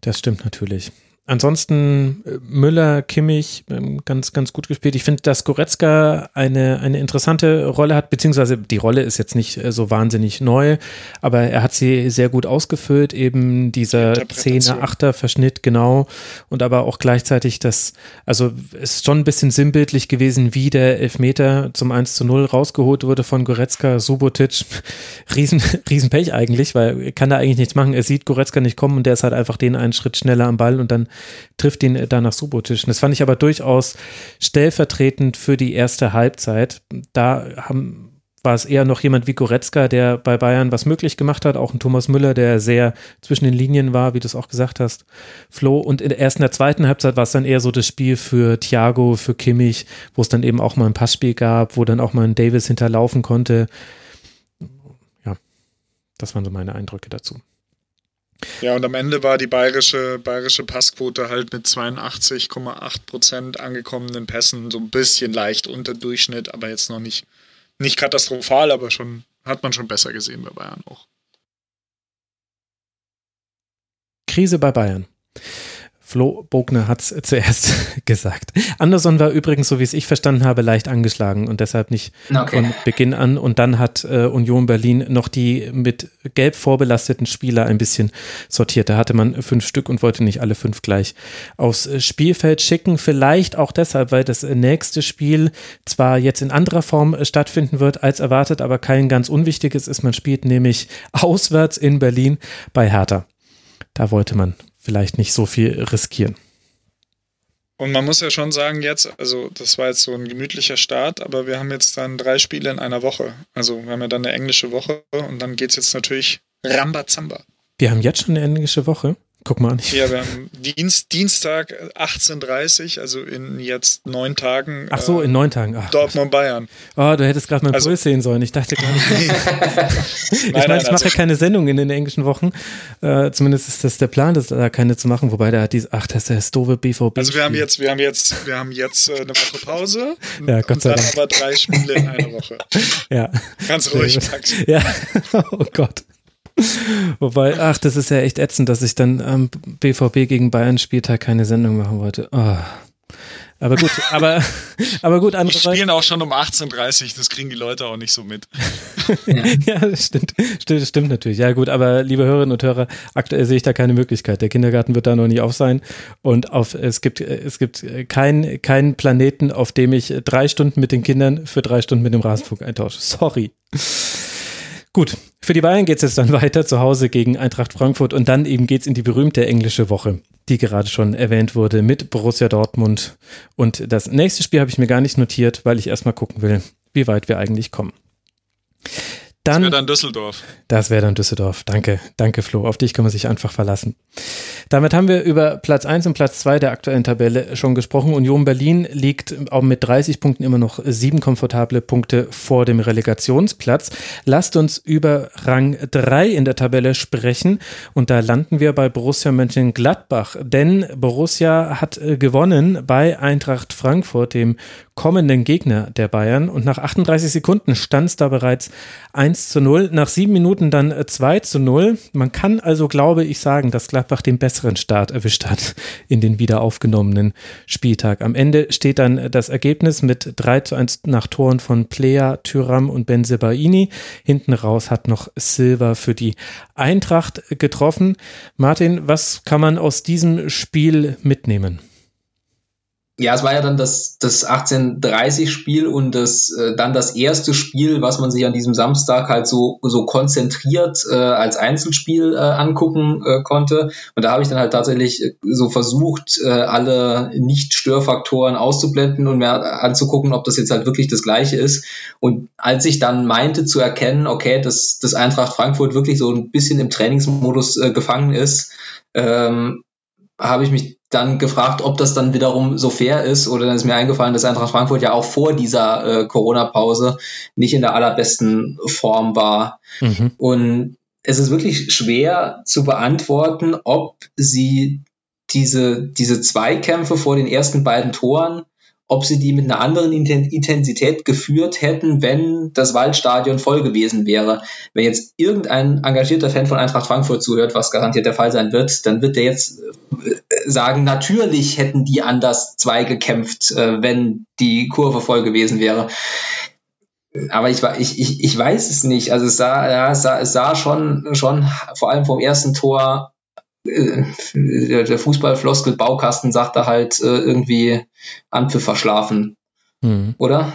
Das stimmt natürlich. Ansonsten äh, Müller, Kimmich, ähm, ganz, ganz gut gespielt. Ich finde, dass Goretzka eine, eine interessante Rolle hat, beziehungsweise die Rolle ist jetzt nicht äh, so wahnsinnig neu, aber er hat sie sehr gut ausgefüllt, eben dieser 10er, 8er Verschnitt, genau. Und aber auch gleichzeitig das, also es ist schon ein bisschen sinnbildlich gewesen, wie der Elfmeter zum 1 zu 0 rausgeholt wurde von Goretzka, Subotic. Riesen, Riesenpech eigentlich, weil er kann da eigentlich nichts machen. Er sieht Goretzka nicht kommen und der ist halt einfach den einen Schritt schneller am Ball und dann trifft ihn da nach Subotic. Das fand ich aber durchaus stellvertretend für die erste Halbzeit. Da haben war es eher noch jemand wie Goretzka, der bei Bayern was möglich gemacht hat, auch ein Thomas Müller, der sehr zwischen den Linien war, wie du es auch gesagt hast, Flo. Und in der ersten, der zweiten Halbzeit war es dann eher so das Spiel für Thiago, für Kimmich, wo es dann eben auch mal ein Passspiel gab, wo dann auch mal ein Davis hinterlaufen konnte. Ja, das waren so meine Eindrücke dazu. Ja, und am Ende war die bayerische, bayerische Passquote halt mit 82,8 Prozent angekommenen Pässen so ein bisschen leicht unter Durchschnitt, aber jetzt noch nicht, nicht katastrophal, aber schon hat man schon besser gesehen bei Bayern auch. Krise bei Bayern. Flo Bogner hat es zuerst gesagt. Anderson war übrigens, so wie es ich verstanden habe, leicht angeschlagen und deshalb nicht okay. von Beginn an. Und dann hat äh, Union Berlin noch die mit gelb vorbelasteten Spieler ein bisschen sortiert. Da hatte man fünf Stück und wollte nicht alle fünf gleich aufs Spielfeld schicken. Vielleicht auch deshalb, weil das nächste Spiel zwar jetzt in anderer Form stattfinden wird als erwartet, aber kein ganz unwichtiges ist. Man spielt nämlich auswärts in Berlin bei Hertha. Da wollte man vielleicht nicht so viel riskieren. Und man muss ja schon sagen, jetzt, also das war jetzt so ein gemütlicher Start, aber wir haben jetzt dann drei Spiele in einer Woche. Also wir haben ja dann eine englische Woche und dann geht es jetzt natürlich Rambazamba. Wir haben jetzt schon eine englische Woche? Guck mal an. Ja, wir haben Dienst, Dienstag 18.30 also in jetzt neun Tagen. Ach so, in neun Tagen. Ach, Dortmund Bayern. Oh, du hättest gerade mein also, Puls sehen sollen. Ich dachte gar nicht. ich meine, ich mache also, ja keine Sendung in den englischen Wochen. Äh, zumindest ist das der Plan, das da keine zu machen. Wobei da hat die, ach, das ist der doofe BVB. Also wir haben jetzt, wir haben jetzt, wir haben jetzt äh, eine Woche Pause. ja, Gott sei Dank. dann aber drei Spiele in einer Woche. ja. Ganz ruhig, Max. Ja. oh Gott. Wobei, ach, das ist ja echt ätzend, dass ich dann am BVB gegen Bayern Spieltag keine Sendung machen wollte. Oh. Aber gut, aber, aber gut, andere. Die spielen auch schon um 18.30 Uhr, das kriegen die Leute auch nicht so mit. ja, das stimmt, stimmt, stimmt natürlich. Ja, gut, aber liebe Hörerinnen und Hörer, aktuell sehe ich da keine Möglichkeit. Der Kindergarten wird da noch nie auf sein. Und auf, es gibt, es gibt keinen kein Planeten, auf dem ich drei Stunden mit den Kindern für drei Stunden mit dem Rasenfunk eintausche. Sorry. Gut, für die Bayern geht es jetzt dann weiter zu Hause gegen Eintracht Frankfurt und dann eben geht es in die berühmte englische Woche, die gerade schon erwähnt wurde mit Borussia Dortmund. Und das nächste Spiel habe ich mir gar nicht notiert, weil ich erstmal gucken will, wie weit wir eigentlich kommen. Dann, das wäre dann Düsseldorf. Das wäre dann Düsseldorf. Danke, danke Flo. Auf dich kann man sich einfach verlassen. Damit haben wir über Platz 1 und Platz 2 der aktuellen Tabelle schon gesprochen. Union Berlin liegt auch mit 30 Punkten immer noch sieben komfortable Punkte vor dem Relegationsplatz. Lasst uns über Rang 3 in der Tabelle sprechen. Und da landen wir bei Borussia Mönchengladbach. Denn Borussia hat äh, gewonnen bei Eintracht Frankfurt, dem kommenden Gegner der Bayern. Und nach 38 Sekunden stand es da bereits 1 zu 0. Nach sieben Minuten dann 2 äh, zu 0. Man kann also, glaube ich, sagen, dass Gladbach den besseren Start erwischt hat in den wieder aufgenommenen Spieltag. Am Ende steht dann das Ergebnis mit 3 zu 1 nach Toren von Plea, Tyram und Benzebaini. Hinten raus hat noch Silva für die Eintracht getroffen. Martin, was kann man aus diesem Spiel mitnehmen? Ja, es war ja dann das, das 1830-Spiel und das äh, dann das erste Spiel, was man sich an diesem Samstag halt so, so konzentriert äh, als Einzelspiel äh, angucken äh, konnte. Und da habe ich dann halt tatsächlich äh, so versucht, äh, alle Nicht-Störfaktoren auszublenden und mir anzugucken, ob das jetzt halt wirklich das gleiche ist. Und als ich dann meinte zu erkennen, okay, dass das Eintracht Frankfurt wirklich so ein bisschen im Trainingsmodus äh, gefangen ist, ähm, habe ich mich dann gefragt, ob das dann wiederum so fair ist. Oder dann ist mir eingefallen, dass Eintracht Frankfurt ja auch vor dieser äh, Corona-Pause nicht in der allerbesten Form war. Mhm. Und es ist wirklich schwer zu beantworten, ob sie diese, diese Zweikämpfe vor den ersten beiden Toren ob sie die mit einer anderen Intensität geführt hätten, wenn das Waldstadion voll gewesen wäre. Wenn jetzt irgendein engagierter Fan von Eintracht Frankfurt zuhört, was garantiert der Fall sein wird, dann wird der jetzt äh, sagen, natürlich hätten die anders zwei gekämpft, äh, wenn die Kurve voll gewesen wäre. Aber ich, ich, ich, ich weiß es nicht. Also es sah, ja, es sah, es sah schon, schon vor allem vom ersten Tor äh, der Fußballfloskel Baukasten sagt da halt äh, irgendwie Anpfiff verschlafen. Mhm. Oder?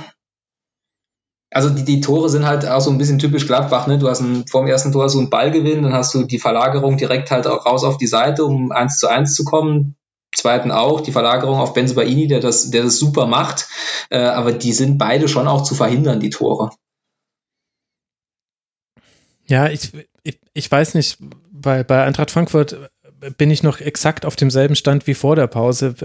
Also die, die Tore sind halt auch so ein bisschen typisch Gladbach, ne? Du hast ein, vor dem ersten Tor so einen Ballgewinn, dann hast du die Verlagerung direkt halt auch raus auf die Seite, um eins zu eins zu kommen. Zweiten auch, die Verlagerung auf Benzebaini, der das, der das super macht. Äh, aber die sind beide schon auch zu verhindern, die Tore. Ja, ich, ich, ich weiß nicht, bei, bei Eintracht Frankfurt bin ich noch exakt auf demselben Stand wie vor der Pause.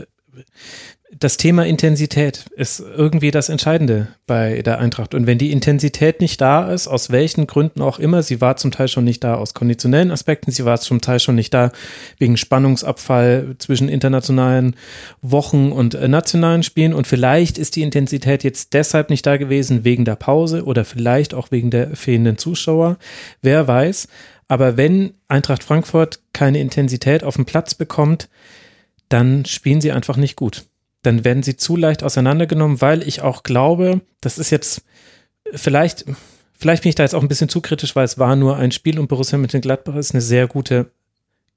das Thema Intensität ist irgendwie das Entscheidende bei der Eintracht. Und wenn die Intensität nicht da ist, aus welchen Gründen auch immer, sie war zum Teil schon nicht da aus konditionellen Aspekten, sie war zum Teil schon nicht da wegen Spannungsabfall zwischen internationalen Wochen und äh, nationalen Spielen. Und vielleicht ist die Intensität jetzt deshalb nicht da gewesen wegen der Pause oder vielleicht auch wegen der fehlenden Zuschauer. Wer weiß. Aber wenn Eintracht Frankfurt keine Intensität auf dem Platz bekommt, dann spielen sie einfach nicht gut. Dann werden sie zu leicht auseinandergenommen, weil ich auch glaube, das ist jetzt vielleicht, vielleicht bin ich da jetzt auch ein bisschen zu kritisch, weil es war nur ein Spiel und Borussia Mönchengladbach ist eine sehr gute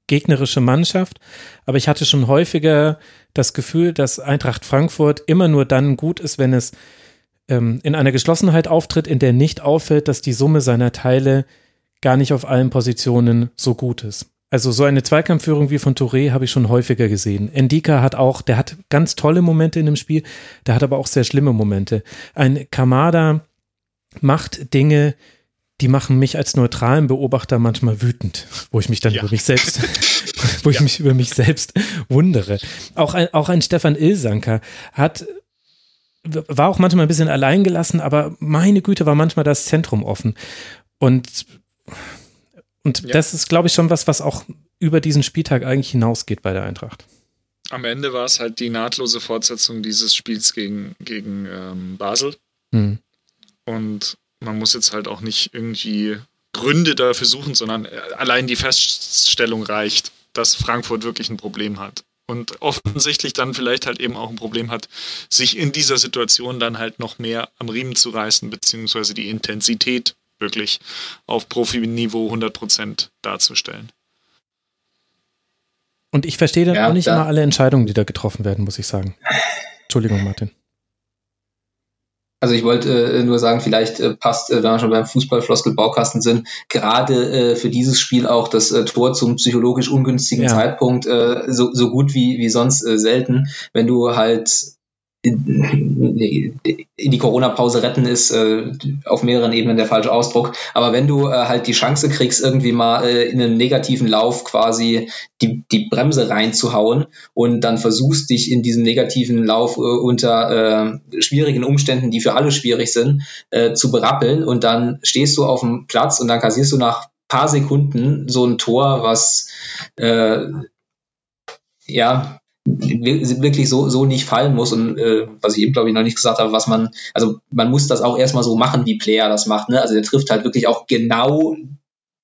gegnerische Mannschaft, aber ich hatte schon häufiger das Gefühl, dass Eintracht Frankfurt immer nur dann gut ist, wenn es ähm, in einer Geschlossenheit auftritt, in der nicht auffällt, dass die Summe seiner Teile gar nicht auf allen Positionen so gut ist. Also so eine Zweikampfführung wie von Touré habe ich schon häufiger gesehen. Endika hat auch, der hat ganz tolle Momente in dem Spiel, der hat aber auch sehr schlimme Momente. Ein Kamada macht Dinge, die machen mich als neutralen Beobachter manchmal wütend, wo ich mich dann ja. über mich selbst, wo ich ja. mich über mich selbst wundere. Auch ein, auch ein Stefan Ilsanker hat war auch manchmal ein bisschen alleingelassen, aber meine Güte, war manchmal das Zentrum offen. Und und ja. das ist, glaube ich, schon was, was auch über diesen Spieltag eigentlich hinausgeht bei der Eintracht. Am Ende war es halt die nahtlose Fortsetzung dieses Spiels gegen, gegen ähm, Basel. Mhm. Und man muss jetzt halt auch nicht irgendwie Gründe dafür suchen, sondern äh, allein die Feststellung reicht, dass Frankfurt wirklich ein Problem hat. Und offensichtlich dann vielleicht halt eben auch ein Problem hat, sich in dieser Situation dann halt noch mehr am Riemen zu reißen, beziehungsweise die Intensität wirklich auf Profiniveau 100% darzustellen. Und ich verstehe dann ja, auch nicht da immer alle Entscheidungen, die da getroffen werden, muss ich sagen. Entschuldigung, Martin. Also ich wollte äh, nur sagen, vielleicht äh, passt, äh, wenn wir schon beim Fußballfloskel-Baukasten sind, gerade äh, für dieses Spiel auch das äh, Tor zum psychologisch ungünstigen ja. Zeitpunkt äh, so, so gut wie, wie sonst äh, selten. Wenn du halt in die Corona-Pause retten ist äh, auf mehreren Ebenen der falsche Ausdruck. Aber wenn du äh, halt die Chance kriegst, irgendwie mal äh, in einem negativen Lauf quasi die, die Bremse reinzuhauen und dann versuchst dich in diesem negativen Lauf äh, unter äh, schwierigen Umständen, die für alle schwierig sind, äh, zu berappeln und dann stehst du auf dem Platz und dann kassierst du nach paar Sekunden so ein Tor, was ja wirklich so, so nicht fallen muss und äh, was ich eben glaube ich noch nicht gesagt habe, was man, also man muss das auch erstmal so machen, wie Player das macht, ne? Also der trifft halt wirklich auch genau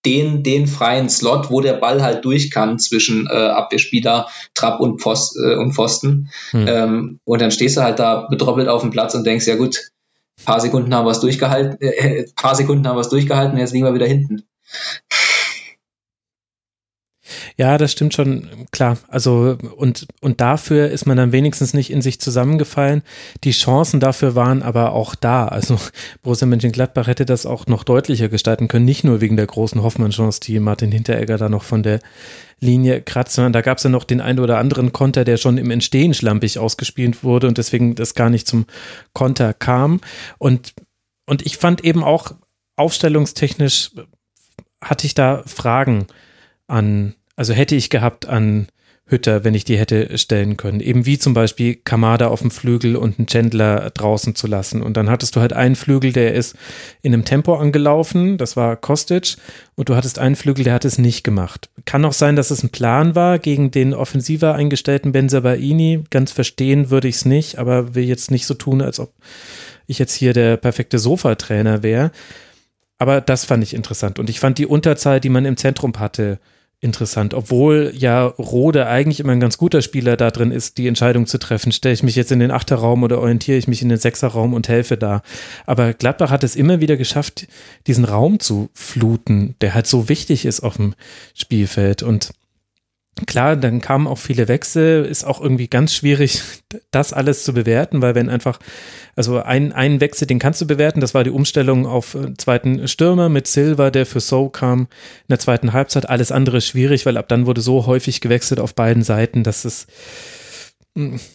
den, den freien Slot, wo der Ball halt durch kann zwischen äh, Abwehrspieler, Trapp und, Post, äh, und Pfosten. Hm. Ähm, und dann stehst du halt da bedroppelt auf dem Platz und denkst, ja gut, paar Sekunden haben wir es durchgehalten, äh, paar Sekunden haben wir es durchgehalten, jetzt liegen wir wieder hinten. Ja, das stimmt schon, klar. Also, und, und dafür ist man dann wenigstens nicht in sich zusammengefallen. Die Chancen dafür waren aber auch da. Also, Borussia Mönchengladbach hätte das auch noch deutlicher gestalten können. Nicht nur wegen der großen Hoffmann-Chance, die Martin Hinteregger da noch von der Linie kratzt, sondern da gab es ja noch den einen oder anderen Konter, der schon im Entstehen schlampig ausgespielt wurde und deswegen das gar nicht zum Konter kam. Und, und ich fand eben auch aufstellungstechnisch hatte ich da Fragen an also hätte ich gehabt an Hütter, wenn ich die hätte stellen können. Eben wie zum Beispiel Kamada auf dem Flügel und einen Chandler draußen zu lassen. Und dann hattest du halt einen Flügel, der ist in einem Tempo angelaufen, das war Kostic, und du hattest einen Flügel, der hat es nicht gemacht. Kann auch sein, dass es ein Plan war gegen den offensiver eingestellten Benzabaini. Ganz verstehen würde ich es nicht, aber will jetzt nicht so tun, als ob ich jetzt hier der perfekte Sofatrainer wäre. Aber das fand ich interessant. Und ich fand die Unterzahl, die man im Zentrum hatte, interessant. Obwohl ja Rode eigentlich immer ein ganz guter Spieler da drin ist, die Entscheidung zu treffen. Stelle ich mich jetzt in den Achterraum oder orientiere ich mich in den Sechserraum und helfe da. Aber Gladbach hat es immer wieder geschafft, diesen Raum zu fluten, der halt so wichtig ist auf dem Spielfeld. Und Klar, dann kamen auch viele Wechsel, ist auch irgendwie ganz schwierig, das alles zu bewerten, weil wenn einfach, also ein, ein Wechsel, den kannst du bewerten, das war die Umstellung auf äh, zweiten Stürmer mit Silva, der für So kam in der zweiten Halbzeit. Alles andere schwierig, weil ab dann wurde so häufig gewechselt auf beiden Seiten, dass es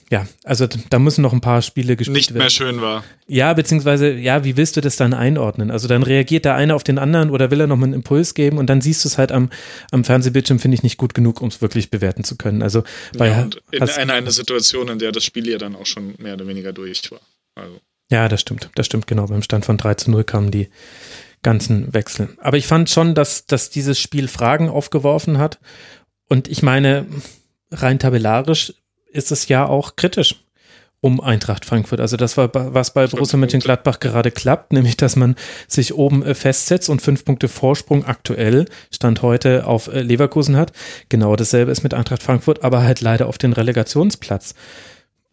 ja, also da müssen noch ein paar Spiele gespielt Nicht werden. mehr schön war. Ja, beziehungsweise, ja, wie willst du das dann einordnen? Also dann reagiert der eine auf den anderen oder will er nochmal einen Impuls geben und dann siehst du es halt am, am Fernsehbildschirm, finde ich, nicht gut genug, um es wirklich bewerten zu können. Also bei ja, und in einer, einer Situation, in der das Spiel ja dann auch schon mehr oder weniger durch war. Also. Ja, das stimmt, das stimmt genau. Beim Stand von 3 zu 0 kamen die ganzen Wechsel. Aber ich fand schon, dass, dass dieses Spiel Fragen aufgeworfen hat. Und ich meine, rein tabellarisch ist es ja auch kritisch um Eintracht Frankfurt. Also das war, was bei Borussia Mönchengladbach gerade klappt, nämlich dass man sich oben äh, festsetzt und fünf Punkte Vorsprung aktuell, Stand heute, auf äh, Leverkusen hat. Genau dasselbe ist mit Eintracht Frankfurt, aber halt leider auf den Relegationsplatz.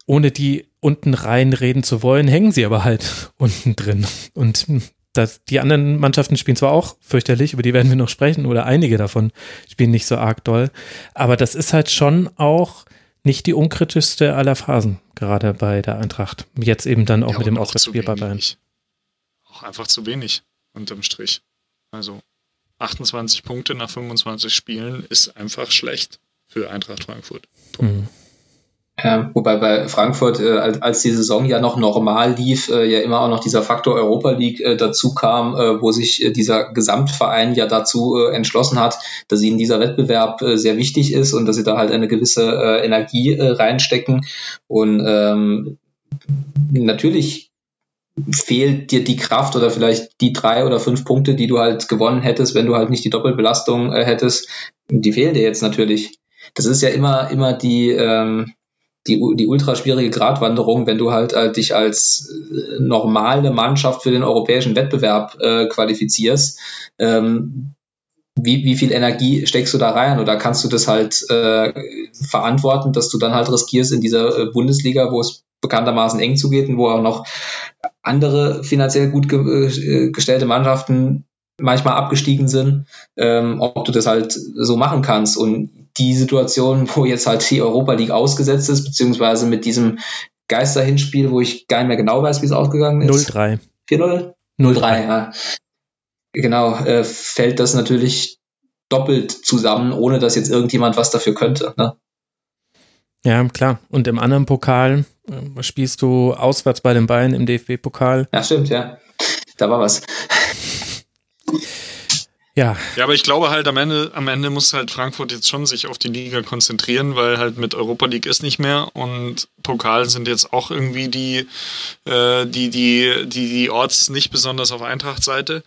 Ohne die unten reinreden zu wollen, hängen sie aber halt unten drin. Und das, die anderen Mannschaften spielen zwar auch fürchterlich, über die werden wir noch sprechen, oder einige davon spielen nicht so arg doll, aber das ist halt schon auch nicht die unkritischste aller Phasen, gerade bei der Eintracht. Jetzt eben dann auch ja, mit dem Auswärtsspiel bei Bayern. Auch einfach zu wenig, unterm Strich. Also 28 Punkte nach 25 Spielen ist einfach schlecht für Eintracht Frankfurt. Mhm. Ja, wobei bei Frankfurt, äh, als, als die Saison ja noch normal lief, äh, ja immer auch noch dieser Faktor Europa League äh, dazu kam, äh, wo sich äh, dieser Gesamtverein ja dazu äh, entschlossen hat, dass ihnen dieser Wettbewerb äh, sehr wichtig ist und dass sie da halt eine gewisse äh, Energie äh, reinstecken. Und ähm, natürlich fehlt dir die Kraft oder vielleicht die drei oder fünf Punkte, die du halt gewonnen hättest, wenn du halt nicht die Doppelbelastung äh, hättest, die fehlen dir jetzt natürlich. Das ist ja immer, immer die, ähm, die, die ultra schwierige Gratwanderung, wenn du halt äh, dich als äh, normale Mannschaft für den europäischen Wettbewerb äh, qualifizierst. Ähm, wie, wie viel Energie steckst du da rein oder kannst du das halt äh, verantworten, dass du dann halt riskierst in dieser äh, Bundesliga, wo es bekanntermaßen eng zugeht und wo auch noch andere finanziell gut ge äh, gestellte Mannschaften manchmal abgestiegen sind, ähm, ob du das halt so machen kannst. Und die Situation, wo jetzt halt die Europa League ausgesetzt ist, beziehungsweise mit diesem Geisterhinspiel, wo ich gar nicht mehr genau weiß, wie es ausgegangen ist. 0-3. 4-0? 0-3, ja. Genau, äh, fällt das natürlich doppelt zusammen, ohne dass jetzt irgendjemand was dafür könnte. Ne? Ja, klar. Und im anderen Pokal äh, spielst du auswärts bei den Bayern im DFB-Pokal. Ja, stimmt, ja. Da war was. Ja. Ja, aber ich glaube halt am Ende, am Ende muss halt Frankfurt jetzt schon sich auf die Liga konzentrieren, weil halt mit Europa League ist nicht mehr und Pokal sind jetzt auch irgendwie die, äh, die, die, die, die Orts nicht besonders auf Eintracht-Seite.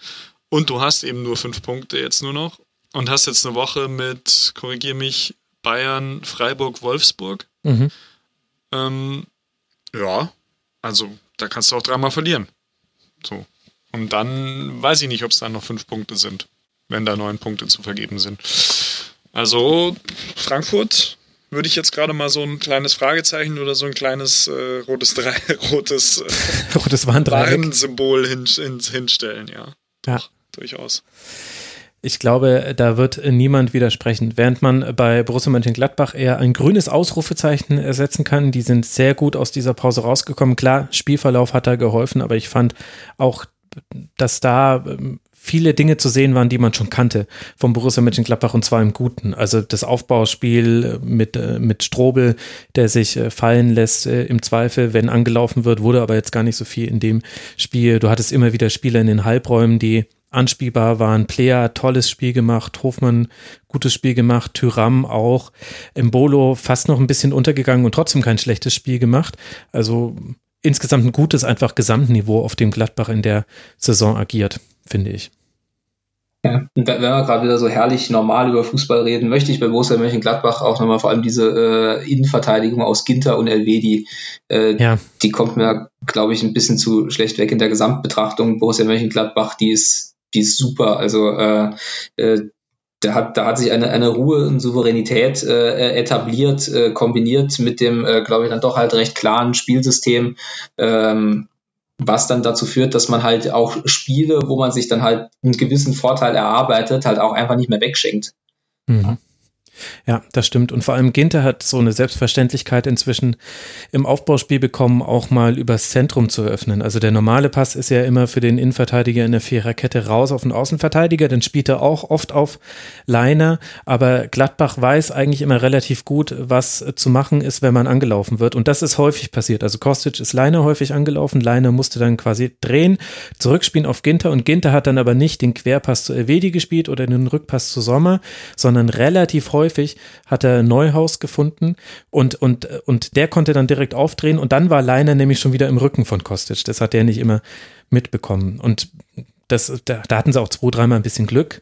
Und du hast eben nur fünf Punkte jetzt nur noch und hast jetzt eine Woche mit, korrigier mich, Bayern, Freiburg, Wolfsburg. Mhm. Ähm, ja, also da kannst du auch dreimal verlieren. So. Und dann weiß ich nicht, ob es dann noch fünf Punkte sind wenn da neun Punkte zu vergeben sind. Also Frankfurt würde ich jetzt gerade mal so ein kleines Fragezeichen oder so ein kleines äh, rotes Drei, rotes, äh, rotes Warnsymbol hin, hin, hinstellen, ja. Ja. Doch, durchaus. Ich glaube, da wird niemand widersprechen. Während man bei Borussia Mönchengladbach eher ein grünes Ausrufezeichen ersetzen kann, die sind sehr gut aus dieser Pause rausgekommen. Klar, Spielverlauf hat da geholfen, aber ich fand auch, dass da ähm, viele Dinge zu sehen waren, die man schon kannte vom Borussia Mönchengladbach und zwar im Guten. Also das Aufbauspiel mit, äh, mit Strobel, der sich äh, fallen lässt äh, im Zweifel, wenn angelaufen wird, wurde aber jetzt gar nicht so viel in dem Spiel. Du hattest immer wieder Spieler in den Halbräumen, die anspielbar waren. Player, tolles Spiel gemacht. Hofmann, gutes Spiel gemacht. Tyram auch. Embolo fast noch ein bisschen untergegangen und trotzdem kein schlechtes Spiel gemacht. Also insgesamt ein gutes, einfach Gesamtniveau, auf dem Gladbach in der Saison agiert finde ich. Ja, und wenn wir gerade wieder so herrlich normal über Fußball reden, möchte ich bei Borussia Mönchengladbach auch nochmal vor allem diese äh, Innenverteidigung aus Ginter und Elvedi, äh, ja. die kommt mir, glaube ich, ein bisschen zu schlecht weg in der Gesamtbetrachtung. Borussia Mönchengladbach, die ist, die ist super. Also äh, äh, da hat, da hat sich eine, eine Ruhe und Souveränität äh, etabliert, äh, kombiniert mit dem, äh, glaube ich, dann doch halt recht klaren Spielsystem. Ähm, was dann dazu führt, dass man halt auch Spiele, wo man sich dann halt einen gewissen Vorteil erarbeitet, halt auch einfach nicht mehr wegschenkt. Mhm. Ja, das stimmt. Und vor allem Ginter hat so eine Selbstverständlichkeit inzwischen im Aufbauspiel bekommen, auch mal übers Zentrum zu öffnen. Also der normale Pass ist ja immer für den Innenverteidiger in der Viererkette raus auf den Außenverteidiger, dann spielt er auch oft auf Leiner, aber Gladbach weiß eigentlich immer relativ gut, was zu machen ist, wenn man angelaufen wird. Und das ist häufig passiert. Also Kostic ist Leiner häufig angelaufen, Leiner musste dann quasi drehen, zurückspielen auf Ginter und Ginter hat dann aber nicht den Querpass zu Elvedi gespielt oder den Rückpass zu Sommer, sondern relativ häufig häufig, hat er Neuhaus gefunden und, und, und der konnte dann direkt aufdrehen und dann war Leiner nämlich schon wieder im Rücken von Kostic. Das hat er nicht immer mitbekommen. Und das, da, da hatten sie auch zwei, dreimal ein bisschen Glück.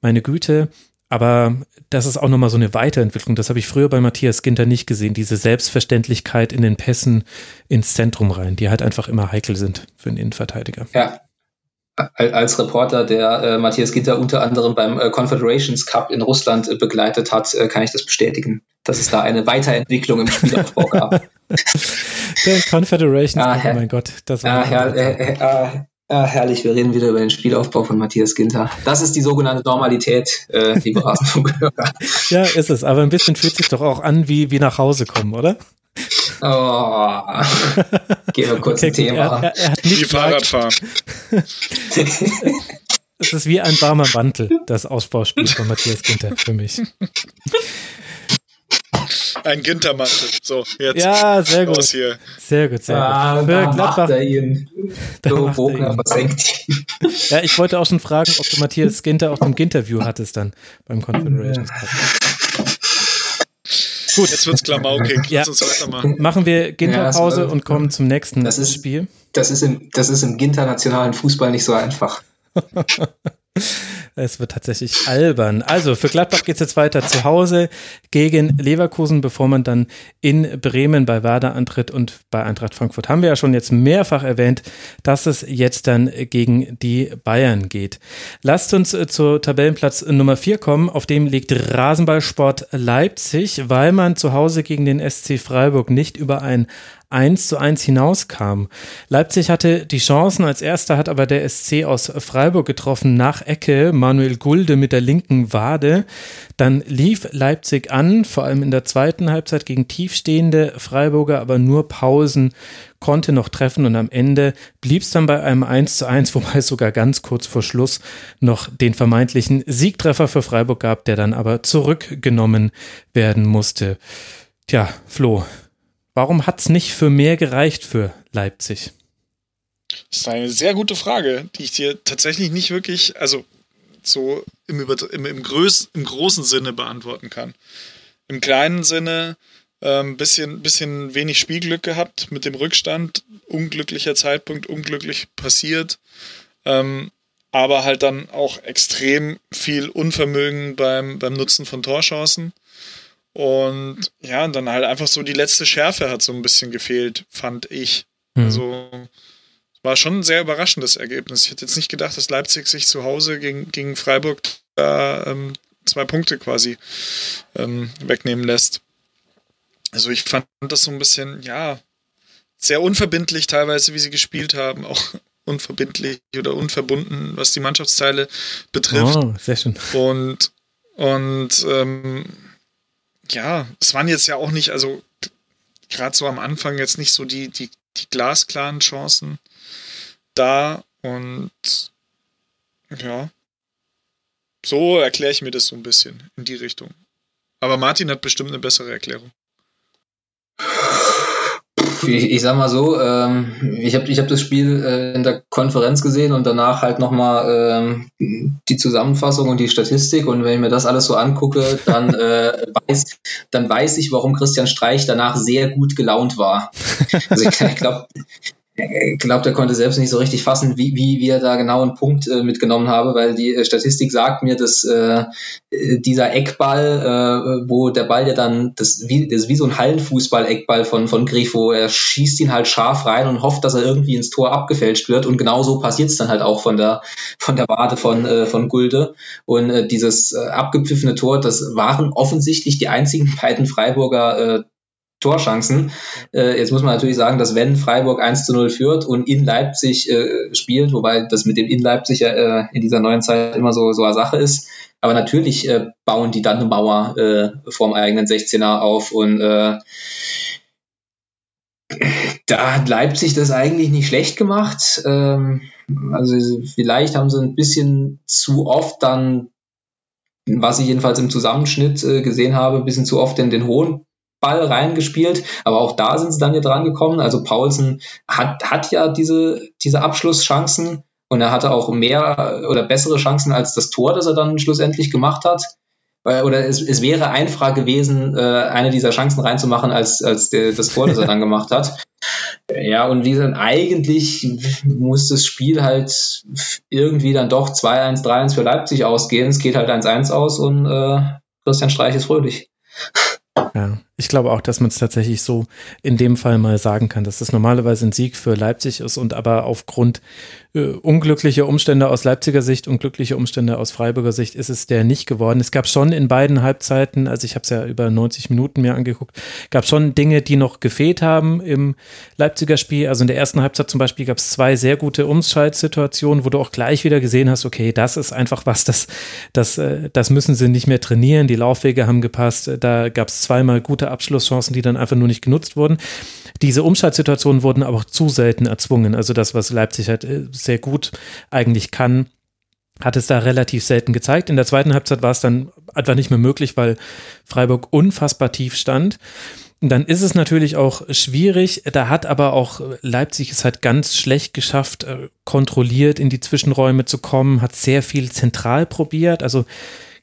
Meine Güte. Aber das ist auch nochmal so eine Weiterentwicklung. Das habe ich früher bei Matthias Ginter nicht gesehen. Diese Selbstverständlichkeit in den Pässen ins Zentrum rein, die halt einfach immer heikel sind für einen Innenverteidiger. Ja, als Reporter, der äh, Matthias Gitter unter anderem beim äh, Confederations Cup in Russland äh, begleitet hat, äh, kann ich das bestätigen, dass es da eine Weiterentwicklung im Spielaufbau gab. Der Confederations ah, Cup, oh mein Gott, das war ah, her äh, äh, ah, herrlich, wir reden wieder über den Spielaufbau von Matthias Ginter. Das ist die sogenannte Normalität, äh, liebe Rasenfunkhörer. ja, ist es, aber ein bisschen fühlt sich doch auch an wie, wie nach Hause kommen, oder? Oh. Gehen wir kurz okay, ein Thema. Er, er, er Die Fahrradfahren. es ist wie ein warmer Mantel, das Ausbauspiel von Matthias Ginter für mich. Ein Gintermantel. So, jetzt. Ja, sehr gut. Hier. Sehr gut, sehr ah, gut. Für Gladbach. Macht er ihn. So, Bogner versenkt ihn. Ja, ich wollte auch schon fragen, ob du Matthias Ginter auch im Interview hattest dann beim Confederations Cup. Gut. Jetzt wird's klamaukig. Ja. Machen wir Ginterpause ja, und kommen zum nächsten das ist, Spiel. Das ist im, das ist im internationalen Fußball nicht so einfach. Es wird tatsächlich albern. Also für Gladbach geht es jetzt weiter zu Hause gegen Leverkusen, bevor man dann in Bremen bei Werder antritt und bei Eintracht Frankfurt haben wir ja schon jetzt mehrfach erwähnt, dass es jetzt dann gegen die Bayern geht. Lasst uns äh, zu Tabellenplatz Nummer 4 kommen, auf dem liegt Rasenballsport Leipzig, weil man zu Hause gegen den SC Freiburg nicht über ein 1 zu 1 hinauskam. Leipzig hatte die Chancen, als erster hat aber der SC aus Freiburg getroffen nach Ecke, Manuel Gulde mit der linken Wade. Dann lief Leipzig an, vor allem in der zweiten Halbzeit gegen tiefstehende Freiburger, aber nur Pausen konnte noch treffen und am Ende blieb es dann bei einem 1 zu 1, wobei es sogar ganz kurz vor Schluss noch den vermeintlichen Siegtreffer für Freiburg gab, der dann aber zurückgenommen werden musste. Tja, Flo, Warum hat es nicht für mehr gereicht für Leipzig? Das ist eine sehr gute Frage, die ich dir tatsächlich nicht wirklich, also so im, im, im, Größ, im großen Sinne beantworten kann. Im kleinen Sinne ein ähm, bisschen, bisschen wenig Spielglück gehabt mit dem Rückstand, unglücklicher Zeitpunkt, unglücklich passiert, ähm, aber halt dann auch extrem viel Unvermögen beim, beim Nutzen von Torchancen. Und ja, dann halt einfach so die letzte Schärfe hat so ein bisschen gefehlt, fand ich. Mhm. Also war schon ein sehr überraschendes Ergebnis. Ich hätte jetzt nicht gedacht, dass Leipzig sich zu Hause gegen, gegen Freiburg da ähm, zwei Punkte quasi ähm, wegnehmen lässt. Also ich fand das so ein bisschen, ja, sehr unverbindlich teilweise, wie sie gespielt haben, auch unverbindlich oder unverbunden, was die Mannschaftsteile betrifft. Oh, sehr schön. Und, und ähm, ja, es waren jetzt ja auch nicht, also gerade so am Anfang jetzt nicht so die, die, die glasklaren Chancen da und ja, so erkläre ich mir das so ein bisschen in die Richtung. Aber Martin hat bestimmt eine bessere Erklärung ich, ich sag mal so, ähm, ich habe ich hab das Spiel äh, in der Konferenz gesehen und danach halt nochmal ähm, die Zusammenfassung und die Statistik. Und wenn ich mir das alles so angucke, dann, äh, weiß, dann weiß ich, warum Christian Streich danach sehr gut gelaunt war. Also ich, ich glaube, glaube, der konnte selbst nicht so richtig fassen, wie, wie, wie er da genau einen Punkt äh, mitgenommen habe, weil die äh, Statistik sagt mir, dass äh, dieser Eckball, äh, wo der Ball ja dann, das, wie, das ist wie so ein Hallenfußball-Eckball von, von Grifo, er schießt ihn halt scharf rein und hofft, dass er irgendwie ins Tor abgefälscht wird. Und genau so passiert es dann halt auch von der, von der Warte von, äh, von Gulde. Und äh, dieses äh, abgepfiffene Tor, das waren offensichtlich die einzigen beiden Freiburger äh, Torchancen. Äh, jetzt muss man natürlich sagen, dass wenn Freiburg 1 zu 0 führt und in Leipzig äh, spielt, wobei das mit dem in Leipzig ja äh, in dieser neuen Zeit immer so, so eine Sache ist, Aber natürlich äh, bauen die dann eine Mauer äh, vorm eigenen 16er auf und äh, da hat Leipzig das eigentlich nicht schlecht gemacht. Ähm, also vielleicht haben sie ein bisschen zu oft dann, was ich jedenfalls im Zusammenschnitt äh, gesehen habe, ein bisschen zu oft in den hohen Ball reingespielt, aber auch da sind sie dann ja dran gekommen. Also Paulsen hat, hat ja diese, diese Abschlusschancen und er hatte auch mehr oder bessere Chancen als das Tor, das er dann schlussendlich gemacht hat. Oder es, es wäre einfacher gewesen, äh, eine dieser Chancen reinzumachen, als, als der, das Tor, das er dann gemacht hat. Ja, und wie gesagt, eigentlich muss das Spiel halt irgendwie dann doch 2-1, 3-1 für Leipzig ausgehen. Es geht halt 1-1 aus und äh, Christian Streich ist fröhlich. Ja, ich glaube auch, dass man es tatsächlich so in dem Fall mal sagen kann, dass das normalerweise ein Sieg für Leipzig ist und aber aufgrund äh, unglücklicher Umstände aus Leipziger Sicht und glückliche Umstände aus Freiburger Sicht ist es der nicht geworden. Es gab schon in beiden Halbzeiten, also ich habe es ja über 90 Minuten mir angeguckt, gab schon Dinge, die noch gefehlt haben im Leipziger Spiel. Also in der ersten Halbzeit zum Beispiel gab es zwei sehr gute Umschaltsituationen, wo du auch gleich wieder gesehen hast, okay, das ist einfach was, das, das, äh, das müssen sie nicht mehr trainieren. Die Laufwege haben gepasst. Da gab es zweimal gute Abschlusschancen, die dann einfach nur nicht genutzt wurden. Diese Umschaltsituationen wurden aber auch zu selten erzwungen. Also das, was Leipzig halt äh, sehr gut eigentlich kann, hat es da relativ selten gezeigt. In der zweiten Halbzeit war es dann einfach nicht mehr möglich, weil Freiburg unfassbar tief stand. dann ist es natürlich auch schwierig. Da hat aber auch Leipzig es halt ganz schlecht geschafft, äh, kontrolliert in die Zwischenräume zu kommen, hat sehr viel zentral probiert. Also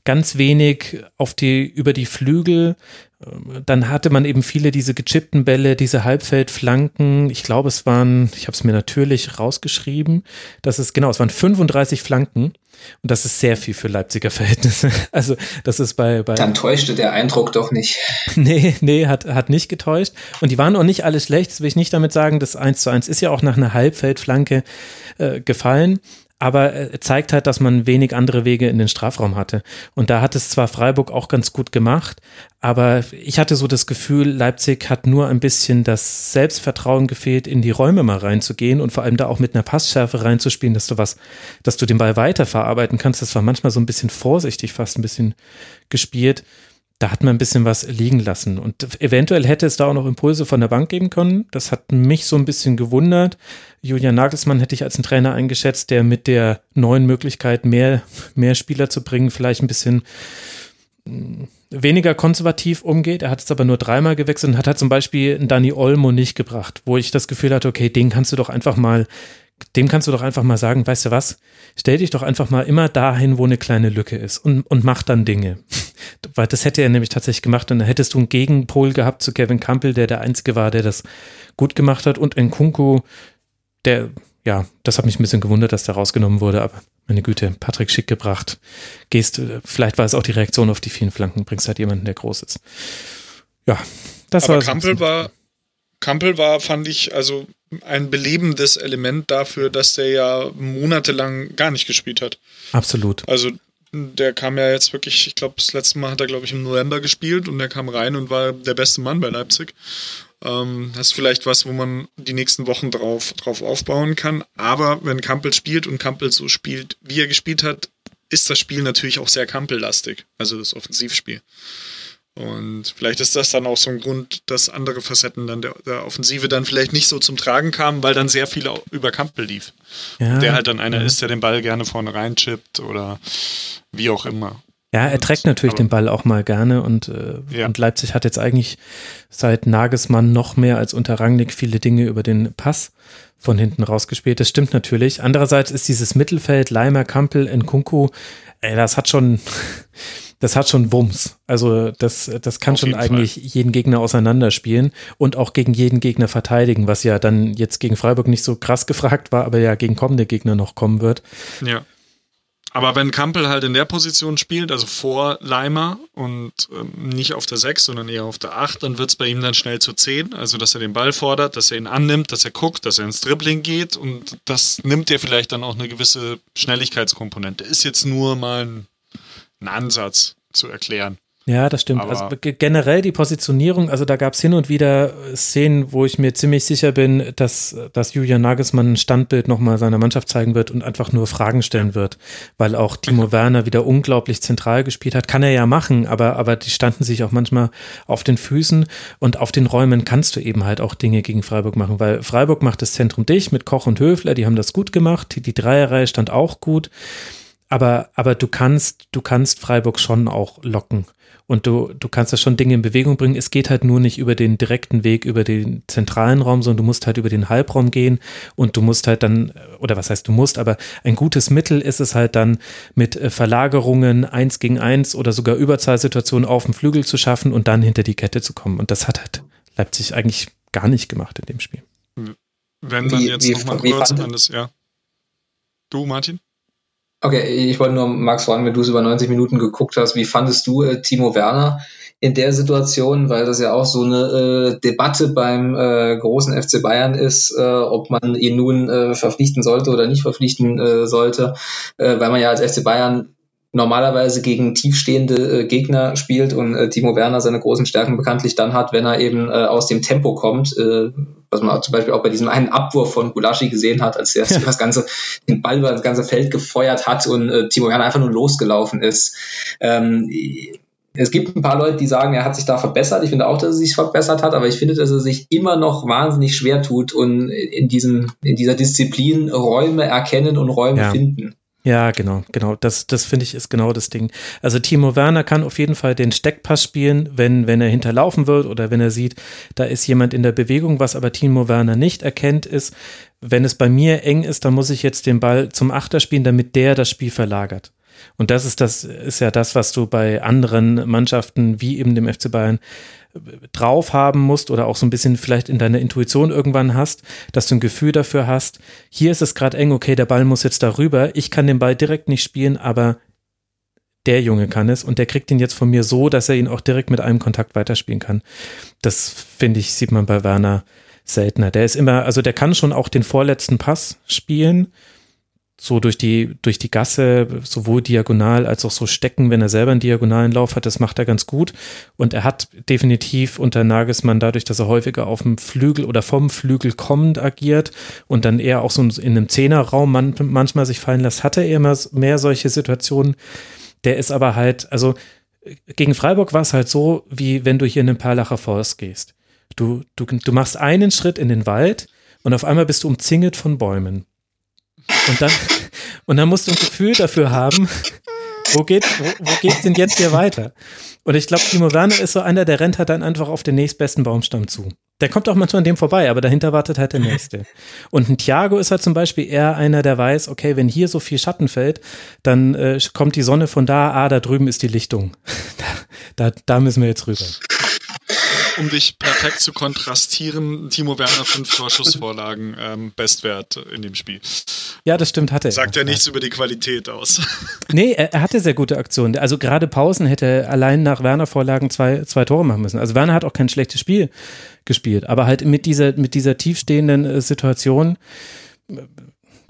ganz wenig auf die, über die Flügel. Dann hatte man eben viele diese gechippten Bälle, diese Halbfeldflanken. Ich glaube, es waren, ich habe es mir natürlich rausgeschrieben, dass es, genau, es waren 35 Flanken. Und das ist sehr viel für Leipziger Verhältnisse. Also, das ist bei, bei. Dann täuschte der Eindruck doch nicht. Nee, nee, hat, hat nicht getäuscht. Und die waren auch nicht alle schlecht. Das will ich nicht damit sagen. Das 1 zu 1 ist ja auch nach einer Halbfeldflanke äh, gefallen aber er zeigt halt, dass man wenig andere Wege in den Strafraum hatte. Und da hat es zwar Freiburg auch ganz gut gemacht, aber ich hatte so das Gefühl, Leipzig hat nur ein bisschen das Selbstvertrauen gefehlt, in die Räume mal reinzugehen und vor allem da auch mit einer Passschärfe reinzuspielen, dass du was, dass du den Ball weiterverarbeiten kannst. Das war manchmal so ein bisschen vorsichtig, fast ein bisschen gespielt da hat man ein bisschen was liegen lassen. Und eventuell hätte es da auch noch Impulse von der Bank geben können. Das hat mich so ein bisschen gewundert. Julian Nagelsmann hätte ich als einen Trainer eingeschätzt, der mit der neuen Möglichkeit, mehr, mehr Spieler zu bringen, vielleicht ein bisschen mm, weniger konservativ umgeht. Er hat es aber nur dreimal gewechselt und hat halt zum Beispiel Dani Olmo nicht gebracht, wo ich das Gefühl hatte, okay, den kannst du doch einfach mal dem kannst du doch einfach mal sagen, weißt du was, stell dich doch einfach mal immer dahin, wo eine kleine Lücke ist und, und mach dann Dinge. Weil das hätte er nämlich tatsächlich gemacht und dann hättest du einen Gegenpol gehabt zu Kevin Campbell, der der Einzige war, der das gut gemacht hat und Nkunku, der, ja, das hat mich ein bisschen gewundert, dass der rausgenommen wurde, aber meine Güte, Patrick schick gebracht. Gehst, vielleicht war es auch die Reaktion auf die vielen Flanken, bringst halt jemanden, der groß ist. Ja, das aber war. Campbell war, Campbell war, fand ich, also ein belebendes Element dafür, dass der ja monatelang gar nicht gespielt hat. Absolut. Also der kam ja jetzt wirklich, ich glaube, das letzte Mal hat er, glaube ich, im November gespielt und der kam rein und war der beste Mann bei Leipzig. Ähm, das ist vielleicht was, wo man die nächsten Wochen drauf, drauf aufbauen kann. Aber wenn Kampel spielt und Kampel so spielt, wie er gespielt hat, ist das Spiel natürlich auch sehr Kampellastig, also das Offensivspiel. Und vielleicht ist das dann auch so ein Grund, dass andere Facetten dann der, der, Offensive dann vielleicht nicht so zum Tragen kamen, weil dann sehr viel über Kampel lief. Ja, der halt dann einer ist, der den Ball gerne vorne reinchippt oder wie auch immer. Ja, er trägt natürlich den Ball auch mal gerne und, äh, ja. und Leipzig hat jetzt eigentlich seit Nagelsmann noch mehr als unter Rangnick viele Dinge über den Pass von hinten rausgespielt. Das stimmt natürlich. Andererseits ist dieses Mittelfeld Leimer, Kampel, Nkunku, ey, das hat schon das hat schon Wumms. Also das, das kann Auf schon eigentlich Fall. jeden Gegner auseinanderspielen und auch gegen jeden Gegner verteidigen, was ja dann jetzt gegen Freiburg nicht so krass gefragt war, aber ja gegen kommende Gegner noch kommen wird. Ja. Aber wenn Kampel halt in der Position spielt, also vor Leimer und ähm, nicht auf der 6, sondern eher auf der 8, dann wird es bei ihm dann schnell zu 10. Also, dass er den Ball fordert, dass er ihn annimmt, dass er guckt, dass er ins Dribbling geht und das nimmt dir vielleicht dann auch eine gewisse Schnelligkeitskomponente. Ist jetzt nur mal ein einen Ansatz zu erklären. Ja, das stimmt. Also Aber also generell die Positionierung, also da gab es hin und wieder Szenen, wo ich mir ziemlich sicher bin, dass, dass Julian Nagelsmann ein Standbild nochmal seiner Mannschaft zeigen wird und einfach nur Fragen stellen wird, weil auch Timo Werner wieder unglaublich zentral gespielt hat. Kann er ja machen, aber, aber die standen sich auch manchmal auf den Füßen und auf den Räumen kannst du eben halt auch Dinge gegen Freiburg machen, weil Freiburg macht das Zentrum dich mit Koch und Höfler, die haben das gut gemacht, die, die Dreierreihe stand auch gut. Aber, aber du kannst, du kannst Freiburg schon auch locken und du, du kannst da schon Dinge in Bewegung bringen. Es geht halt nur nicht über den direkten Weg, über den zentralen Raum, sondern du musst halt über den Halbraum gehen und du musst halt dann, oder was heißt du musst, aber ein gutes Mittel ist es halt dann mit äh, Verlagerungen eins gegen eins oder sogar Überzahlsituationen auf dem Flügel zu schaffen und dann hinter die Kette zu kommen. Und das hat halt Leipzig eigentlich gar nicht gemacht in dem Spiel. Wenn man jetzt nochmal kurz an das, ja. Du, Martin? Okay, ich wollte nur Max fragen, wenn du es über 90 Minuten geguckt hast, wie fandest du äh, Timo Werner in der Situation, weil das ja auch so eine äh, Debatte beim äh, großen FC Bayern ist, äh, ob man ihn nun äh, verpflichten sollte oder nicht verpflichten äh, sollte, weil man ja als FC Bayern normalerweise gegen tiefstehende äh, Gegner spielt und äh, Timo Werner seine großen Stärken bekanntlich dann hat, wenn er eben äh, aus dem Tempo kommt, was man zum Beispiel auch bei diesem einen Abwurf von Gulaschi gesehen hat, als er das ganze den Ball über das ganze Feld gefeuert hat und äh, Timo Werner einfach nur losgelaufen ist. Ähm, es gibt ein paar Leute, die sagen, er hat sich da verbessert. Ich finde auch, dass er sich verbessert hat, aber ich finde, dass er sich immer noch wahnsinnig schwer tut und in diesem, in dieser Disziplin Räume erkennen und Räume ja. finden. Ja, genau, genau. Das, das finde ich ist genau das Ding. Also Timo Werner kann auf jeden Fall den Steckpass spielen, wenn, wenn er hinterlaufen wird oder wenn er sieht, da ist jemand in der Bewegung. Was aber Timo Werner nicht erkennt, ist, wenn es bei mir eng ist, dann muss ich jetzt den Ball zum Achter spielen, damit der das Spiel verlagert. Und das ist das, ist ja das, was du bei anderen Mannschaften wie eben dem FC Bayern drauf haben musst oder auch so ein bisschen vielleicht in deiner Intuition irgendwann hast, dass du ein Gefühl dafür hast, hier ist es gerade eng, okay, der Ball muss jetzt darüber, ich kann den Ball direkt nicht spielen, aber der Junge kann es und der kriegt ihn jetzt von mir so, dass er ihn auch direkt mit einem Kontakt weiterspielen kann. Das finde ich, sieht man bei Werner seltener. Der ist immer, also der kann schon auch den vorletzten Pass spielen, so durch die, durch die Gasse, sowohl diagonal als auch so stecken, wenn er selber einen diagonalen Lauf hat, das macht er ganz gut. Und er hat definitiv unter Nagelsmann dadurch, dass er häufiger auf dem Flügel oder vom Flügel kommend agiert und dann eher auch so in einem Zehnerraum man, manchmal sich fallen lässt, hat er immer mehr solche Situationen. Der ist aber halt, also gegen Freiburg war es halt so, wie wenn du hier in den Perlacher Forst gehst. Du, du, du machst einen Schritt in den Wald und auf einmal bist du umzingelt von Bäumen. Und dann, und dann musst du ein Gefühl dafür haben, wo geht wo, wo geht's denn jetzt hier weiter? Und ich glaube, Timo Werner ist so einer, der rennt halt dann einfach auf den nächstbesten Baumstamm zu. Der kommt auch manchmal an dem vorbei, aber dahinter wartet halt der nächste. Und ein Thiago ist halt zum Beispiel eher einer, der weiß, okay, wenn hier so viel Schatten fällt, dann äh, kommt die Sonne von da, ah, da drüben ist die Lichtung. da, da, da müssen wir jetzt rüber um dich perfekt zu kontrastieren, Timo Werner fünf Torschussvorlagen, ähm, Bestwert in dem Spiel. Ja, das stimmt, hatte er. Sagt ja nichts über die Qualität aus. Nee, er, er, hatte sehr gute Aktionen. Also gerade Pausen hätte allein nach Werner-Vorlagen zwei, zwei Tore machen müssen. Also Werner hat auch kein schlechtes Spiel gespielt, aber halt mit dieser, mit dieser tiefstehenden äh, Situation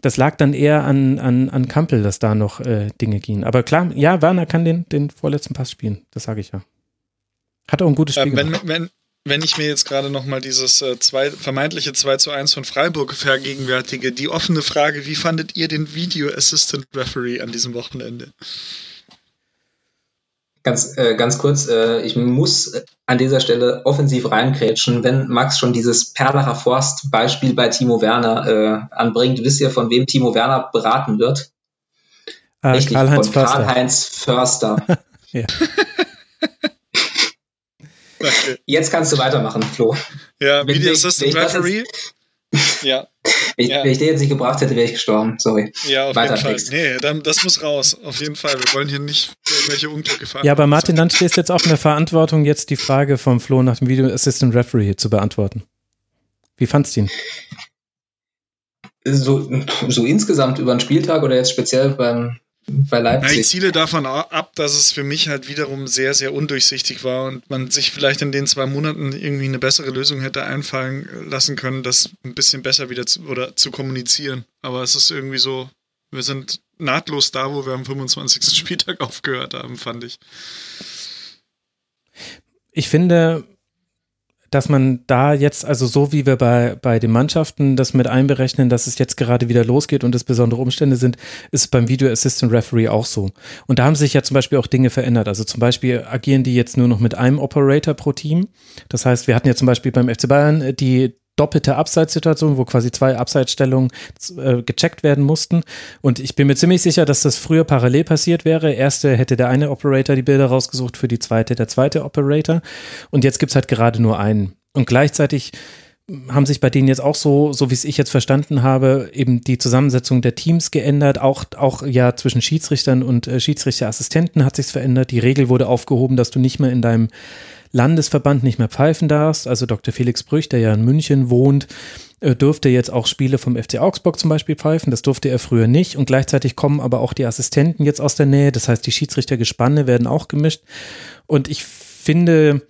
das lag dann eher an, an, an Kampel, dass da noch äh, Dinge gingen. Aber klar, ja, Werner kann den, den vorletzten Pass spielen, das sage ich ja. Hat auch ein gutes Spiel äh, wenn, gemacht. Wenn, wenn ich mir jetzt gerade nochmal dieses äh, zwei, vermeintliche 2 zu 1 von Freiburg vergegenwärtige, die offene Frage, wie fandet ihr den Video Assistant Referee an diesem Wochenende? Ganz, äh, ganz kurz, äh, ich muss an dieser Stelle offensiv reinkrätschen. Wenn Max schon dieses Perlacher Forst-Beispiel bei Timo Werner äh, anbringt, wisst ihr, von wem Timo Werner beraten wird? Äh, Richtig, Karl-Heinz von Karl-Heinz Förster. ja. Okay. Jetzt kannst du weitermachen, Flo. Ja, wenn Video Assistant Referee. ja. Wenn, ja. wenn ich den jetzt nicht gebracht hätte, wäre ich gestorben. Sorry. Ja, auf Weiter jeden Fall. Text. Nee, dann, das muss raus. Auf jeden Fall. Wir wollen hier nicht irgendwelche Unglücke fahren. Ja, aber Martin, dann stehst du jetzt auch in der Verantwortung, jetzt die Frage vom Flo nach dem Video Assistant Referee zu beantworten. Wie fandst du ihn? So, so insgesamt über den Spieltag oder jetzt speziell beim, bei Leipzig. Ja, ich ziele davon ab, dass es für mich halt wiederum sehr, sehr undurchsichtig war und man sich vielleicht in den zwei Monaten irgendwie eine bessere Lösung hätte einfallen lassen können, das ein bisschen besser wieder zu, oder zu kommunizieren. Aber es ist irgendwie so, wir sind nahtlos da, wo wir am 25. Spieltag aufgehört haben, fand ich. ich finde, dass man da jetzt, also so wie wir bei, bei den Mannschaften das mit einberechnen, dass es jetzt gerade wieder losgeht und es besondere Umstände sind, ist beim Video Assistant Referee auch so. Und da haben sich ja zum Beispiel auch Dinge verändert. Also zum Beispiel agieren die jetzt nur noch mit einem Operator pro Team. Das heißt, wir hatten ja zum Beispiel beim FC Bayern die doppelte Abseitssituation, wo quasi zwei Abseitsstellungen äh, gecheckt werden mussten. Und ich bin mir ziemlich sicher, dass das früher parallel passiert wäre. Erste hätte der eine Operator die Bilder rausgesucht, für die zweite der zweite Operator. Und jetzt gibt's halt gerade nur einen. Und gleichzeitig haben sich bei denen jetzt auch so, so wie es ich jetzt verstanden habe, eben die Zusammensetzung der Teams geändert. Auch, auch ja zwischen Schiedsrichtern und äh, Schiedsrichterassistenten hat sich's verändert. Die Regel wurde aufgehoben, dass du nicht mehr in deinem Landesverband nicht mehr pfeifen darfst. Also Dr. Felix Brüch, der ja in München wohnt, äh, dürfte jetzt auch Spiele vom FC Augsburg zum Beispiel pfeifen. Das durfte er früher nicht. Und gleichzeitig kommen aber auch die Assistenten jetzt aus der Nähe. Das heißt, die Schiedsrichtergespanne werden auch gemischt. Und ich finde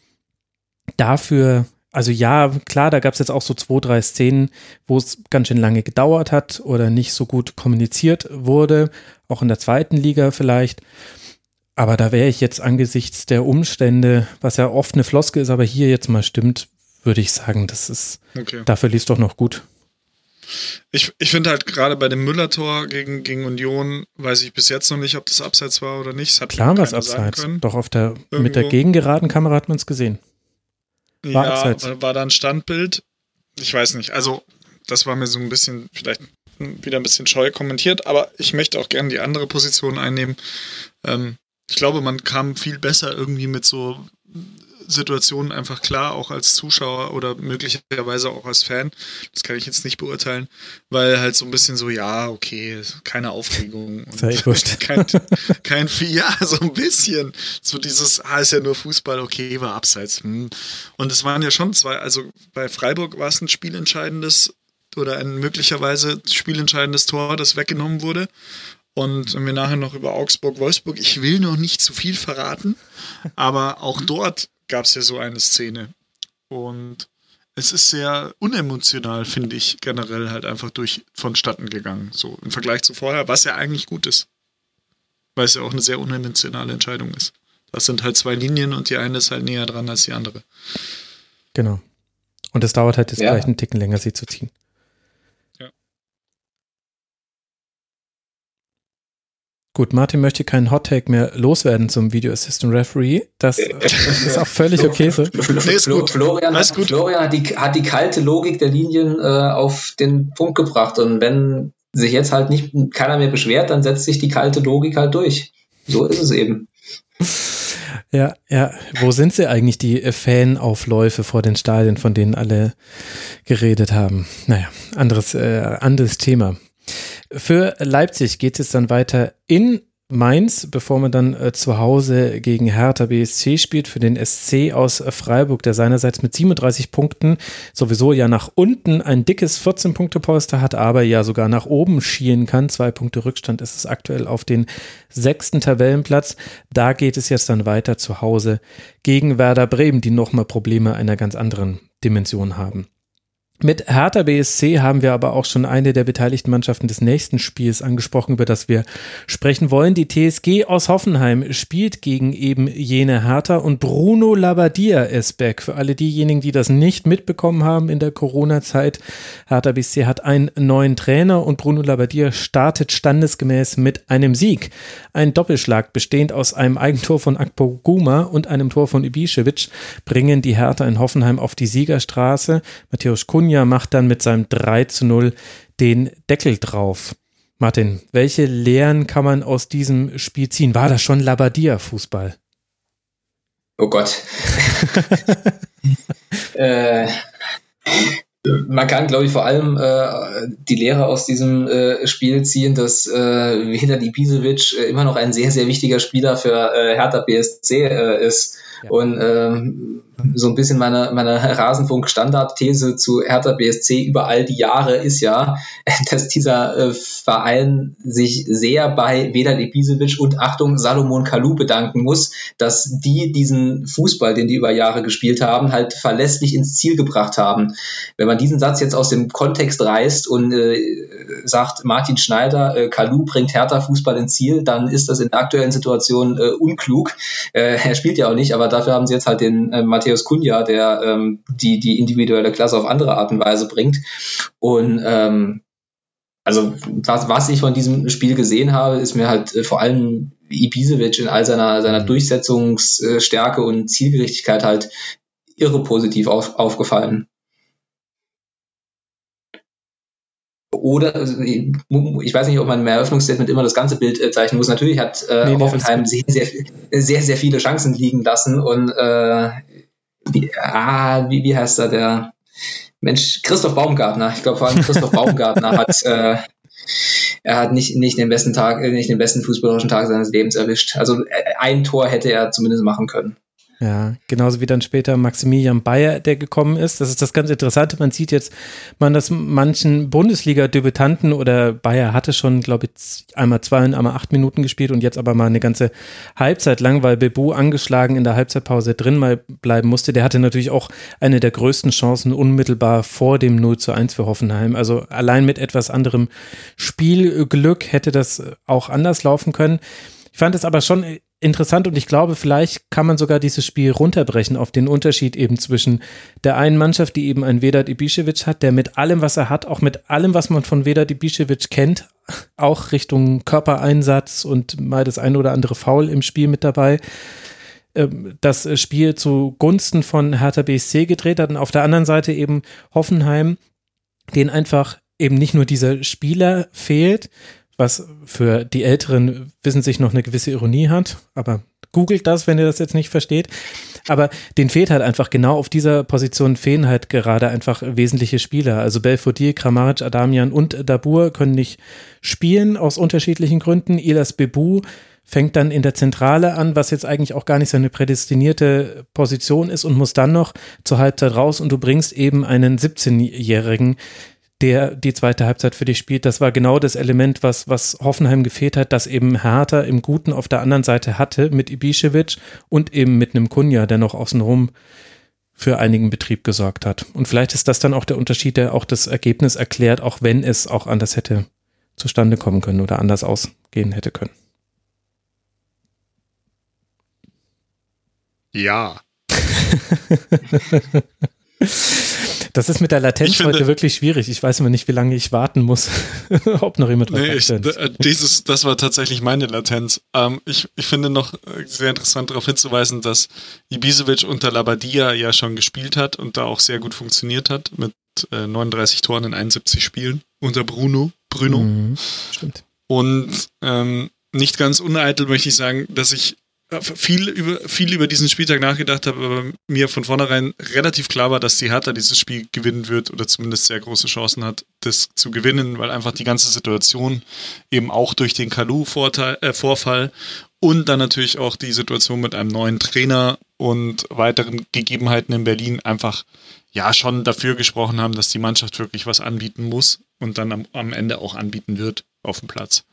dafür, also ja, klar, da gab es jetzt auch so zwei, drei Szenen, wo es ganz schön lange gedauert hat oder nicht so gut kommuniziert wurde. Auch in der zweiten Liga vielleicht. Aber da wäre ich jetzt angesichts der Umstände, was ja oft eine Floske ist, aber hier jetzt mal stimmt, würde ich sagen, das ist, okay. dafür liest doch noch gut. Ich, ich finde halt gerade bei dem Müller-Tor gegen, gegen Union, weiß ich bis jetzt noch nicht, ob das abseits war oder nicht. Klar war es abseits. Doch auf der, mit der gegengeraden Kamera hat man es gesehen. War ja, abseits. war da ein Standbild? Ich weiß nicht. Also, das war mir so ein bisschen, vielleicht wieder ein bisschen scheu kommentiert, aber ich möchte auch gerne die andere Position einnehmen. Ähm, ich glaube, man kam viel besser irgendwie mit so Situationen einfach klar, auch als Zuschauer oder möglicherweise auch als Fan. Das kann ich jetzt nicht beurteilen, weil halt so ein bisschen so, ja, okay, keine Aufregung. Wurscht. kein, kein ja, so ein bisschen. So dieses, ah, ist ja nur Fußball, okay, war abseits. Hm. Und es waren ja schon zwei, also bei Freiburg war es ein spielentscheidendes oder ein möglicherweise spielentscheidendes Tor, das weggenommen wurde. Und wenn wir nachher noch über Augsburg-Wolfsburg, ich will noch nicht zu viel verraten, aber auch dort gab es ja so eine Szene. Und es ist sehr unemotional, finde ich, generell halt einfach durch vonstatten gegangen. So im Vergleich zu vorher, was ja eigentlich gut ist. Weil es ja auch eine sehr unemotionale Entscheidung ist. Das sind halt zwei Linien und die eine ist halt näher dran als die andere. Genau. Und es dauert halt jetzt ja. vielleicht einen Ticken länger, sie zu ziehen. Gut, Martin möchte keinen Hottake mehr loswerden zum Video Assistant Referee. Das ist auch völlig okay so. Nee, ist gut. Florian, hat, gut. Florian hat, die, hat die kalte Logik der Linien äh, auf den Punkt gebracht. Und wenn sich jetzt halt nicht keiner mehr beschwert, dann setzt sich die kalte Logik halt durch. So ist es eben. Ja, ja. Wo sind sie eigentlich, die Fanaufläufe vor den Stadien, von denen alle geredet haben? Naja, anderes, äh, anderes Thema. Für Leipzig geht es dann weiter in Mainz, bevor man dann äh, zu Hause gegen Hertha BSC spielt, für den SC aus Freiburg, der seinerseits mit 37 Punkten sowieso ja nach unten ein dickes 14-Punkte-Polster hat, aber ja sogar nach oben schielen kann. Zwei Punkte Rückstand ist es aktuell auf den sechsten Tabellenplatz. Da geht es jetzt dann weiter zu Hause gegen Werder Bremen, die nochmal Probleme einer ganz anderen Dimension haben. Mit Hertha BSC haben wir aber auch schon eine der beteiligten Mannschaften des nächsten Spiels angesprochen, über das wir sprechen wollen. Die TSG aus Hoffenheim spielt gegen eben jene Hertha und Bruno Labbadia ist back. Für alle diejenigen, die das nicht mitbekommen haben in der Corona-Zeit, Hertha BSC hat einen neuen Trainer und Bruno Labbadia startet standesgemäß mit einem Sieg. Ein Doppelschlag bestehend aus einem Eigentor von Akpo Guma und einem Tor von Ibišević bringen die Hertha in Hoffenheim auf die Siegerstraße. Matthäus Kun Cunha macht dann mit seinem 3 zu 0 den Deckel drauf. Martin, welche Lehren kann man aus diesem Spiel ziehen? War das schon Labadia-Fußball? Oh Gott. äh, man kann, glaube ich, vor allem äh, die Lehre aus diesem äh, Spiel ziehen, dass äh, Vedat Ibisevic äh, immer noch ein sehr, sehr wichtiger Spieler für äh, Hertha BSC äh, ist. Ja. Und ähm, so ein bisschen meine, meine Rasenfunk-Standard-These zu Hertha BSC über all die Jahre ist ja, dass dieser äh, Verein sich sehr bei Vedat Ibisevic und Achtung Salomon Kalou bedanken muss, dass die diesen Fußball, den die über Jahre gespielt haben, halt verlässlich ins Ziel gebracht haben. Wenn man diesen Satz jetzt aus dem Kontext reißt und äh, sagt, Martin Schneider, äh, Kalou bringt Hertha Fußball ins Ziel, dann ist das in der aktuellen Situation äh, unklug. Äh, er spielt ja auch nicht, aber dafür haben sie jetzt halt den äh, Matthäus Kunja, der ähm, die, die individuelle Klasse auf andere Art und Weise bringt. Und ähm, also was, was ich von diesem Spiel gesehen habe, ist mir halt äh, vor allem Ibisevic in all seiner, seiner mhm. Durchsetzungsstärke und Zielgerichtigkeit halt irre positiv auf, aufgefallen. Oder, also, ich weiß nicht, ob man im Eröffnungsstatement immer das ganze Bild äh, zeichnen muss. Natürlich hat äh, nee, Hoffenheim sehr, sehr, sehr, sehr viele Chancen liegen lassen und äh, wie, ah, wie, wie heißt er, der Mensch, Christoph Baumgartner. Ich glaube vor allem Christoph Baumgartner hat äh, er hat nicht, nicht den besten Tag, nicht den besten fußballerischen Tag seines Lebens erwischt. Also äh, ein Tor hätte er zumindest machen können. Ja, genauso wie dann später Maximilian Bayer, der gekommen ist. Das ist das ganz Interessante. Man sieht jetzt, man das manchen Bundesliga-Debütanten oder Bayer hatte schon, glaube ich, einmal zwei und einmal acht Minuten gespielt und jetzt aber mal eine ganze Halbzeit lang, weil Bebu angeschlagen in der Halbzeitpause drin mal bleiben musste. Der hatte natürlich auch eine der größten Chancen unmittelbar vor dem 0 zu 1 für Hoffenheim. Also allein mit etwas anderem Spielglück hätte das auch anders laufen können. Ich fand es aber schon interessant und ich glaube, vielleicht kann man sogar dieses Spiel runterbrechen auf den Unterschied eben zwischen der einen Mannschaft, die eben einen Vedat Ibišević hat, der mit allem, was er hat, auch mit allem, was man von Vedat Ibišević kennt, auch Richtung Körpereinsatz und mal das ein oder andere Foul im Spiel mit dabei, ähm, das Spiel zugunsten von Hertha BSC gedreht hat. Und auf der anderen Seite eben Hoffenheim, den einfach eben nicht nur dieser Spieler fehlt, was für die Älteren wissen sich noch eine gewisse Ironie hat, aber googelt das, wenn ihr das jetzt nicht versteht. Aber den fehlt halt einfach genau auf dieser Position fehlen halt gerade einfach wesentliche Spieler. Also Belfodil, Kramaric, Adamian und Dabur können nicht spielen aus unterschiedlichen Gründen. Ilas Bebu fängt dann in der Zentrale an, was jetzt eigentlich auch gar nicht seine prädestinierte Position ist und muss dann noch zur Halbzeit raus und du bringst eben einen 17-Jährigen, der die zweite Halbzeit für dich spielt. Das war genau das Element, was, was Hoffenheim gefehlt hat, dass eben Hertha im Guten auf der anderen Seite hatte mit Ibišević und eben mit einem Kunja, der noch außenrum für einigen Betrieb gesorgt hat. Und vielleicht ist das dann auch der Unterschied, der auch das Ergebnis erklärt, auch wenn es auch anders hätte zustande kommen können oder anders ausgehen hätte können. Ja. Das ist mit der Latenz finde, heute wirklich schwierig. Ich weiß immer nicht, wie lange ich warten muss, ob noch jemand nee, ich, dieses, Das war tatsächlich meine Latenz. Ähm, ich, ich finde noch äh, sehr interessant darauf hinzuweisen, dass Ibisevic unter Labadia ja schon gespielt hat und da auch sehr gut funktioniert hat mit äh, 39 Toren in 71 Spielen unter Bruno. Bruno. Mhm, stimmt. Und ähm, nicht ganz uneitel möchte ich sagen, dass ich viel über, viel über diesen Spieltag nachgedacht habe, aber mir von vornherein relativ klar war, dass die Hertha dieses Spiel gewinnen wird oder zumindest sehr große Chancen hat, das zu gewinnen, weil einfach die ganze Situation eben auch durch den Kalu-Vorfall äh, und dann natürlich auch die Situation mit einem neuen Trainer und weiteren Gegebenheiten in Berlin einfach ja schon dafür gesprochen haben, dass die Mannschaft wirklich was anbieten muss und dann am, am Ende auch anbieten wird auf dem Platz.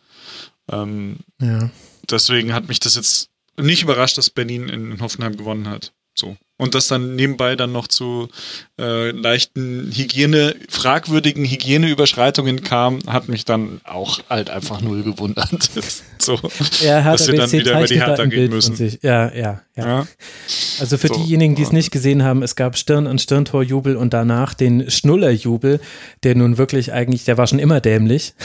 Ähm, ja. Deswegen hat mich das jetzt nicht überrascht, dass Berlin in Hoffenheim gewonnen hat. So. Und das dann nebenbei dann noch zu äh, leichten Hygiene, fragwürdigen Hygieneüberschreitungen kam, hat mich dann auch halt einfach null gewundert. so, ja, dass wir dann wieder über die Hertha gehen müssen. Ja, ja, ja, ja. Also für so, diejenigen, die es nicht gesehen haben, es gab Stirn an Stirntorjubel und danach den Schnullerjubel, der nun wirklich eigentlich, der war schon immer dämlich.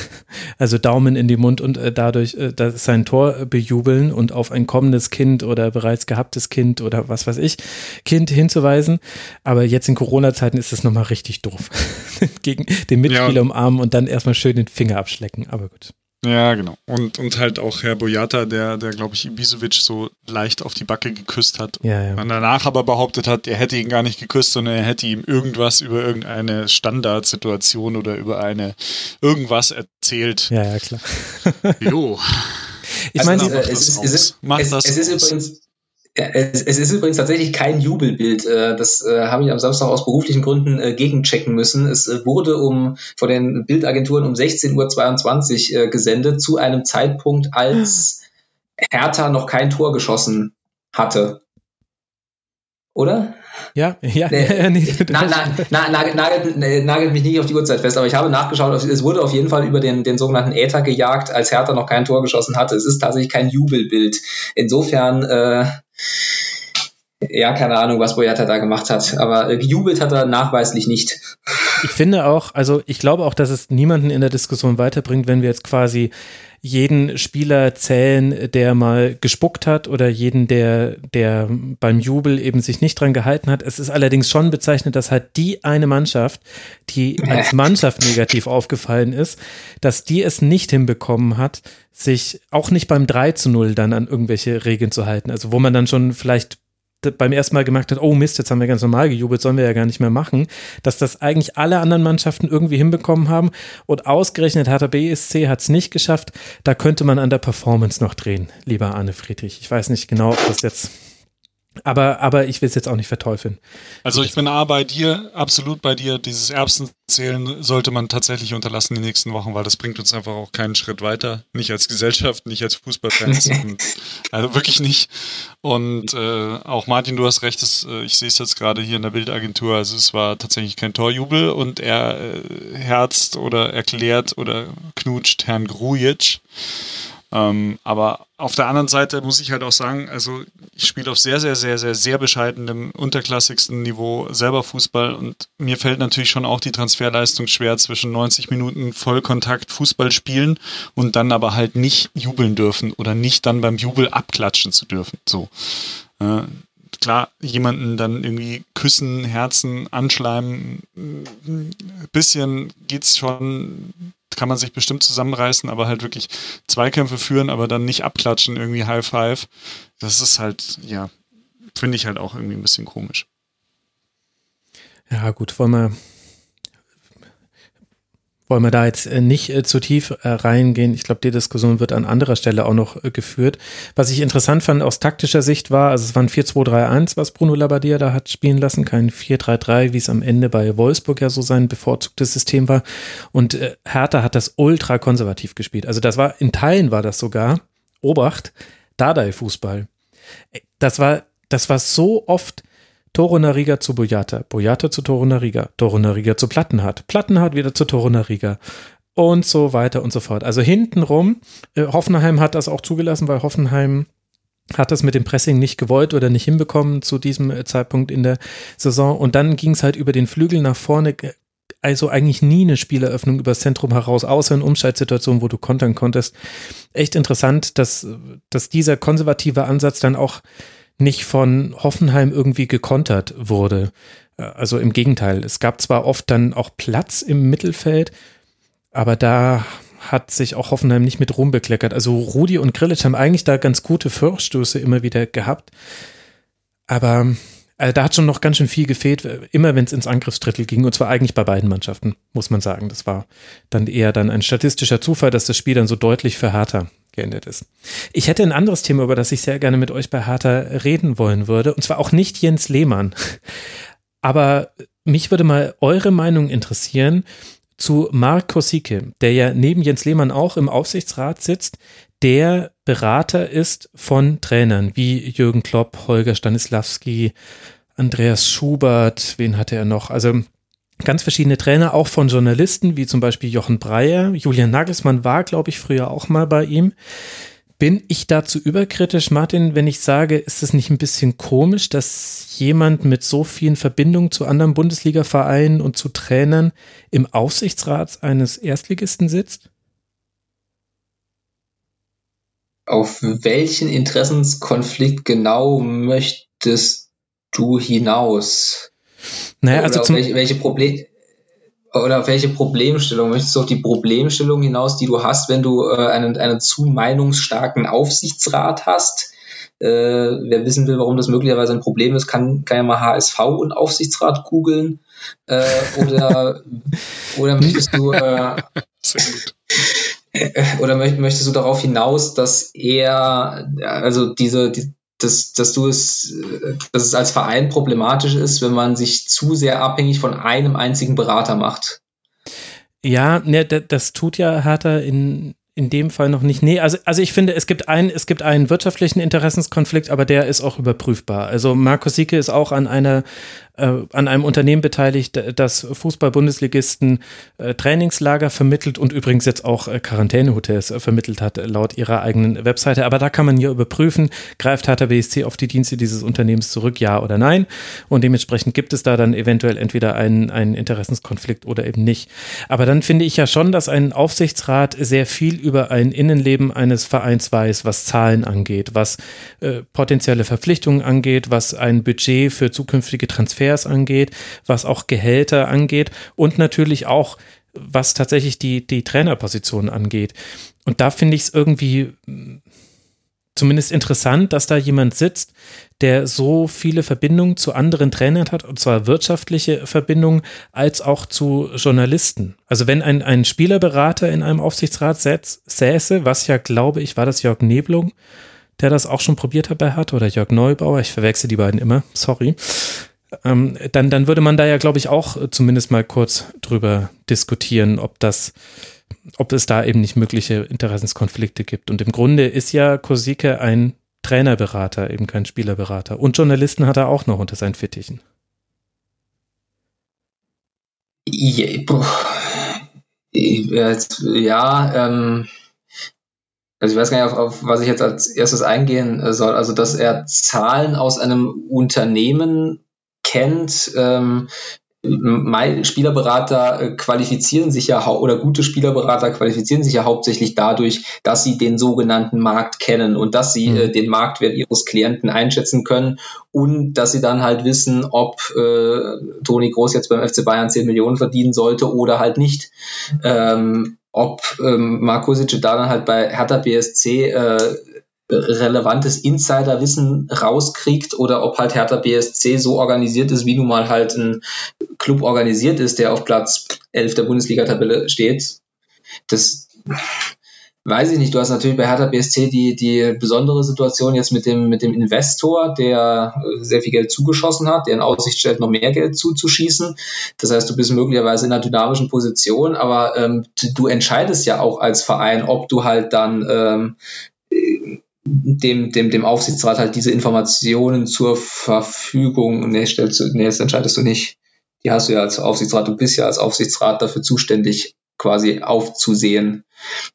Also Daumen in die Mund und äh, dadurch äh, sein Tor bejubeln und auf ein kommendes Kind oder bereits gehabtes Kind oder was weiß ich Kind hinzuweisen. Aber jetzt in Corona-Zeiten ist das nochmal richtig doof. Gegen den Mitspieler ja. umarmen und dann erstmal schön den Finger abschlecken. Aber gut. Ja, genau. Und, und halt auch Herr Boyata, der, der glaube ich, Ibisevic so leicht auf die Backe geküsst hat. Ja, ja. Man danach aber behauptet hat, er hätte ihn gar nicht geküsst, sondern er hätte ihm irgendwas über irgendeine Standardsituation oder über eine irgendwas erzählt. Ja, ja, klar. jo. Ich meine, also, es, es, ist, es, es ist übrigens Ja, es, es, ist übrigens tatsächlich kein Jubelbild. Äh, das äh, habe ich am Samstag aus beruflichen Gründen äh, gegenchecken müssen. Es wurde um von den Bildagenturen um 16.22 Uhr gesendet, zu einem Zeitpunkt, als Hertha noch kein Tor geschossen hatte. Oder? Ja, ja, nee, nee, na, na, na, nagelt, nagelt, mich nicht auf die Uhrzeit fest, aber ich habe nachgeschaut, es wurde auf jeden Fall über den, den sogenannten Äther gejagt, als Hertha noch kein Tor geschossen hatte. Es ist tatsächlich kein Jubelbild. Insofern, äh, ja, keine Ahnung, was Boyata da gemacht hat, aber äh, gejubelt hat er nachweislich nicht. Ich finde auch, also ich glaube auch, dass es niemanden in der Diskussion weiterbringt, wenn wir jetzt quasi jeden Spieler zählen, der mal gespuckt hat oder jeden, der, der beim Jubel eben sich nicht dran gehalten hat. Es ist allerdings schon bezeichnet, dass halt die eine Mannschaft, die als Mannschaft negativ aufgefallen ist, dass die es nicht hinbekommen hat, sich auch nicht beim 3 zu 0 dann an irgendwelche Regeln zu halten. Also wo man dann schon vielleicht beim ersten Mal gemerkt hat, oh Mist, jetzt haben wir ganz normal gejubelt, sollen wir ja gar nicht mehr machen, dass das eigentlich alle anderen Mannschaften irgendwie hinbekommen haben und ausgerechnet Hertha BSC hat es nicht geschafft. Da könnte man an der Performance noch drehen, lieber Arne Friedrich. Ich weiß nicht genau, ob das jetzt aber, aber ich will es jetzt auch nicht verteufeln. Also ich bin A bei dir, absolut bei dir. Dieses Erbsenzählen sollte man tatsächlich unterlassen die nächsten Wochen, weil das bringt uns einfach auch keinen Schritt weiter. Nicht als Gesellschaft, nicht als Fußballfans. also wirklich nicht. Und äh, auch Martin, du hast recht, das, äh, ich sehe es jetzt gerade hier in der Bildagentur. Also es war tatsächlich kein Torjubel und er äh, herzt oder erklärt oder knutscht Herrn Grujic. Ähm, aber auf der anderen Seite muss ich halt auch sagen, also ich spiele auf sehr, sehr, sehr, sehr, sehr bescheidenem, unterklassigsten Niveau selber Fußball und mir fällt natürlich schon auch die Transferleistung schwer zwischen 90 Minuten Vollkontakt Fußball spielen und dann aber halt nicht jubeln dürfen oder nicht dann beim Jubel abklatschen zu dürfen. So. Äh, klar, jemanden dann irgendwie küssen, Herzen, anschleimen, ein bisschen geht's schon kann man sich bestimmt zusammenreißen, aber halt wirklich Zweikämpfe führen, aber dann nicht abklatschen, irgendwie High Five. Das ist halt, ja, finde ich halt auch irgendwie ein bisschen komisch. Ja, gut, wollen wir wollen wir da jetzt äh, nicht äh, zu tief äh, reingehen. Ich glaube, die Diskussion wird an anderer Stelle auch noch geführt. Was ich interessant fand aus taktischer Sicht war, also es war ein 4-2-3-1, was Bruno Labbadia da hat spielen lassen, kein 4-3-3, wie es am Ende bei Wolfsburg ja so sein bevorzugtes System war. Und Hertha hat das ultra konservativ gespielt. Also das war, in Teilen war das sogar, Obacht, Dardai-Fußball. Das war, das war so oft Torunariga zu Boyata, Boyata zu Torunariga, Torunariga zu Plattenhardt, Plattenhardt wieder zu Torunariga und so weiter und so fort. Also hintenrum, äh, Hoffenheim hat das auch zugelassen, weil Hoffenheim hat das mit dem Pressing nicht gewollt oder nicht hinbekommen zu diesem äh, Zeitpunkt in der Saison. Und dann ging es halt über den Flügel nach vorne. Also eigentlich nie eine Spieleröffnung übers Zentrum heraus, außer in Umschaltsituationen, wo du kontern konntest. Echt interessant, dass, dass dieser konservative Ansatz dann auch nicht von Hoffenheim irgendwie gekontert wurde. Äh, also im Gegenteil, es gab zwar oft dann auch Platz im Mittelfeld, aber da hat sich auch Hoffenheim nicht mit rumbekleckert. Also Rudi und Grillitsch haben eigentlich da ganz gute Vorstöße immer wieder gehabt. Aber also da hat schon noch ganz schön viel gefehlt, immer wenn es ins Angriffsdrittel ging, und zwar eigentlich bei beiden Mannschaften, muss man sagen. Das war dann eher dann ein statistischer Zufall, dass das Spiel dann so deutlich für Hertha geendet ist. Ich hätte ein anderes Thema, über das ich sehr gerne mit euch bei Hertha reden wollen würde, und zwar auch nicht Jens Lehmann. Aber mich würde mal eure Meinung interessieren zu Mark Kosicke, der ja neben Jens Lehmann auch im Aufsichtsrat sitzt, der Berater ist von Trainern wie Jürgen Klopp, Holger Stanislawski, Andreas Schubert, wen hatte er noch? Also ganz verschiedene Trainer, auch von Journalisten, wie zum Beispiel Jochen Breyer. Julian Nagelsmann war, glaube ich, früher auch mal bei ihm. Bin ich dazu überkritisch, Martin, wenn ich sage, ist es nicht ein bisschen komisch, dass jemand mit so vielen Verbindungen zu anderen Bundesliga-Vereinen und zu Trainern im Aufsichtsrat eines Erstligisten sitzt? Auf welchen Interessenskonflikt genau möchtest du hinaus? Naja, also zum welche, welche Problem oder auf welche Problemstellung möchtest du auf die Problemstellung hinaus, die du hast, wenn du äh, einen, einen zu meinungsstarken Aufsichtsrat hast? Äh, wer wissen will, warum das möglicherweise ein Problem ist, kann, kann ja mal HSV und Aufsichtsrat googeln. Äh, oder, oder möchtest du äh, oder möchtest du darauf hinaus, dass er, also diese, die, dass, dass du es, dass es als Verein problematisch ist, wenn man sich zu sehr abhängig von einem einzigen Berater macht. Ja, ne, das tut ja Hertha in, in dem Fall noch nicht. Nee, also, also ich finde, es gibt, ein, es gibt einen wirtschaftlichen Interessenskonflikt, aber der ist auch überprüfbar. Also Markus Sieke ist auch an einer an einem Unternehmen beteiligt, das Fußball-Bundesligisten äh, Trainingslager vermittelt und übrigens jetzt auch äh, Quarantänehotels äh, vermittelt hat, laut ihrer eigenen Webseite. Aber da kann man hier überprüfen, greift Hertha BSC auf die Dienste dieses Unternehmens zurück, ja oder nein. Und dementsprechend gibt es da dann eventuell entweder einen, einen Interessenskonflikt oder eben nicht. Aber dann finde ich ja schon, dass ein Aufsichtsrat sehr viel über ein Innenleben eines Vereins weiß, was Zahlen angeht, was äh, potenzielle Verpflichtungen angeht, was ein Budget für zukünftige Transfers Transfers angeht, was auch Gehälter angeht und natürlich auch, was tatsächlich die, die Trainerposition angeht. Und da finde ich es irgendwie hm, zumindest interessant, dass da jemand sitzt, der so viele Verbindungen zu anderen Trainern hat, und zwar wirtschaftliche Verbindungen als auch zu Journalisten. Also wenn ein, ein Spielerberater in einem Aufsichtsrat säße, was ja, glaube ich, war das Jörg Neblung, der das auch schon probiert hat bei Hertha, oder Jörg Neubauer, ich verwechsel die beiden immer, sorry ähm, dann, dann würde man da ja, glaube ich, auch äh, zumindest mal kurz drüber diskutieren, ob das, ob es da eben nicht mögliche Interessenskonflikte gibt. Und im Grunde ist ja Kosike ein Trainerberater, eben kein Spielerberater. Und Journalisten hat er auch noch unter seinen Fittichen. Ja, ja ähm, also ich weiß gar nicht, auf, auf was ich jetzt als erstes eingehen äh, soll. Also, dass er Zahlen aus einem Unternehmen kennt. Ähm, Spielerberater äh, qualifizieren sich ja oder gute Spielerberater qualifizieren sich ja hauptsächlich dadurch, dass sie den sogenannten Markt kennen und dass sie mhm. äh, den Marktwert ihres Klienten einschätzen können und dass sie dann halt wissen, ob äh, Toni Groß jetzt beim FC Bayern 10 Millionen verdienen sollte oder halt nicht. Ähm, ob ähm, Marco Sic da dann halt bei Hertha BSC äh, relevantes Insiderwissen rauskriegt oder ob halt Hertha BSC so organisiert ist, wie nun mal halt ein Club organisiert ist, der auf Platz 11 der Bundesliga-Tabelle steht. Das weiß ich nicht. Du hast natürlich bei Hertha BSC die, die besondere Situation jetzt mit dem, mit dem Investor, der sehr viel Geld zugeschossen hat, der in Aussicht stellt, noch mehr Geld zuzuschießen. Das heißt, du bist möglicherweise in einer dynamischen Position, aber ähm, du entscheidest ja auch als Verein, ob du halt dann ähm, dem, dem, dem Aufsichtsrat halt diese Informationen zur Verfügung, nee, stellst du, nee, das entscheidest du nicht. Die hast du ja als Aufsichtsrat, du bist ja als Aufsichtsrat dafür zuständig, quasi aufzusehen.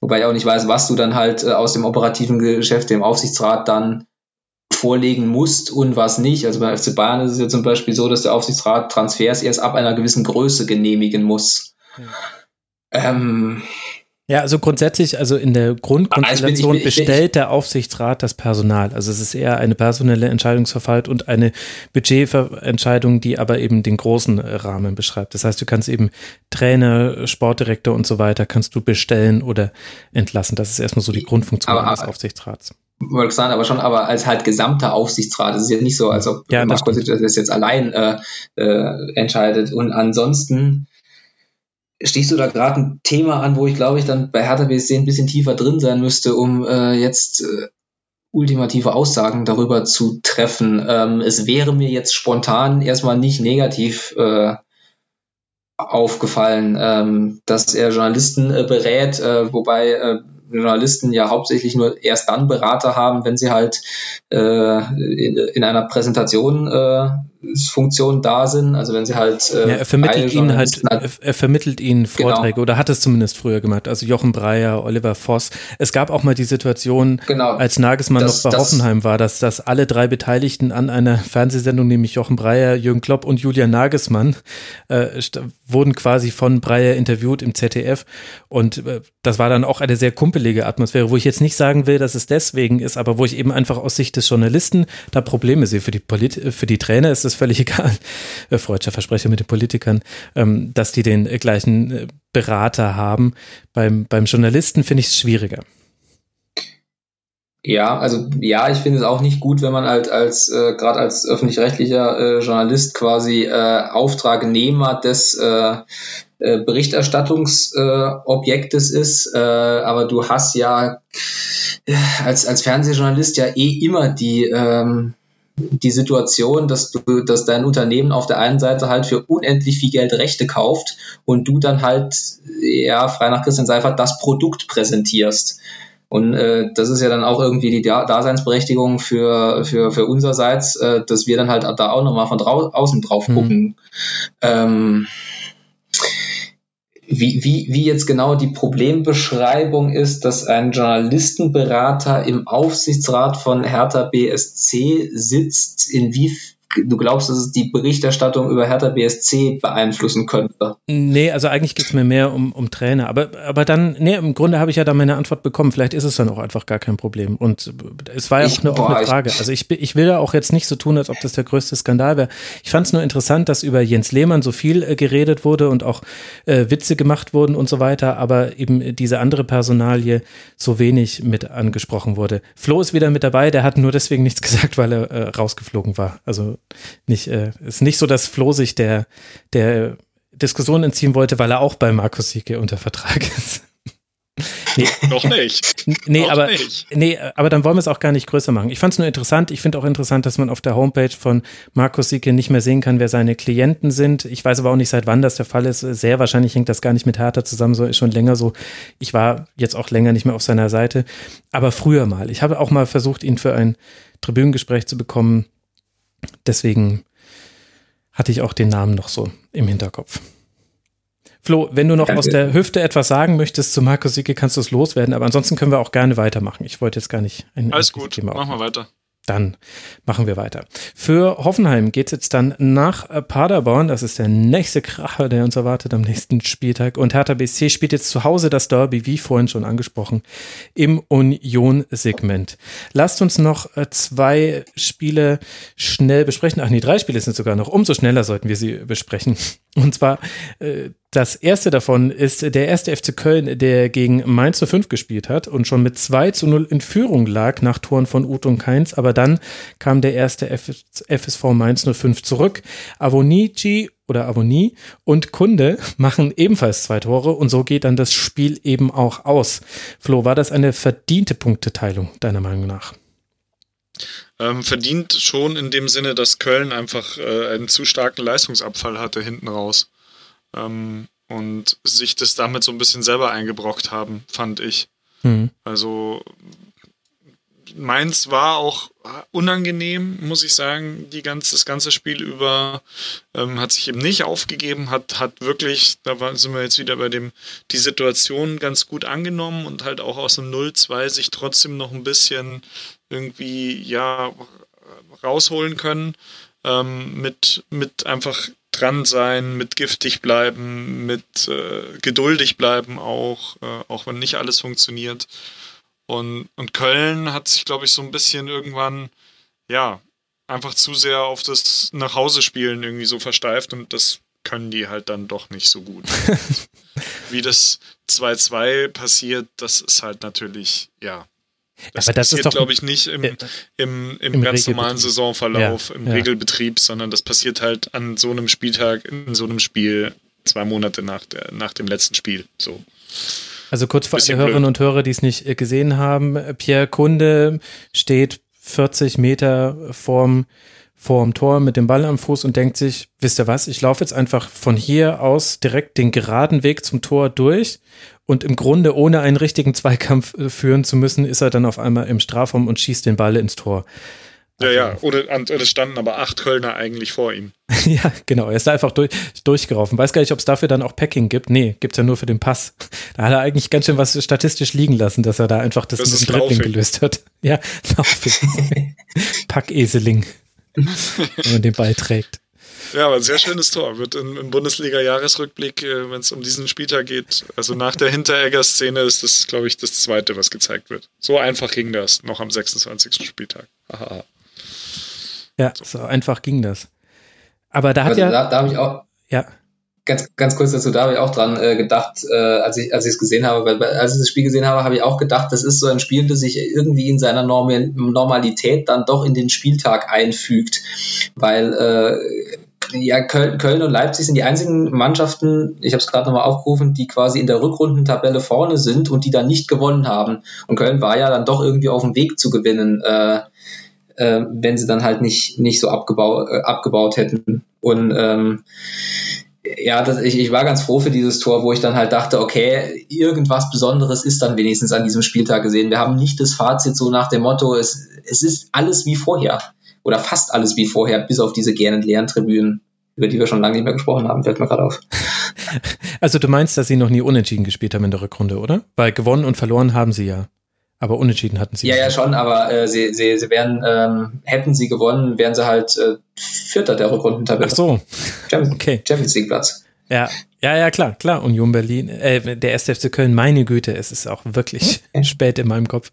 Wobei ich auch nicht weiß, was du dann halt äh, aus dem operativen Geschäft dem Aufsichtsrat dann vorlegen musst und was nicht. Also bei FC Bayern ist es ja zum Beispiel so, dass der Aufsichtsrat Transfers erst ab einer gewissen Größe genehmigen muss. Ja. Ähm, ja, also grundsätzlich, also in der Grundkonstellation also bestellt der Aufsichtsrat das Personal. Also es ist eher eine personelle Entscheidungsverfalt und eine Budgetentscheidung, die aber eben den großen Rahmen beschreibt. Das heißt, du kannst eben Trainer, Sportdirektor und so weiter kannst du bestellen oder entlassen. Das ist erstmal so die Grundfunktion aber, des Aufsichtsrats. Wollte sagen, aber schon aber als halt gesamter Aufsichtsrat. Es ist ja nicht so, als ob ja, das, das jetzt allein äh, äh, entscheidet. Und ansonsten stehst du da gerade ein Thema an, wo ich glaube ich dann bei Hertha BSC ein bisschen tiefer drin sein müsste, um äh, jetzt äh, ultimative Aussagen darüber zu treffen. Ähm, es wäre mir jetzt spontan erstmal nicht negativ äh, aufgefallen, ähm, dass er Journalisten äh, berät, äh, wobei äh, Journalisten ja hauptsächlich nur erst dann Berater haben, wenn sie halt äh, in, in, einer Präsentation äh, Funktionen da sind. Also wenn sie halt. Äh, ja, er vermittelt ihnen halt, halt, er vermittelt ihnen genau. Vorträge genau. oder hat es zumindest früher gemacht. Also Jochen Breyer, Oliver Voss. Es gab auch mal die Situation, genau. als Nagelsmann das, noch bei das, Hoffenheim war, dass, dass alle drei Beteiligten an einer Fernsehsendung, nämlich Jochen Breyer, Jürgen Klopp und Julian Nagelsmann, äh, wurden quasi von Breyer interviewt im ZDF. Und äh, das war dann auch eine sehr kumpelige Atmosphäre, wo ich jetzt nicht sagen will, dass es deswegen ist, aber wo ich eben einfach aus Sicht des Journalisten da Probleme sehe. Für die, Polit für die Trainer ist es völlig egal, äh, freudscher Versprecher mit den Politikern, ähm, dass die den äh, gleichen äh, Berater haben. Beim, beim Journalisten finde ich es schwieriger. Ja, also ja, ich finde es auch nicht gut, wenn man halt als äh, gerade als öffentlich-rechtlicher äh, Journalist quasi äh, Auftragnehmer des äh, äh, Berichterstattungsobjektes ist, äh, aber du hast ja als, als Fernsehjournalist ja eh immer die, ähm, die Situation, dass du, dass dein Unternehmen auf der einen Seite halt für unendlich viel Geld Rechte kauft und du dann halt, ja, frei nach Christian Seifert, das Produkt präsentierst. Und äh, das ist ja dann auch irgendwie die Daseinsberechtigung für, für, für unsererseits, äh, dass wir dann halt da auch nochmal von drau außen drauf mhm. gucken. Mhm. Ähm, wie, wie, wie jetzt genau die Problembeschreibung ist, dass ein Journalistenberater im Aufsichtsrat von Hertha BSC sitzt, inwiefern du glaubst, dass es die Berichterstattung über Hertha BSC beeinflussen könnte? Nee, also eigentlich geht es mir mehr um, um Trainer. Aber, aber dann, nee, im Grunde habe ich ja da meine Antwort bekommen. Vielleicht ist es dann auch einfach gar kein Problem. Und es war ja auch eine offene Frage. Also ich, ich will da auch jetzt nicht so tun, als ob das der größte Skandal wäre. Ich fand es nur interessant, dass über Jens Lehmann so viel äh, geredet wurde und auch äh, Witze gemacht wurden und so weiter, aber eben diese andere Personalie so wenig mit angesprochen wurde. Flo ist wieder mit dabei, der hat nur deswegen nichts gesagt, weil er äh, rausgeflogen war. Also nicht, äh, ist nicht so, dass Flo sich der, der Diskussion entziehen wollte, weil er auch bei Markus Sieke unter Vertrag ist. Nee. Noch nicht. Nee, Noch aber, nicht. nee, aber dann wollen wir es auch gar nicht größer machen. Ich fand es nur interessant. Ich finde auch interessant, dass man auf der Homepage von Markus Sieke nicht mehr sehen kann, wer seine Klienten sind. Ich weiß aber auch nicht, seit wann das der Fall ist. Sehr wahrscheinlich hängt das gar nicht mit Hertha zusammen, so ist schon länger so. Ich war jetzt auch länger nicht mehr auf seiner Seite. Aber früher mal. Ich habe auch mal versucht, ihn für ein Tribünengespräch zu bekommen. Deswegen hatte ich auch den Namen noch so im Hinterkopf. Flo, wenn du noch Danke. aus der Hüfte etwas sagen möchtest zu Markus Sicke, kannst du es loswerden, aber ansonsten können wir auch gerne weitermachen. Ich wollte jetzt gar nicht ein Alles gut, machen wir weiter. Dann machen wir weiter. Für Hoffenheim geht es jetzt dann nach Paderborn. Das ist der nächste Kracher, der uns erwartet am nächsten Spieltag. Und Hertha BSC spielt jetzt zu Hause das Derby, wie vorhin schon angesprochen, im Union-Segment. Lasst uns noch äh, zwei Spiele schnell besprechen. Ach nee, drei Spiele sind sogar noch. Umso schneller sollten wir sie besprechen. Und zwar äh, das erste davon ist der erste FC Köln, der gegen Mainz 05 gespielt hat und schon mit 2 zu 0 in Führung lag nach Toren von Uth und Keins. Aber dann kam der erste FSV Mainz 05 zurück. Avonici oder Avoni und Kunde machen ebenfalls zwei Tore und so geht dann das Spiel eben auch aus. Flo, war das eine verdiente Punkteteilung deiner Meinung nach? Ähm, verdient schon in dem Sinne, dass Köln einfach äh, einen zu starken Leistungsabfall hatte hinten raus. Ähm, und sich das damit so ein bisschen selber eingebrockt haben, fand ich. Mhm. Also Mainz war auch unangenehm, muss ich sagen, die ganz, das ganze Spiel über. Ähm, hat sich eben nicht aufgegeben, hat, hat wirklich, da war, sind wir jetzt wieder bei dem, die Situation ganz gut angenommen und halt auch aus dem 0-2 sich trotzdem noch ein bisschen irgendwie, ja, rausholen können. Ähm, mit, mit einfach dran sein, mit giftig bleiben, mit äh, geduldig bleiben auch, äh, auch wenn nicht alles funktioniert. Und, und Köln hat sich, glaube ich, so ein bisschen irgendwann, ja, einfach zu sehr auf das Nachhause-Spielen irgendwie so versteift und das können die halt dann doch nicht so gut. Wie das 2-2 passiert, das ist halt natürlich, ja. Das, das passiert, glaube ich, nicht im, im, im, im ganz normalen Saisonverlauf, ja, im ja. Regelbetrieb, sondern das passiert halt an so einem Spieltag, in so einem Spiel, zwei Monate nach, der, nach dem letzten Spiel. So. Also kurz für alle Hörerinnen und Hörer, die es nicht äh, gesehen haben, Pierre Kunde steht 40 Meter vorm, vorm Tor mit dem Ball am Fuß und denkt sich, wisst ihr was, ich laufe jetzt einfach von hier aus direkt den geraden Weg zum Tor durch und im Grunde ohne einen richtigen Zweikampf äh, führen zu müssen, ist er dann auf einmal im Strafraum und schießt den Ball ins Tor. Ja, ja, also oder, es standen aber acht Kölner eigentlich vor ihm. ja, genau, er ist da einfach durch, durchgelaufen. Weiß gar nicht, ob es dafür dann auch Packing gibt. Nee, gibt es ja nur für den Pass. Da hat er eigentlich ganz schön was statistisch liegen lassen, dass er da einfach das, das mit dem Dribbling gelöst hat. Ja, Packeseling, wenn man den Ball trägt. Ja, aber ein sehr schönes Tor. Wird im, im Bundesliga-Jahresrückblick, äh, wenn es um diesen Spieltag geht, also nach der Hinteregger-Szene ist das, glaube ich, das zweite, was gezeigt wird. So einfach ging das, noch am 26. Spieltag. Aha. Ja, so. so einfach ging das. Aber da hat also ja. Da, da habe ich auch. Ja. Ganz, ganz kurz dazu, da habe ich auch dran äh, gedacht, äh, als ich als ich es gesehen habe, weil als ich das Spiel gesehen habe, habe ich auch gedacht, das ist so ein Spiel, das sich irgendwie in seiner Norm Normalität dann doch in den Spieltag einfügt, weil äh, Ja, Köln, Köln und Leipzig sind die einzigen Mannschaften, ich habe es gerade nochmal aufgerufen, die quasi in der Rückrundentabelle vorne sind und die dann nicht gewonnen haben. Und Köln war ja dann doch irgendwie auf dem Weg zu gewinnen, äh, äh, wenn sie dann halt nicht, nicht so abgebaut, äh, abgebaut hätten. Und ähm, ja, das, ich, ich war ganz froh für dieses Tor, wo ich dann halt dachte, okay, irgendwas Besonderes ist dann wenigstens an diesem Spieltag gesehen. Wir haben nicht das Fazit so nach dem Motto, es, es ist alles wie vorher. Oder fast alles wie vorher, bis auf diese gähnend leeren Tribünen, über die wir schon lange nicht mehr gesprochen haben, fällt mir gerade auf. Also du meinst, dass sie noch nie unentschieden gespielt haben in der Rückrunde, oder? Weil gewonnen und verloren haben sie ja. Aber unentschieden hatten sie. Ja, ja, schon, aber äh, sie, sie, sie wären, ähm, hätten sie gewonnen, wären sie halt äh, Vierter der Rückrundentabelle. Ach so. Champions, okay. Champions League Platz. Ja, ja, ja, klar, klar. Union Berlin, äh, der 1. FC Köln, meine Güte, es ist auch wirklich spät in meinem Kopf.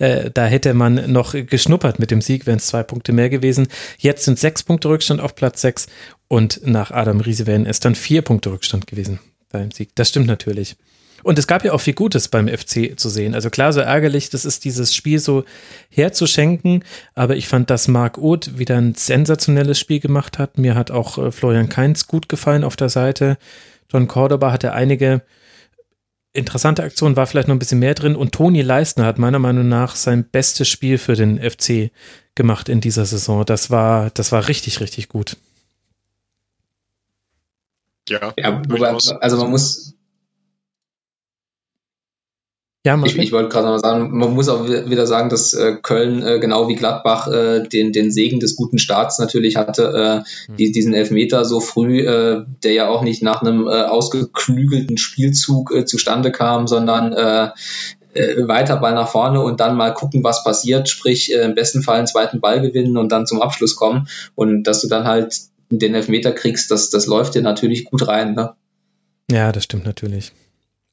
Äh, da hätte man noch geschnuppert mit dem Sieg, wären es zwei Punkte mehr gewesen. Jetzt sind sechs Punkte Rückstand auf Platz sechs und nach Adam Riese wären es dann vier Punkte Rückstand gewesen beim Sieg. Das stimmt natürlich. Und es gab ja auch viel Gutes beim FC zu sehen. Also klar, so ärgerlich, das ist dieses Spiel so herzuschenken. Aber ich fand, dass Marc Oth wieder ein sensationelles Spiel gemacht hat. Mir hat auch äh, Florian Kainz gut gefallen auf der Seite. John Cordoba hatte einige interessante Aktionen, war vielleicht noch ein bisschen mehr drin. Und Toni Leistner hat meiner Meinung nach sein bestes Spiel für den FC gemacht in dieser Saison. Das war, das war richtig, richtig gut. Ja, ja also man muss, ja, ich, ich wollte gerade noch sagen, man muss auch wieder sagen, dass äh, Köln äh, genau wie Gladbach äh, den, den Segen des guten Starts natürlich hatte, äh, die, diesen Elfmeter so früh, äh, der ja auch nicht nach einem äh, ausgeklügelten Spielzug äh, zustande kam, sondern äh, äh, weiter Ball nach vorne und dann mal gucken, was passiert, sprich äh, im besten Fall einen zweiten Ball gewinnen und dann zum Abschluss kommen und dass du dann halt den Elfmeter kriegst, das, das läuft dir natürlich gut rein. Ne? Ja, das stimmt natürlich.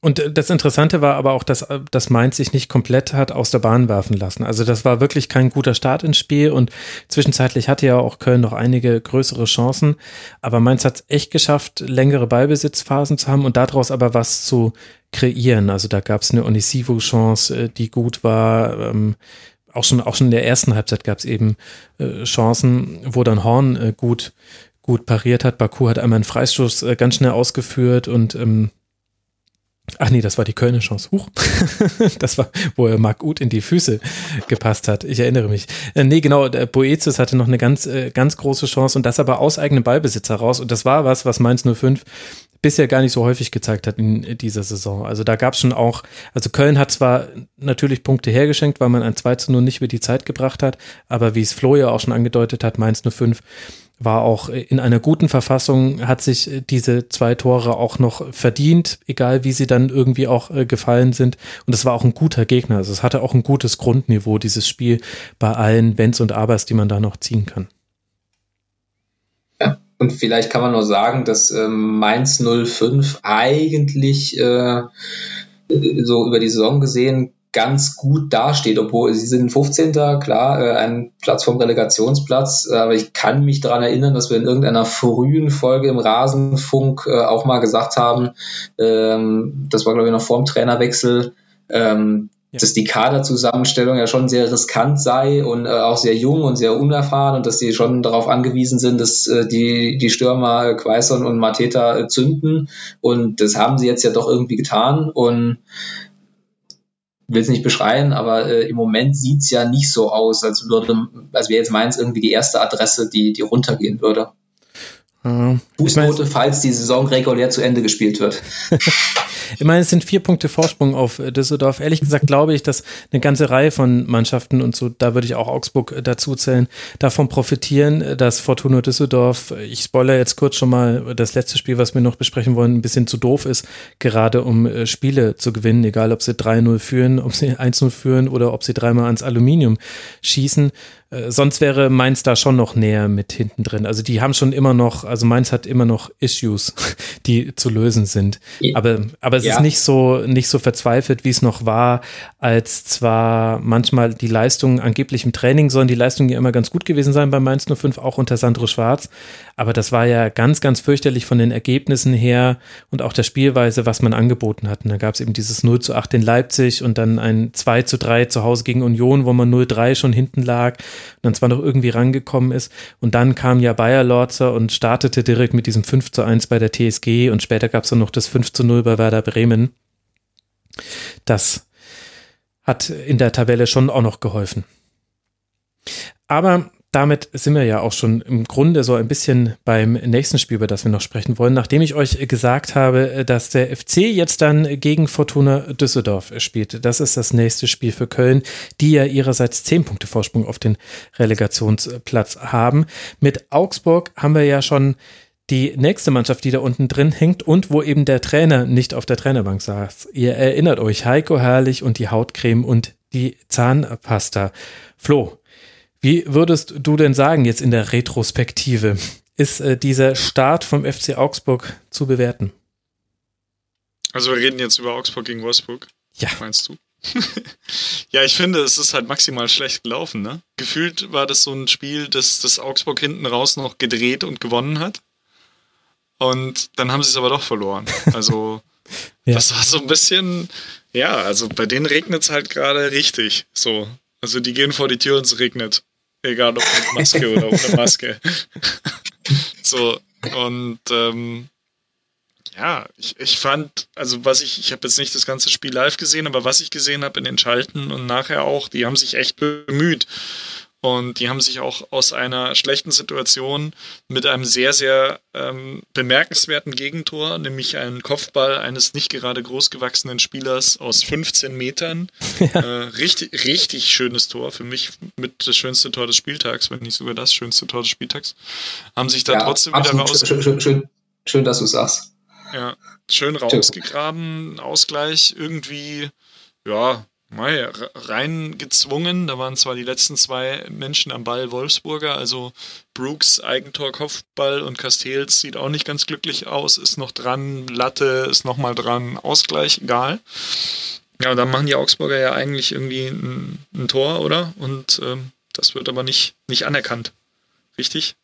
Und äh, das Interessante war aber auch, dass, äh, dass Mainz sich nicht komplett hat aus der Bahn werfen lassen. Also das war wirklich kein guter Start ins Spiel und zwischenzeitlich hatte ja auch Köln noch einige größere Chancen. Aber Mainz hat es echt geschafft, längere Ballbesitzphasen zu haben und daraus aber was zu kreieren. Also da gab es eine Onisivo-Chance, äh, die gut war. Ähm, auch schon, auch schon in der ersten Halbzeit gab es eben äh, Chancen, wo dann Horn äh, gut, gut pariert hat. Baku hat einmal einen Freistoß äh, ganz schnell ausgeführt und ähm, Ach nee, das war die Kölner Chance. Huch. das war, wo er Marc Uth in die Füße gepasst hat. Ich erinnere mich. Äh, nee, genau, Boetius hatte noch eine ganz, äh, ganz große Chance und das aber aus eigenem Ballbesitz heraus. Und das war was, was Mainz 05 bisher gar nicht so häufig gezeigt hat in dieser Saison. Also da gab es schon auch, also Köln hat zwar natürlich Punkte hergeschenkt, weil man ein 2 zu 0 nicht über die Zeit gebracht hat, aber wie es Flo ja auch schon angedeutet hat, Mainz 05 war auch in einer guten Verfassung, hat sich diese zwei Tore auch noch verdient, egal wie sie dann irgendwie auch äh, gefallen sind. Und es war auch ein guter Gegner. Also es hatte auch ein gutes Grundniveau, dieses Spiel bei allen Wenns und Abers, die man da noch ziehen kann. Ja, und vielleicht kann man nur sagen, dass äh, Mainz 05 eigentlich äh, so über die Saison gesehen ganz gut dasteht, obwohl sie sind 15. klar, äh, ein Platz vom Relegationsplatz, äh, aber ich kann mich daran erinnern, dass wir in irgendeiner frühen Folge im Rasenfunk äh, auch mal gesagt haben, ähm, das war glaube ich noch vor dem Trainerwechsel, ähm, ja. dass die Kaderzusammenstellung ja schon sehr riskant sei und äh, auch sehr jung und sehr unerfahren und dass die schon darauf angewiesen sind, dass äh, die, die Stürmer Quaison und Mateta äh, zünden und das haben sie jetzt ja doch irgendwie getan und will es nicht beschreien, aber äh, im Moment sieht es ja nicht so aus, als würde, als wäre jetzt Mainz irgendwie die erste Adresse, die, die runtergehen würde. Ja, Fußnote, falls die Saison regulär zu Ende gespielt wird. ich meine, es sind vier Punkte Vorsprung auf Düsseldorf. Ehrlich gesagt glaube ich, dass eine ganze Reihe von Mannschaften und so, da würde ich auch Augsburg äh, dazu zählen, davon profitieren, dass Fortuna Düsseldorf, ich spoilere jetzt kurz schon mal das letzte Spiel, was wir noch besprechen wollen, ein bisschen zu doof ist, gerade um äh, Spiele zu gewinnen, egal ob sie 3-0 führen, ob sie 1-0 führen oder ob sie dreimal ans Aluminium schießen. Äh, sonst wäre Mainz da schon noch näher mit hinten drin. Also die haben schon immer noch, also Mainz hat immer noch Issues, die zu lösen sind. Aber, aber es ja. ist nicht so, nicht so verzweifelt, wie es noch war, als zwar manchmal die Leistungen angeblich im Training sollen die Leistungen ja immer ganz gut gewesen sein bei Mainz 05, auch unter Sandro Schwarz. Aber das war ja ganz, ganz fürchterlich von den Ergebnissen her und auch der Spielweise, was man angeboten hat. Und da gab es eben dieses 0 zu 8 in Leipzig und dann ein 2 zu 3 zu Hause gegen Union, wo man 0-3 schon hinten lag. Und dann zwar noch irgendwie rangekommen ist. Und dann kam ja Bayer Lorzer und startete direkt mit diesem 5 zu 1 bei der TSG und später gab es dann noch das 5 zu 0 bei Werder Bremen. Das hat in der Tabelle schon auch noch geholfen. Aber damit sind wir ja auch schon im Grunde so ein bisschen beim nächsten Spiel, über das wir noch sprechen wollen. Nachdem ich euch gesagt habe, dass der FC jetzt dann gegen Fortuna Düsseldorf spielt. Das ist das nächste Spiel für Köln, die ja ihrerseits zehn Punkte Vorsprung auf den Relegationsplatz haben. Mit Augsburg haben wir ja schon die nächste Mannschaft, die da unten drin hängt und wo eben der Trainer nicht auf der Trainerbank saß. Ihr erinnert euch, Heiko Herrlich und die Hautcreme und die Zahnpasta. Flo, wie würdest du denn sagen, jetzt in der Retrospektive, ist äh, dieser Start vom FC Augsburg zu bewerten? Also wir reden jetzt über Augsburg gegen Wolfsburg. Ja. Meinst du? ja, ich finde, es ist halt maximal schlecht gelaufen. Ne? Gefühlt war das so ein Spiel, das, das Augsburg hinten raus noch gedreht und gewonnen hat. Und dann haben sie es aber doch verloren. Also ja. das war so ein bisschen, ja, also bei denen regnet es halt gerade richtig. So. Also die gehen vor die Tür und es regnet. Egal ob mit Maske oder ohne Maske. so, und ähm, ja, ich, ich fand, also was ich, ich habe jetzt nicht das ganze Spiel live gesehen, aber was ich gesehen habe in den Schalten und nachher auch, die haben sich echt bemüht. Und die haben sich auch aus einer schlechten Situation mit einem sehr, sehr ähm, bemerkenswerten Gegentor, nämlich einen Kopfball eines nicht gerade großgewachsenen Spielers aus 15 Metern. Ja. Äh, richtig, richtig schönes Tor. Für mich mit das schönste Tor des Spieltags, wenn nicht sogar das schönste Tor des Spieltags. Haben sich da ja, trotzdem wieder raus. Schön, schön, schön, schön, dass du sagst. Ja, schön rausgegraben, Ausgleich, irgendwie, ja, reingezwungen. Da waren zwar die letzten zwei Menschen am Ball Wolfsburger, also Brooks Eigentor Kopfball und Castells sieht auch nicht ganz glücklich aus, ist noch dran, Latte ist nochmal dran, Ausgleich, egal. Ja, dann machen die Augsburger ja eigentlich irgendwie ein, ein Tor, oder? Und ähm, das wird aber nicht, nicht anerkannt. Richtig?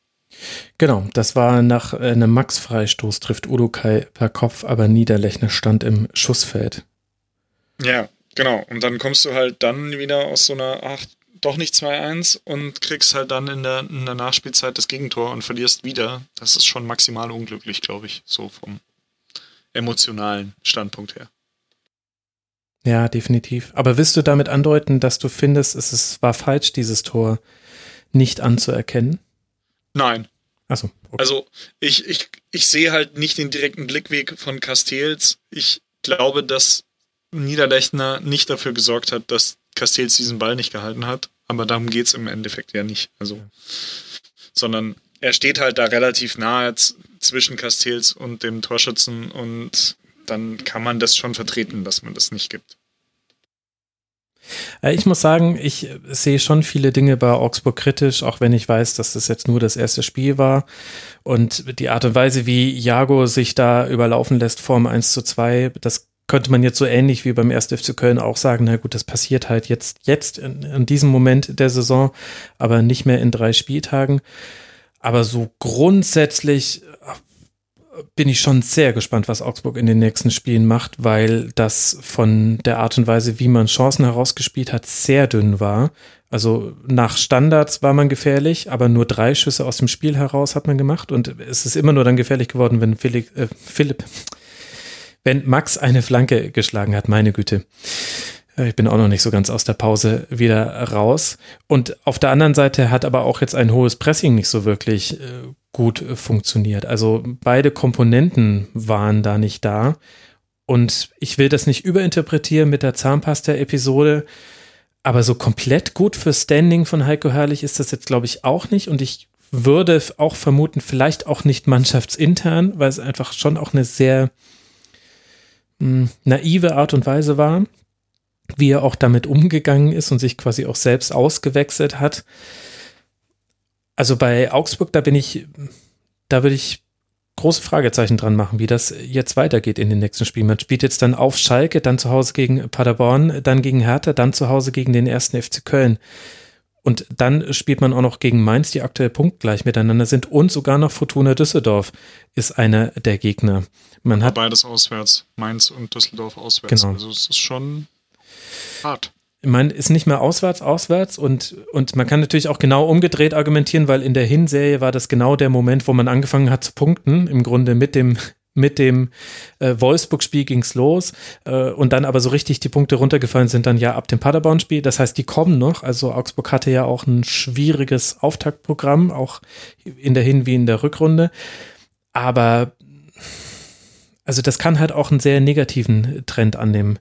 Genau, das war nach einem Max-Freistoß, trifft Udokai per Kopf, aber Niederlechner stand im Schussfeld. Ja, Genau, und dann kommst du halt dann wieder aus so einer, ach, doch nicht 2-1 und kriegst halt dann in der, in der Nachspielzeit das Gegentor und verlierst wieder. Das ist schon maximal unglücklich, glaube ich, so vom emotionalen Standpunkt her. Ja, definitiv. Aber willst du damit andeuten, dass du findest, es ist, war falsch, dieses Tor nicht anzuerkennen? Nein. Achso. Okay. Also ich, ich, ich sehe halt nicht den direkten Blickweg von Castells. Ich glaube, dass Niederlechner nicht dafür gesorgt hat, dass Castells diesen Ball nicht gehalten hat. Aber darum geht es im Endeffekt ja nicht. Also, sondern er steht halt da relativ nahe zwischen Castells und dem Torschützen und dann kann man das schon vertreten, dass man das nicht gibt. Äh, ich muss sagen, ich sehe schon viele Dinge bei Augsburg kritisch, auch wenn ich weiß, dass das jetzt nur das erste Spiel war. Und die Art und Weise, wie Jago sich da überlaufen lässt vorm 1 zu 2, das könnte man jetzt so ähnlich wie beim 1. FC Köln auch sagen, na gut, das passiert halt jetzt, jetzt in, in diesem Moment der Saison, aber nicht mehr in drei Spieltagen. Aber so grundsätzlich äh, bin ich schon sehr gespannt, was Augsburg in den nächsten Spielen macht, weil das von der Art und Weise, wie man Chancen herausgespielt hat, sehr dünn war. Also nach Standards war man gefährlich, aber nur drei Schüsse aus dem Spiel heraus hat man gemacht und es ist immer nur dann gefährlich geworden, wenn Philipp, äh, Philipp wenn Max eine Flanke geschlagen hat, meine Güte. Äh, ich bin auch noch nicht so ganz aus der Pause wieder raus. Und auf der anderen Seite hat aber auch jetzt ein hohes Pressing nicht so wirklich äh, gut funktioniert. Also beide Komponenten waren da nicht da. Und ich will das nicht überinterpretieren mit der Zahnpasta-Episode, aber so komplett gut für Standing von Heiko Herrlich ist das jetzt, glaube ich, auch nicht. Und ich würde auch vermuten, vielleicht auch nicht mannschaftsintern, weil es einfach schon auch eine sehr naive Art und Weise war, wie er auch damit umgegangen ist und sich quasi auch selbst ausgewechselt hat. Also bei Augsburg, da bin ich, da würde ich große Fragezeichen dran machen, wie das jetzt weitergeht in den nächsten Spielen. Man spielt jetzt dann auf Schalke, dann zu Hause gegen Paderborn, dann gegen Hertha, dann zu Hause gegen den ersten FC Köln. Und dann spielt man auch noch gegen Mainz, die aktuell punktgleich miteinander sind. Und sogar noch Fortuna Düsseldorf ist einer der Gegner. Man hat beides auswärts. Mainz und Düsseldorf auswärts. Genau. Also es ist schon hart. ich meine, ist nicht mehr auswärts, auswärts und, und man kann natürlich auch genau umgedreht argumentieren, weil in der Hinserie war das genau der Moment, wo man angefangen hat zu punkten, im Grunde mit dem, mit dem äh, Wolfsburg-Spiel ging's los äh, und dann aber so richtig die Punkte runtergefallen sind dann ja ab dem Paderborn-Spiel. Das heißt, die kommen noch. Also Augsburg hatte ja auch ein schwieriges Auftaktprogramm, auch in der Hin- wie in der Rückrunde. Aber also das kann halt auch einen sehr negativen Trend annehmen.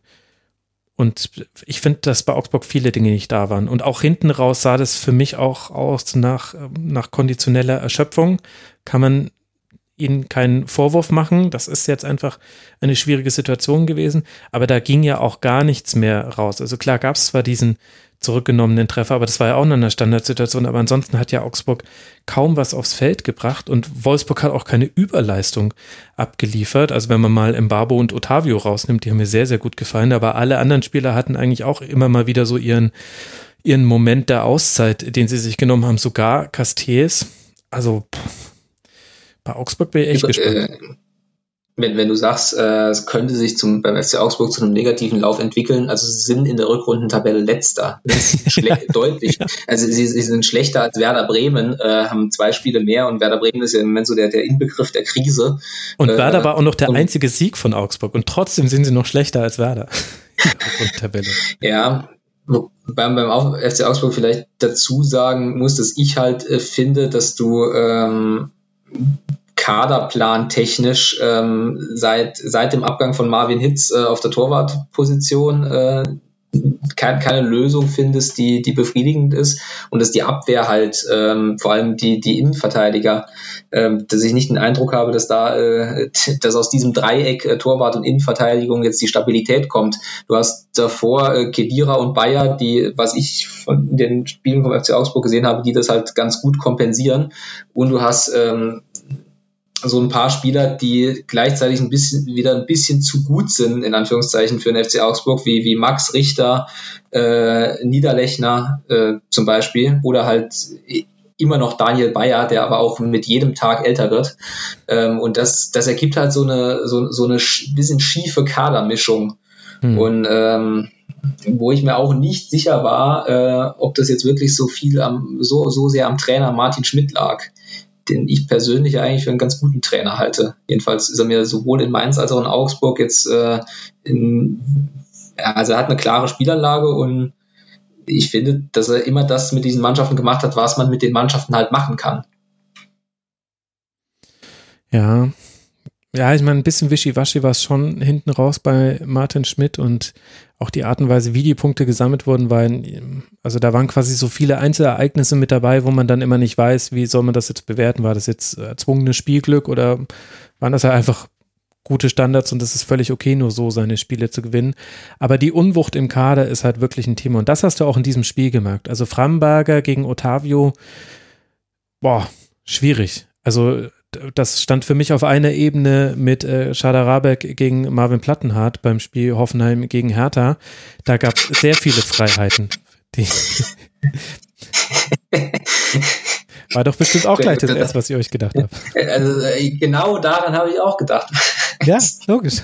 Und ich finde, dass bei Augsburg viele Dinge nicht da waren. Und auch hinten raus sah das für mich auch aus nach, nach konditioneller Erschöpfung. Kann man ihnen keinen Vorwurf machen. Das ist jetzt einfach eine schwierige Situation gewesen. Aber da ging ja auch gar nichts mehr raus. Also klar gab es zwar diesen zurückgenommenen Treffer, aber das war ja auch noch eine Standardsituation. Aber ansonsten hat ja Augsburg kaum was aufs Feld gebracht und Wolfsburg hat auch keine Überleistung abgeliefert. Also wenn man mal Mbabo und Otavio rausnimmt, die haben mir sehr, sehr gut gefallen. Aber alle anderen Spieler hatten eigentlich auch immer mal wieder so ihren, ihren Moment der Auszeit, den sie sich genommen haben. Sogar Castells. Also pff, bei Augsburg bin ich echt gespannt. Äh, wenn, wenn du sagst, äh, es könnte sich zum, beim FC Augsburg zu einem negativen Lauf entwickeln, also sie sind in der Rückrundentabelle letzter. deutlich. Also sie, sie sind schlechter als Werder Bremen, äh, haben zwei Spiele mehr und Werder Bremen ist ja im Moment so der, der Inbegriff der Krise. Und äh, Werder war auch noch der einzige Sieg von Augsburg und trotzdem sind sie noch schlechter als Werder. Rückrundentabelle. Ja, beim, beim FC Augsburg vielleicht dazu sagen muss, dass ich halt äh, finde, dass du ähm, Kaderplan technisch ähm, seit, seit dem Abgang von Marvin Hitz äh, auf der Torwartposition äh, keine, keine Lösung findest, die, die befriedigend ist und dass die Abwehr halt, ähm, vor allem die, die Innenverteidiger, ähm, dass ich nicht den Eindruck habe, dass da, äh, dass aus diesem Dreieck äh, Torwart und Innenverteidigung jetzt die Stabilität kommt. Du hast davor äh, Kedira und Bayer, die, was ich von den Spielen vom FC Augsburg gesehen habe, die das halt ganz gut kompensieren und du hast ähm, so ein paar Spieler, die gleichzeitig ein bisschen wieder ein bisschen zu gut sind, in Anführungszeichen, für den FC Augsburg, wie, wie Max Richter, äh, Niederlechner äh, zum Beispiel, oder halt immer noch Daniel Bayer, der aber auch mit jedem Tag älter wird. Ähm, und das, das ergibt halt so eine, so, so eine bisschen schiefe Kadermischung. Hm. Und ähm, wo ich mir auch nicht sicher war, äh, ob das jetzt wirklich so viel am, so, so sehr am Trainer Martin Schmidt lag den ich persönlich eigentlich für einen ganz guten Trainer halte. Jedenfalls ist er mir sowohl in Mainz als auch in Augsburg jetzt äh, in, also er hat eine klare Spielanlage und ich finde, dass er immer das mit diesen Mannschaften gemacht hat, was man mit den Mannschaften halt machen kann. Ja, ja, ich meine, ein bisschen wischiwaschi war es schon hinten raus bei Martin Schmidt und auch die Art und Weise, wie die Punkte gesammelt wurden, weil, also da waren quasi so viele Einzelereignisse mit dabei, wo man dann immer nicht weiß, wie soll man das jetzt bewerten. War das jetzt erzwungenes Spielglück oder waren das ja einfach gute Standards und es ist völlig okay, nur so seine Spiele zu gewinnen. Aber die Unwucht im Kader ist halt wirklich ein Thema und das hast du auch in diesem Spiel gemerkt. Also Framberger gegen Otavio, boah, schwierig. Also das stand für mich auf einer Ebene mit äh, Schada Rabeck gegen Marvin Plattenhardt beim Spiel Hoffenheim gegen Hertha. Da gab es sehr viele Freiheiten. War doch bestimmt auch gleich das erste, was ihr euch gedacht habt. Also, äh, genau daran habe ich auch gedacht. Ja, logisch.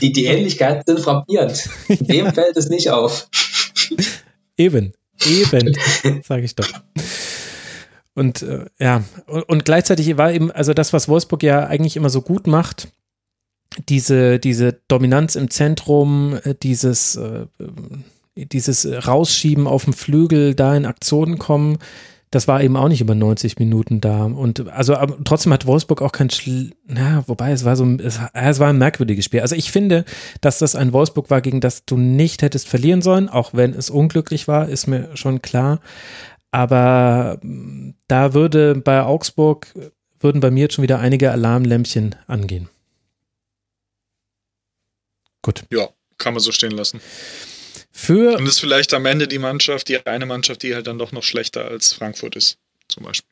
Die, die Ähnlichkeiten sind frappierend. Dem ja. fällt es nicht auf. Eben, eben, sage ich doch. Und äh, ja, und, und, gleichzeitig war eben, also das, was Wolfsburg ja eigentlich immer so gut macht, diese, diese Dominanz im Zentrum, äh, dieses, äh, dieses Rausschieben auf dem Flügel, da in Aktionen kommen, das war eben auch nicht über 90 Minuten da. Und also trotzdem hat Wolfsburg auch kein Schl na, wobei es war so es, es war ein merkwürdiges Spiel. Also ich finde, dass das ein Wolfsburg war, gegen das du nicht hättest verlieren sollen, auch wenn es unglücklich war, ist mir schon klar. Aber da würde bei Augsburg, würden bei mir jetzt schon wieder einige Alarmlämpchen angehen. Gut. Ja, kann man so stehen lassen. Für Und ist vielleicht am Ende die Mannschaft, die eine Mannschaft, die halt dann doch noch schlechter als Frankfurt ist, zum Beispiel.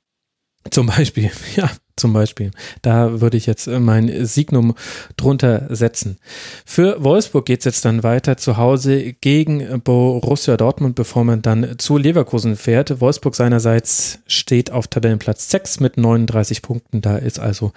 Zum Beispiel, ja, zum Beispiel. Da würde ich jetzt äh, mein Signum drunter setzen. Für Wolfsburg geht es jetzt dann weiter zu Hause gegen Borussia Dortmund, bevor man dann zu Leverkusen fährt. Wolfsburg seinerseits steht auf Tabellenplatz 6 mit 39 Punkten. Da ist also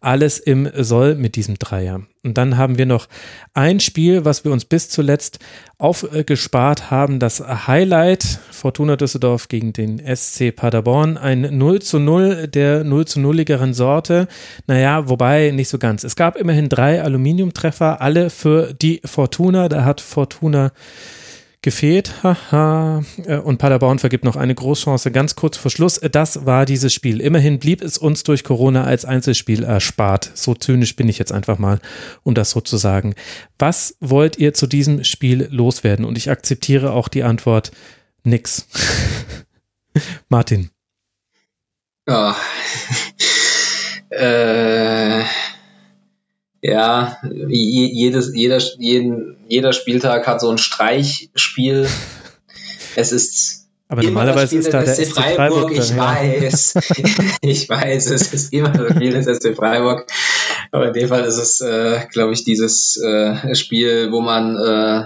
alles im Soll mit diesem Dreier. Und dann haben wir noch ein Spiel, was wir uns bis zuletzt aufgespart haben. Das Highlight Fortuna Düsseldorf gegen den SC Paderborn. Ein 0 zu 0 der 0 zu 0igeren Sorte. Naja, wobei nicht so ganz. Es gab immerhin drei Aluminiumtreffer, alle für die Fortuna. Da hat Fortuna gefehlt. Haha. Äh, und Paderborn vergibt noch eine Großchance ganz kurz vor Schluss. Das war dieses Spiel. Immerhin blieb es uns durch Corona als Einzelspiel erspart. So zynisch bin ich jetzt einfach mal, um das so zu sagen. Was wollt ihr zu diesem Spiel loswerden? Und ich akzeptiere auch die Antwort nix. Martin. Ja. Äh ja, jedes, jeder, jeden, jeder Spieltag hat so ein Streichspiel. Es ist aber normalerweise ist da der SC Freiburg, Freiburg ich dann, weiß, ich weiß, es ist immer das Spiel des SC Freiburg, aber in dem Fall ist es, äh, glaube ich, dieses äh, Spiel, wo man äh,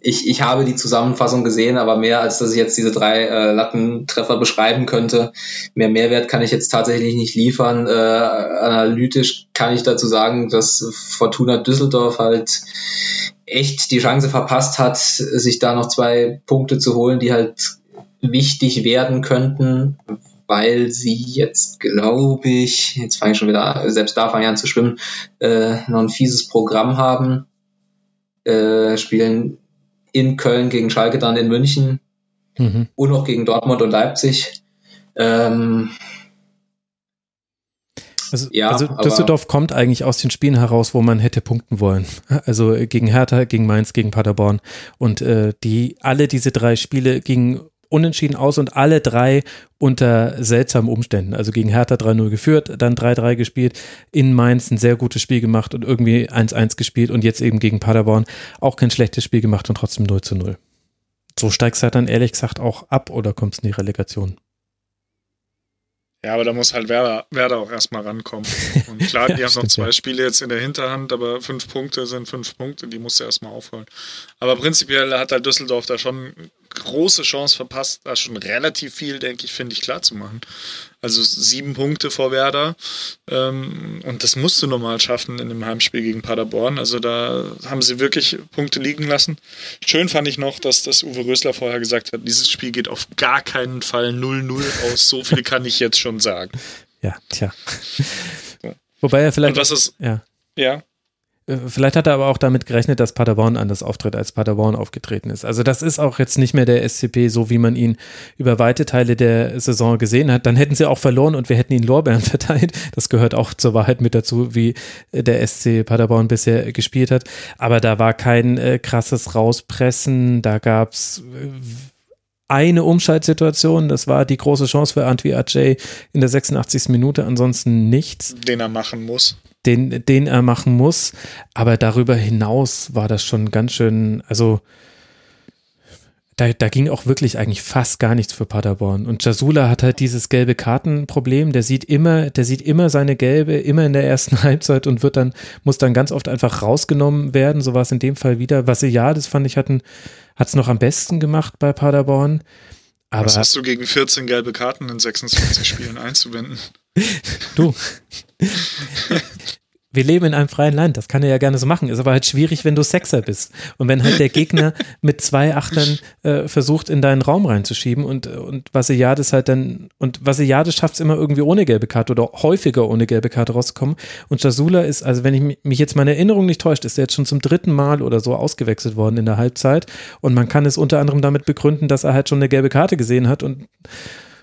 ich, ich habe die Zusammenfassung gesehen, aber mehr als dass ich jetzt diese drei äh, Lattentreffer beschreiben könnte, mehr Mehrwert kann ich jetzt tatsächlich nicht liefern. Äh, analytisch kann ich dazu sagen, dass Fortuna Düsseldorf halt echt die Chance verpasst hat, sich da noch zwei Punkte zu holen, die halt wichtig werden könnten, weil sie jetzt, glaube ich, jetzt fange ich schon wieder, selbst da fange ich an zu schwimmen, äh, noch ein fieses Programm haben. Äh, spielen in Köln gegen Schalke, dann in München mhm. und noch gegen Dortmund und Leipzig. Ähm, also, ja, also Düsseldorf kommt eigentlich aus den Spielen heraus, wo man hätte punkten wollen. Also gegen Hertha, gegen Mainz, gegen Paderborn. Und äh, die alle diese drei Spiele gingen unentschieden aus und alle drei unter seltsamen Umständen. Also gegen Hertha 3-0 geführt, dann 3-3 gespielt, in Mainz ein sehr gutes Spiel gemacht und irgendwie 1-1 gespielt und jetzt eben gegen Paderborn auch kein schlechtes Spiel gemacht und trotzdem 0-0. So steigst du halt dann ehrlich gesagt auch ab oder kommst in die Relegation? Ja, aber da muss halt Werder, Werder auch erstmal rankommen. Und klar, die ja, haben noch zwei ja. Spiele jetzt in der Hinterhand, aber fünf Punkte sind fünf Punkte, die musst du erstmal aufholen. Aber prinzipiell hat halt Düsseldorf da schon große Chance verpasst, da schon relativ viel, denke ich, finde ich, klar zu machen. Also sieben Punkte vor Werder. Ähm, und das musst du normal schaffen in dem Heimspiel gegen Paderborn. Also da haben sie wirklich Punkte liegen lassen. Schön fand ich noch, dass das Uwe Rösler vorher gesagt hat, dieses Spiel geht auf gar keinen Fall 0-0 aus. So viel kann ich jetzt schon sagen. Ja, tja. Wobei er vielleicht. Und was ist. Ja. Ja. Äh, vielleicht hat er aber auch damit gerechnet, dass Paderborn anders auftritt, als Paderborn aufgetreten ist. Also das ist auch jetzt nicht mehr der SCP, so wie man ihn über weite Teile der Saison gesehen hat. Dann hätten sie auch verloren und wir hätten ihn Lorbeeren verteilt. Das gehört auch zur Wahrheit mit dazu, wie der SC Paderborn bisher gespielt hat. Aber da war kein äh, krasses Rauspressen. Da gab's äh, eine Umschaltsituation. Das war die große Chance für Antwi Ajay in der 86. Minute. Ansonsten nichts. Den er machen muss den, den er machen muss. Aber darüber hinaus war das schon ganz schön, also da, da ging auch wirklich eigentlich fast gar nichts für Paderborn. Und Jasula hat halt dieses gelbe Kartenproblem. Der sieht immer, der sieht immer seine gelbe, immer in der ersten Halbzeit und wird dann, muss dann ganz oft einfach rausgenommen werden. So war es in dem Fall wieder. Was ja, das fand ich, hat es noch am besten gemacht bei Paderborn. Aber Was hast du gegen 14 gelbe Karten in 26 Spielen einzuwenden? Du. wir leben in einem freien Land, das kann er ja gerne so machen. Ist aber halt schwierig, wenn du Sexer bist. Und wenn halt der Gegner mit zwei Achtern äh, versucht, in deinen Raum reinzuschieben und, und Vasiliades halt dann, und Vasiliades schafft es immer irgendwie ohne gelbe Karte oder häufiger ohne gelbe Karte rauszukommen. Und Jasula ist, also wenn ich mich jetzt meine Erinnerung nicht täuscht, ist er jetzt schon zum dritten Mal oder so ausgewechselt worden in der Halbzeit. Und man kann es unter anderem damit begründen, dass er halt schon eine gelbe Karte gesehen hat und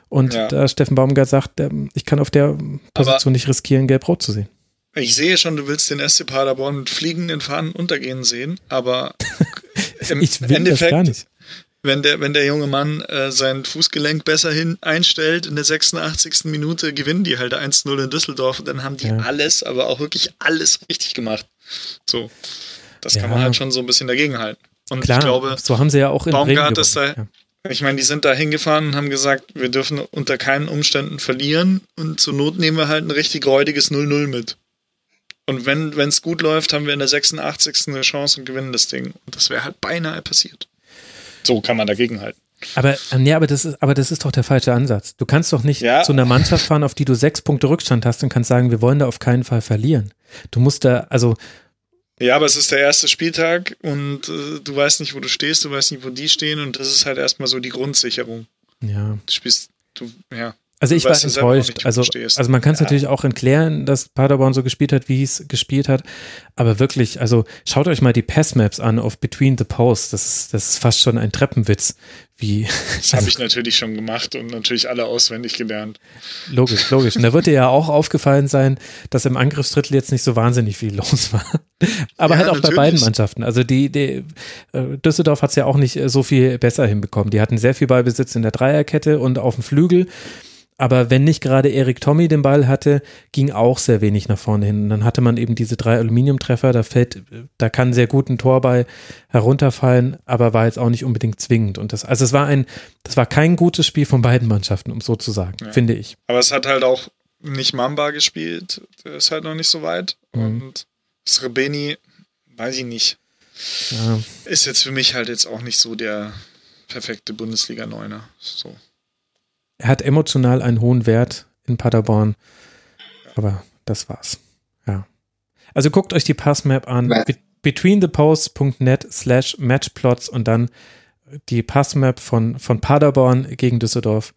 und ja. da Steffen Baumgart sagt, ich kann auf der Position aber nicht riskieren, gelb-rot zu sehen. Ich sehe schon, du willst den SC Paderborn mit fliegenden Fahnen untergehen sehen, aber im ich will Endeffekt, das gar nicht. Wenn der, wenn der junge Mann äh, sein Fußgelenk besser hin einstellt in der 86. Minute, gewinnen die halt 1-0 in Düsseldorf und dann haben die ja. alles, aber auch wirklich alles richtig gemacht. So. Das ja. kann man halt schon so ein bisschen dagegenhalten. Und Klar, ich glaube, so haben sie ja auch in Baumgart ist da, ja. Ich meine, die sind da hingefahren und haben gesagt, wir dürfen unter keinen Umständen verlieren und zur Not nehmen wir halt ein richtig räudiges 0-0 mit. Und wenn es gut läuft, haben wir in der 86. eine Chance und gewinnen das Ding. Und das wäre halt beinahe passiert. So kann man dagegen halten. Aber, nee, aber, das ist, aber das ist doch der falsche Ansatz. Du kannst doch nicht ja. zu einer Mannschaft fahren, auf die du sechs Punkte Rückstand hast und kannst sagen, wir wollen da auf keinen Fall verlieren. Du musst da, also. Ja, aber es ist der erste Spieltag und äh, du weißt nicht, wo du stehst, du weißt nicht, wo die stehen und das ist halt erstmal so die Grundsicherung. Ja. Du spielst, du, ja. Also ich war enttäuscht. also, also man kann es ja. natürlich auch erklären, dass Paderborn so gespielt hat, wie es gespielt hat. Aber wirklich, also schaut euch mal die Passmaps an auf Between the Posts. Das ist, das ist fast schon ein Treppenwitz. Wie, das habe also, ich natürlich schon gemacht und natürlich alle auswendig gelernt. Logisch, logisch. Und da wird dir ja auch aufgefallen sein, dass im Angriffsdrittel jetzt nicht so wahnsinnig viel los war. Aber ja, halt auch natürlich. bei beiden Mannschaften. Also die, die äh, Düsseldorf hat es ja auch nicht so viel besser hinbekommen. Die hatten sehr viel Ballbesitz in der Dreierkette und auf dem Flügel. Aber wenn nicht gerade Erik Tommy den Ball hatte, ging auch sehr wenig nach vorne hin. Und dann hatte man eben diese drei Aluminiumtreffer, da fällt, da kann sehr gut ein Tor bei herunterfallen, aber war jetzt auch nicht unbedingt zwingend. Und das, also es war ein, das war kein gutes Spiel von beiden Mannschaften, um so zu sagen, ja. finde ich. Aber es hat halt auch nicht Mamba gespielt, der ist halt noch nicht so weit. Mhm. Und Srebeni, weiß ich nicht. Ja. Ist jetzt für mich halt jetzt auch nicht so der perfekte Bundesliga-Neuner. So er hat emotional einen hohen Wert in Paderborn. Aber das war's. Ja. Also guckt euch die Passmap an. Be betweentheposts.net slash matchplots und dann die Passmap von, von Paderborn gegen Düsseldorf.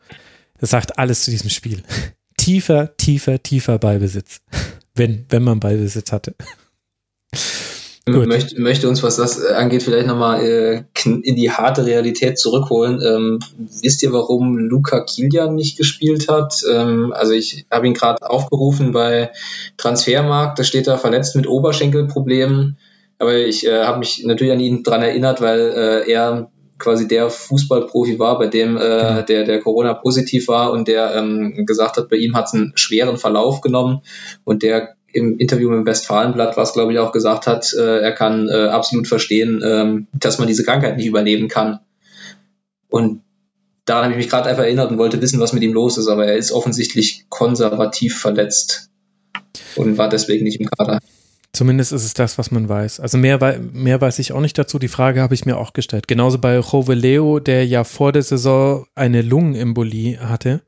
Das sagt alles zu diesem Spiel. tiefer, tiefer, tiefer Ballbesitz. Wenn, wenn man Ballbesitz hatte. Möchte, möchte uns, was das äh, angeht, vielleicht nochmal äh, in die harte Realität zurückholen. Ähm, wisst ihr, warum Luca Kilian nicht gespielt hat? Ähm, also ich habe ihn gerade aufgerufen bei Transfermarkt, da steht er verletzt mit Oberschenkelproblemen. Aber ich äh, habe mich natürlich an ihn dran erinnert, weil äh, er quasi der Fußballprofi war, bei dem äh, genau. der, der Corona positiv war und der ähm, gesagt hat, bei ihm hat es einen schweren Verlauf genommen und der im Interview mit dem Westfalenblatt, was glaube ich auch gesagt hat, äh, er kann äh, absolut verstehen, ähm, dass man diese Krankheit nicht überleben kann. Und daran habe ich mich gerade einfach erinnert und wollte wissen, was mit ihm los ist, aber er ist offensichtlich konservativ verletzt und war deswegen nicht im Kader. Zumindest ist es das, was man weiß. Also mehr, mehr weiß ich auch nicht dazu. Die Frage habe ich mir auch gestellt. Genauso bei Jove Leo, der ja vor der Saison eine Lungenembolie hatte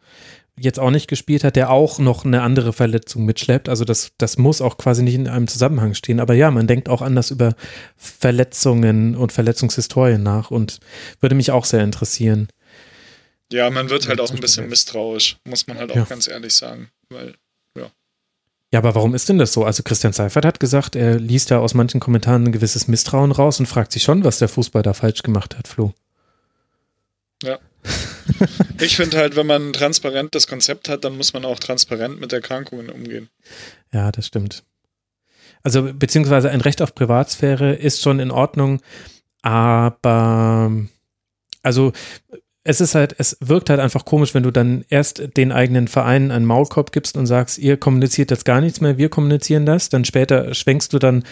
jetzt auch nicht gespielt hat, der auch noch eine andere Verletzung mitschleppt. Also das, das muss auch quasi nicht in einem Zusammenhang stehen. Aber ja, man denkt auch anders über Verletzungen und Verletzungshistorien nach und würde mich auch sehr interessieren. Ja, man wird halt auch ein bisschen misstrauisch, muss man halt auch ja. ganz ehrlich sagen. Weil, ja. Ja, aber warum ist denn das so? Also Christian Seifert hat gesagt, er liest da aus manchen Kommentaren ein gewisses Misstrauen raus und fragt sich schon, was der Fußball da falsch gemacht hat, Flo. Ja. ich finde halt, wenn man ein transparentes Konzept hat, dann muss man auch transparent mit Erkrankungen umgehen. Ja, das stimmt. Also, beziehungsweise ein Recht auf Privatsphäre ist schon in Ordnung, aber also es ist halt, es wirkt halt einfach komisch, wenn du dann erst den eigenen Vereinen einen Maulkorb gibst und sagst, ihr kommuniziert jetzt gar nichts mehr, wir kommunizieren das, dann später schwenkst du dann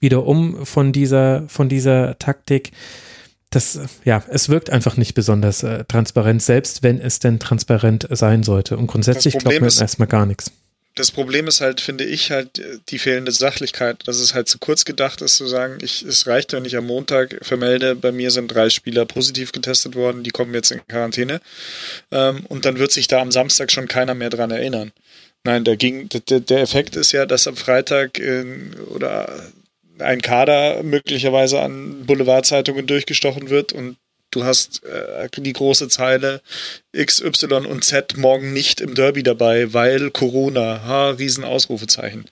wieder um von dieser, von dieser Taktik das, ja, es wirkt einfach nicht besonders äh, transparent, selbst wenn es denn transparent sein sollte. Und grundsätzlich glaubt man erstmal gar nichts. Das Problem ist halt, finde ich, halt äh, die fehlende Sachlichkeit, dass es halt zu kurz gedacht ist, zu sagen, ich, es reicht, wenn ich am Montag vermelde, bei mir sind drei Spieler positiv getestet worden, die kommen jetzt in Quarantäne. Ähm, und dann wird sich da am Samstag schon keiner mehr dran erinnern. Nein, der, ging, der, der Effekt ist ja, dass am Freitag in, oder ein Kader möglicherweise an Boulevardzeitungen durchgestochen wird und du hast äh, die große Zeile X, Y und Z morgen nicht im Derby dabei, weil Corona, ha, Riesenausrufezeichen.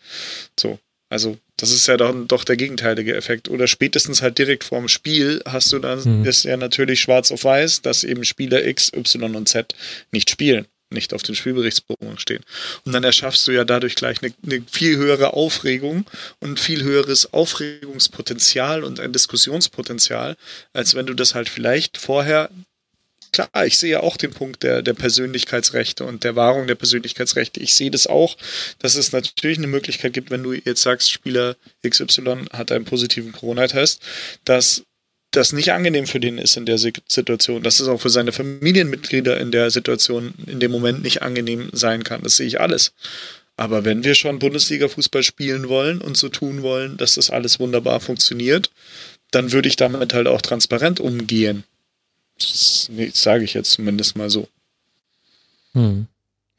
So, also das ist ja dann doch der gegenteilige Effekt. Oder spätestens halt direkt vorm Spiel hast du dann, mhm. ist ja natürlich schwarz auf weiß, dass eben Spieler X, Y und Z nicht spielen nicht auf den Spielberichtsbogen stehen. Und dann erschaffst du ja dadurch gleich eine, eine, viel höhere Aufregung und viel höheres Aufregungspotenzial und ein Diskussionspotenzial, als wenn du das halt vielleicht vorher klar, ich sehe ja auch den Punkt der, der Persönlichkeitsrechte und der Wahrung der Persönlichkeitsrechte. Ich sehe das auch, dass es natürlich eine Möglichkeit gibt, wenn du jetzt sagst, Spieler XY hat einen positiven Corona-Test, dass das nicht angenehm für den ist in der Situation, dass es auch für seine Familienmitglieder in der Situation in dem Moment nicht angenehm sein kann. Das sehe ich alles. Aber wenn wir schon Bundesliga-Fußball spielen wollen und so tun wollen, dass das alles wunderbar funktioniert, dann würde ich damit halt auch transparent umgehen. Das sage ich jetzt zumindest mal so. Hm.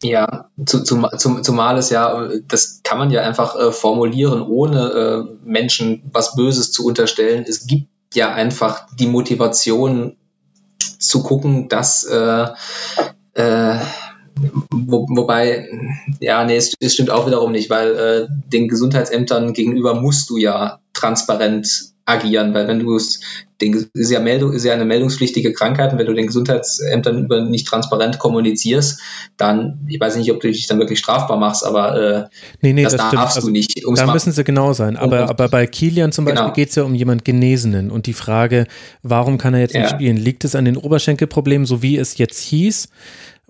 Ja, zu, zu, zum, zumal es ja, das kann man ja einfach äh, formulieren, ohne äh, Menschen was Böses zu unterstellen. Es gibt ja einfach die Motivation zu gucken, dass äh, äh, wo, wobei, ja, nee, es, es, stimmt auch wiederum nicht, weil äh, den Gesundheitsämtern gegenüber musst du ja transparent agieren, weil wenn du es, ist ja Meldung, ist ja eine meldungspflichtige Krankheit und wenn du den Gesundheitsämtern über nicht transparent kommunizierst, dann, ich weiß nicht, ob du dich dann wirklich strafbar machst, aber äh, nee, nee, das, das darfst also, du nicht. Da müssen sie genau sein. Aber, aber bei Kilian zum Beispiel genau. geht es ja um jemand Genesenen und die Frage, warum kann er jetzt ja. nicht spielen? Liegt es an den Oberschenkelproblemen, so wie es jetzt hieß?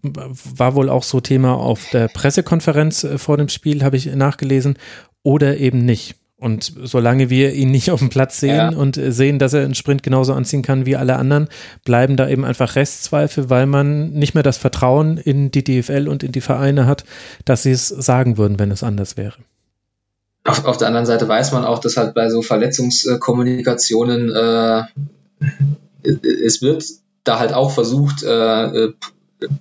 War wohl auch so Thema auf der Pressekonferenz äh, vor dem Spiel, habe ich nachgelesen, oder eben nicht. Und solange wir ihn nicht auf dem Platz sehen ja. und sehen, dass er einen Sprint genauso anziehen kann wie alle anderen, bleiben da eben einfach Restzweifel, weil man nicht mehr das Vertrauen in die DFL und in die Vereine hat, dass sie es sagen würden, wenn es anders wäre. Auf, auf der anderen Seite weiß man auch, dass halt bei so Verletzungskommunikationen äh, es wird da halt auch versucht, äh,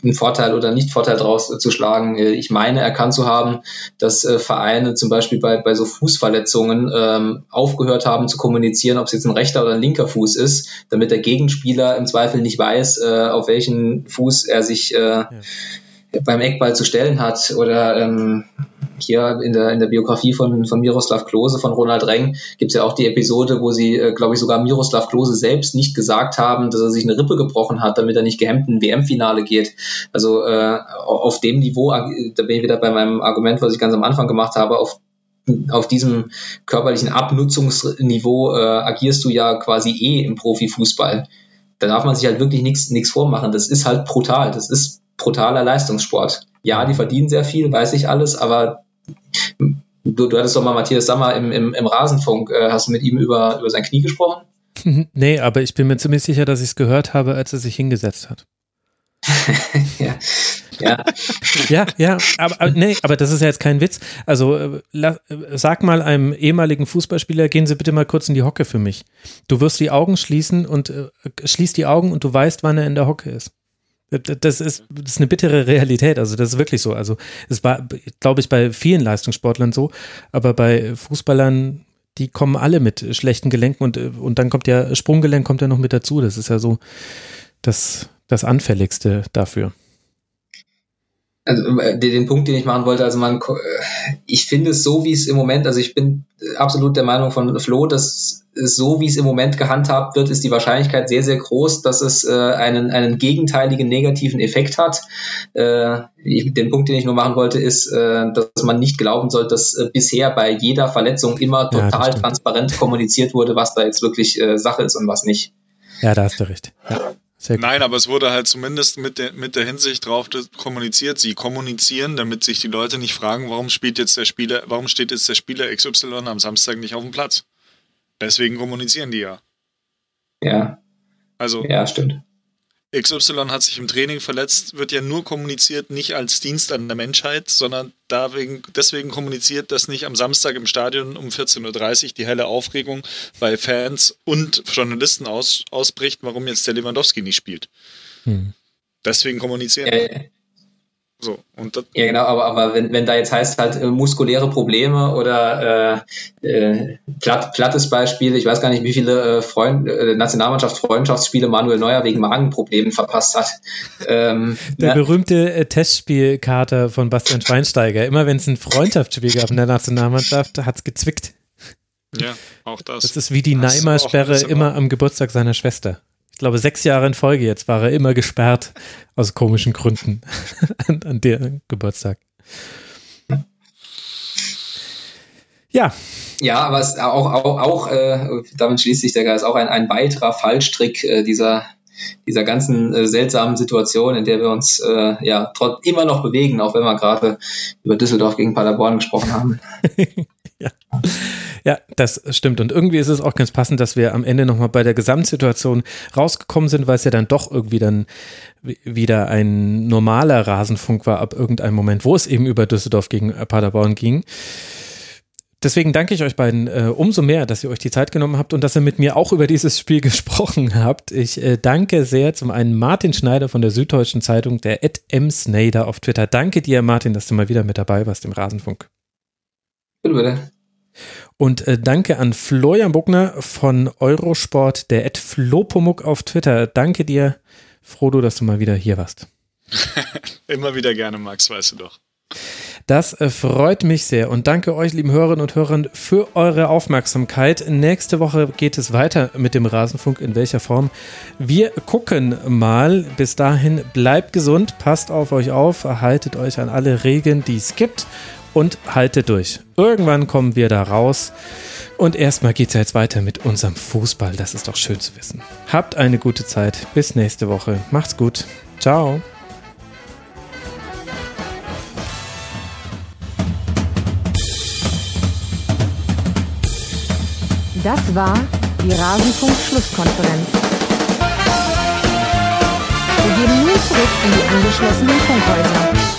einen Vorteil oder nicht Vorteil daraus zu schlagen. Ich meine erkannt zu haben, dass äh, Vereine zum Beispiel bei, bei so Fußverletzungen ähm, aufgehört haben zu kommunizieren, ob es jetzt ein rechter oder ein linker Fuß ist, damit der Gegenspieler im Zweifel nicht weiß, äh, auf welchen Fuß er sich äh, ja beim Eckball zu stellen hat. Oder ähm, hier in der, in der Biografie von, von Miroslav Klose, von Ronald Reng, gibt es ja auch die Episode, wo sie, äh, glaube ich, sogar Miroslav Klose selbst nicht gesagt haben, dass er sich eine Rippe gebrochen hat, damit er nicht gehemmt in WM-Finale geht. Also äh, auf dem Niveau, da bin ich wieder bei meinem Argument, was ich ganz am Anfang gemacht habe, auf auf diesem körperlichen Abnutzungsniveau äh, agierst du ja quasi eh im Profifußball. Da darf man sich halt wirklich nichts vormachen. Das ist halt brutal. Das ist brutaler Leistungssport. Ja, die verdienen sehr viel, weiß ich alles, aber du, du hattest doch mal Matthias Sammer im, im, im Rasenfunk. Äh, hast du mit ihm über, über sein Knie gesprochen? nee, aber ich bin mir ziemlich sicher, dass ich es gehört habe, als er sich hingesetzt hat. ja. Ja. ja, ja, aber, aber, nee, aber das ist ja jetzt kein Witz. Also äh, la, sag mal einem ehemaligen Fußballspieler, gehen Sie bitte mal kurz in die Hocke für mich. Du wirst die Augen schließen und äh, schließt die Augen und du weißt, wann er in der Hocke ist. Das ist, das ist eine bittere Realität. Also, das ist wirklich so. Also, es war, glaube ich, bei vielen Leistungssportlern so, aber bei Fußballern, die kommen alle mit schlechten Gelenken und, und dann kommt ja Sprunggelenk kommt ja noch mit dazu. Das ist ja so das, das Anfälligste dafür also äh, den Punkt, den ich machen wollte, also man, äh, ich finde es so, wie es im Moment, also ich bin absolut der Meinung von Flo, dass es so, wie es im Moment gehandhabt wird, ist die Wahrscheinlichkeit sehr, sehr groß, dass es äh, einen, einen gegenteiligen negativen Effekt hat. Äh, ich, den Punkt, den ich nur machen wollte, ist, äh, dass man nicht glauben soll, dass äh, bisher bei jeder Verletzung immer total ja, transparent kommuniziert wurde, was da jetzt wirklich äh, Sache ist und was nicht. Ja, da hast du recht. Ja. Nein, aber es wurde halt zumindest mit der, mit der Hinsicht drauf kommuniziert. Sie kommunizieren, damit sich die Leute nicht fragen, warum spielt jetzt der Spieler, warum steht jetzt der Spieler XY am Samstag nicht auf dem Platz? Deswegen kommunizieren die ja. Ja. Also. Ja, stimmt. XY hat sich im Training verletzt, wird ja nur kommuniziert, nicht als Dienst an der Menschheit, sondern deswegen, deswegen kommuniziert, dass nicht am Samstag im Stadion um 14.30 Uhr die helle Aufregung bei Fans und Journalisten aus, ausbricht, warum jetzt der Lewandowski nicht spielt. Hm. Deswegen kommunizieren. Ja, so, und das ja, genau, aber, aber wenn, wenn da jetzt heißt halt äh, muskuläre Probleme oder äh, äh, platt, plattes Beispiel, ich weiß gar nicht, wie viele äh, Freund, äh, Nationalmannschaft Freundschaftsspiele Manuel Neuer wegen Magenproblemen verpasst hat. Ähm, der na, berühmte äh, Testspielkater von Bastian Schweinsteiger. Immer wenn es ein Freundschaftsspiel gab in der Nationalmannschaft, hat es gezwickt. Ja, auch das. Das ist wie die Neymar-Sperre immer am Geburtstag seiner Schwester glaube, sechs Jahre in Folge jetzt war er immer gesperrt aus komischen Gründen an, an der Geburtstag. Ja. Ja, aber es auch, auch, auch äh, damit schließt sich der Geist, auch ein, ein weiterer Fallstrick äh, dieser, dieser ganzen äh, seltsamen Situation, in der wir uns äh, ja trotz immer noch bewegen, auch wenn wir gerade über Düsseldorf gegen Paderborn gesprochen haben. ja. ja, das stimmt. Und irgendwie ist es auch ganz passend, dass wir am Ende nochmal bei der Gesamtsituation rausgekommen sind, weil es ja dann doch irgendwie dann wieder ein normaler Rasenfunk war ab irgendeinem Moment, wo es eben über Düsseldorf gegen Paderborn ging. Deswegen danke ich euch beiden äh, umso mehr, dass ihr euch die Zeit genommen habt und dass ihr mit mir auch über dieses Spiel gesprochen habt. Ich äh, danke sehr zum einen Martin Schneider von der Süddeutschen Zeitung, der Ed M. Snader auf Twitter. Danke dir, Martin, dass du mal wieder mit dabei warst im Rasenfunk. Bitte, bitte. Und äh, danke an Florian Buckner von Eurosport, der Ed Flopomuk auf Twitter. Danke dir, Frodo, dass du mal wieder hier warst. Immer wieder gerne, Max, weißt du doch. Das äh, freut mich sehr und danke euch, lieben Hörerinnen und Hörern, für eure Aufmerksamkeit. Nächste Woche geht es weiter mit dem Rasenfunk. In welcher Form? Wir gucken mal. Bis dahin bleibt gesund, passt auf euch auf, haltet euch an alle Regeln, die es gibt und haltet durch. Irgendwann kommen wir da raus. Und erstmal geht es jetzt weiter mit unserem Fußball. Das ist doch schön zu wissen. Habt eine gute Zeit. Bis nächste Woche. Macht's gut. Ciao. Das war die Rasenfunk-Schlusskonferenz. Wir gehen nun zurück in die angeschlossenen Funkhäuser.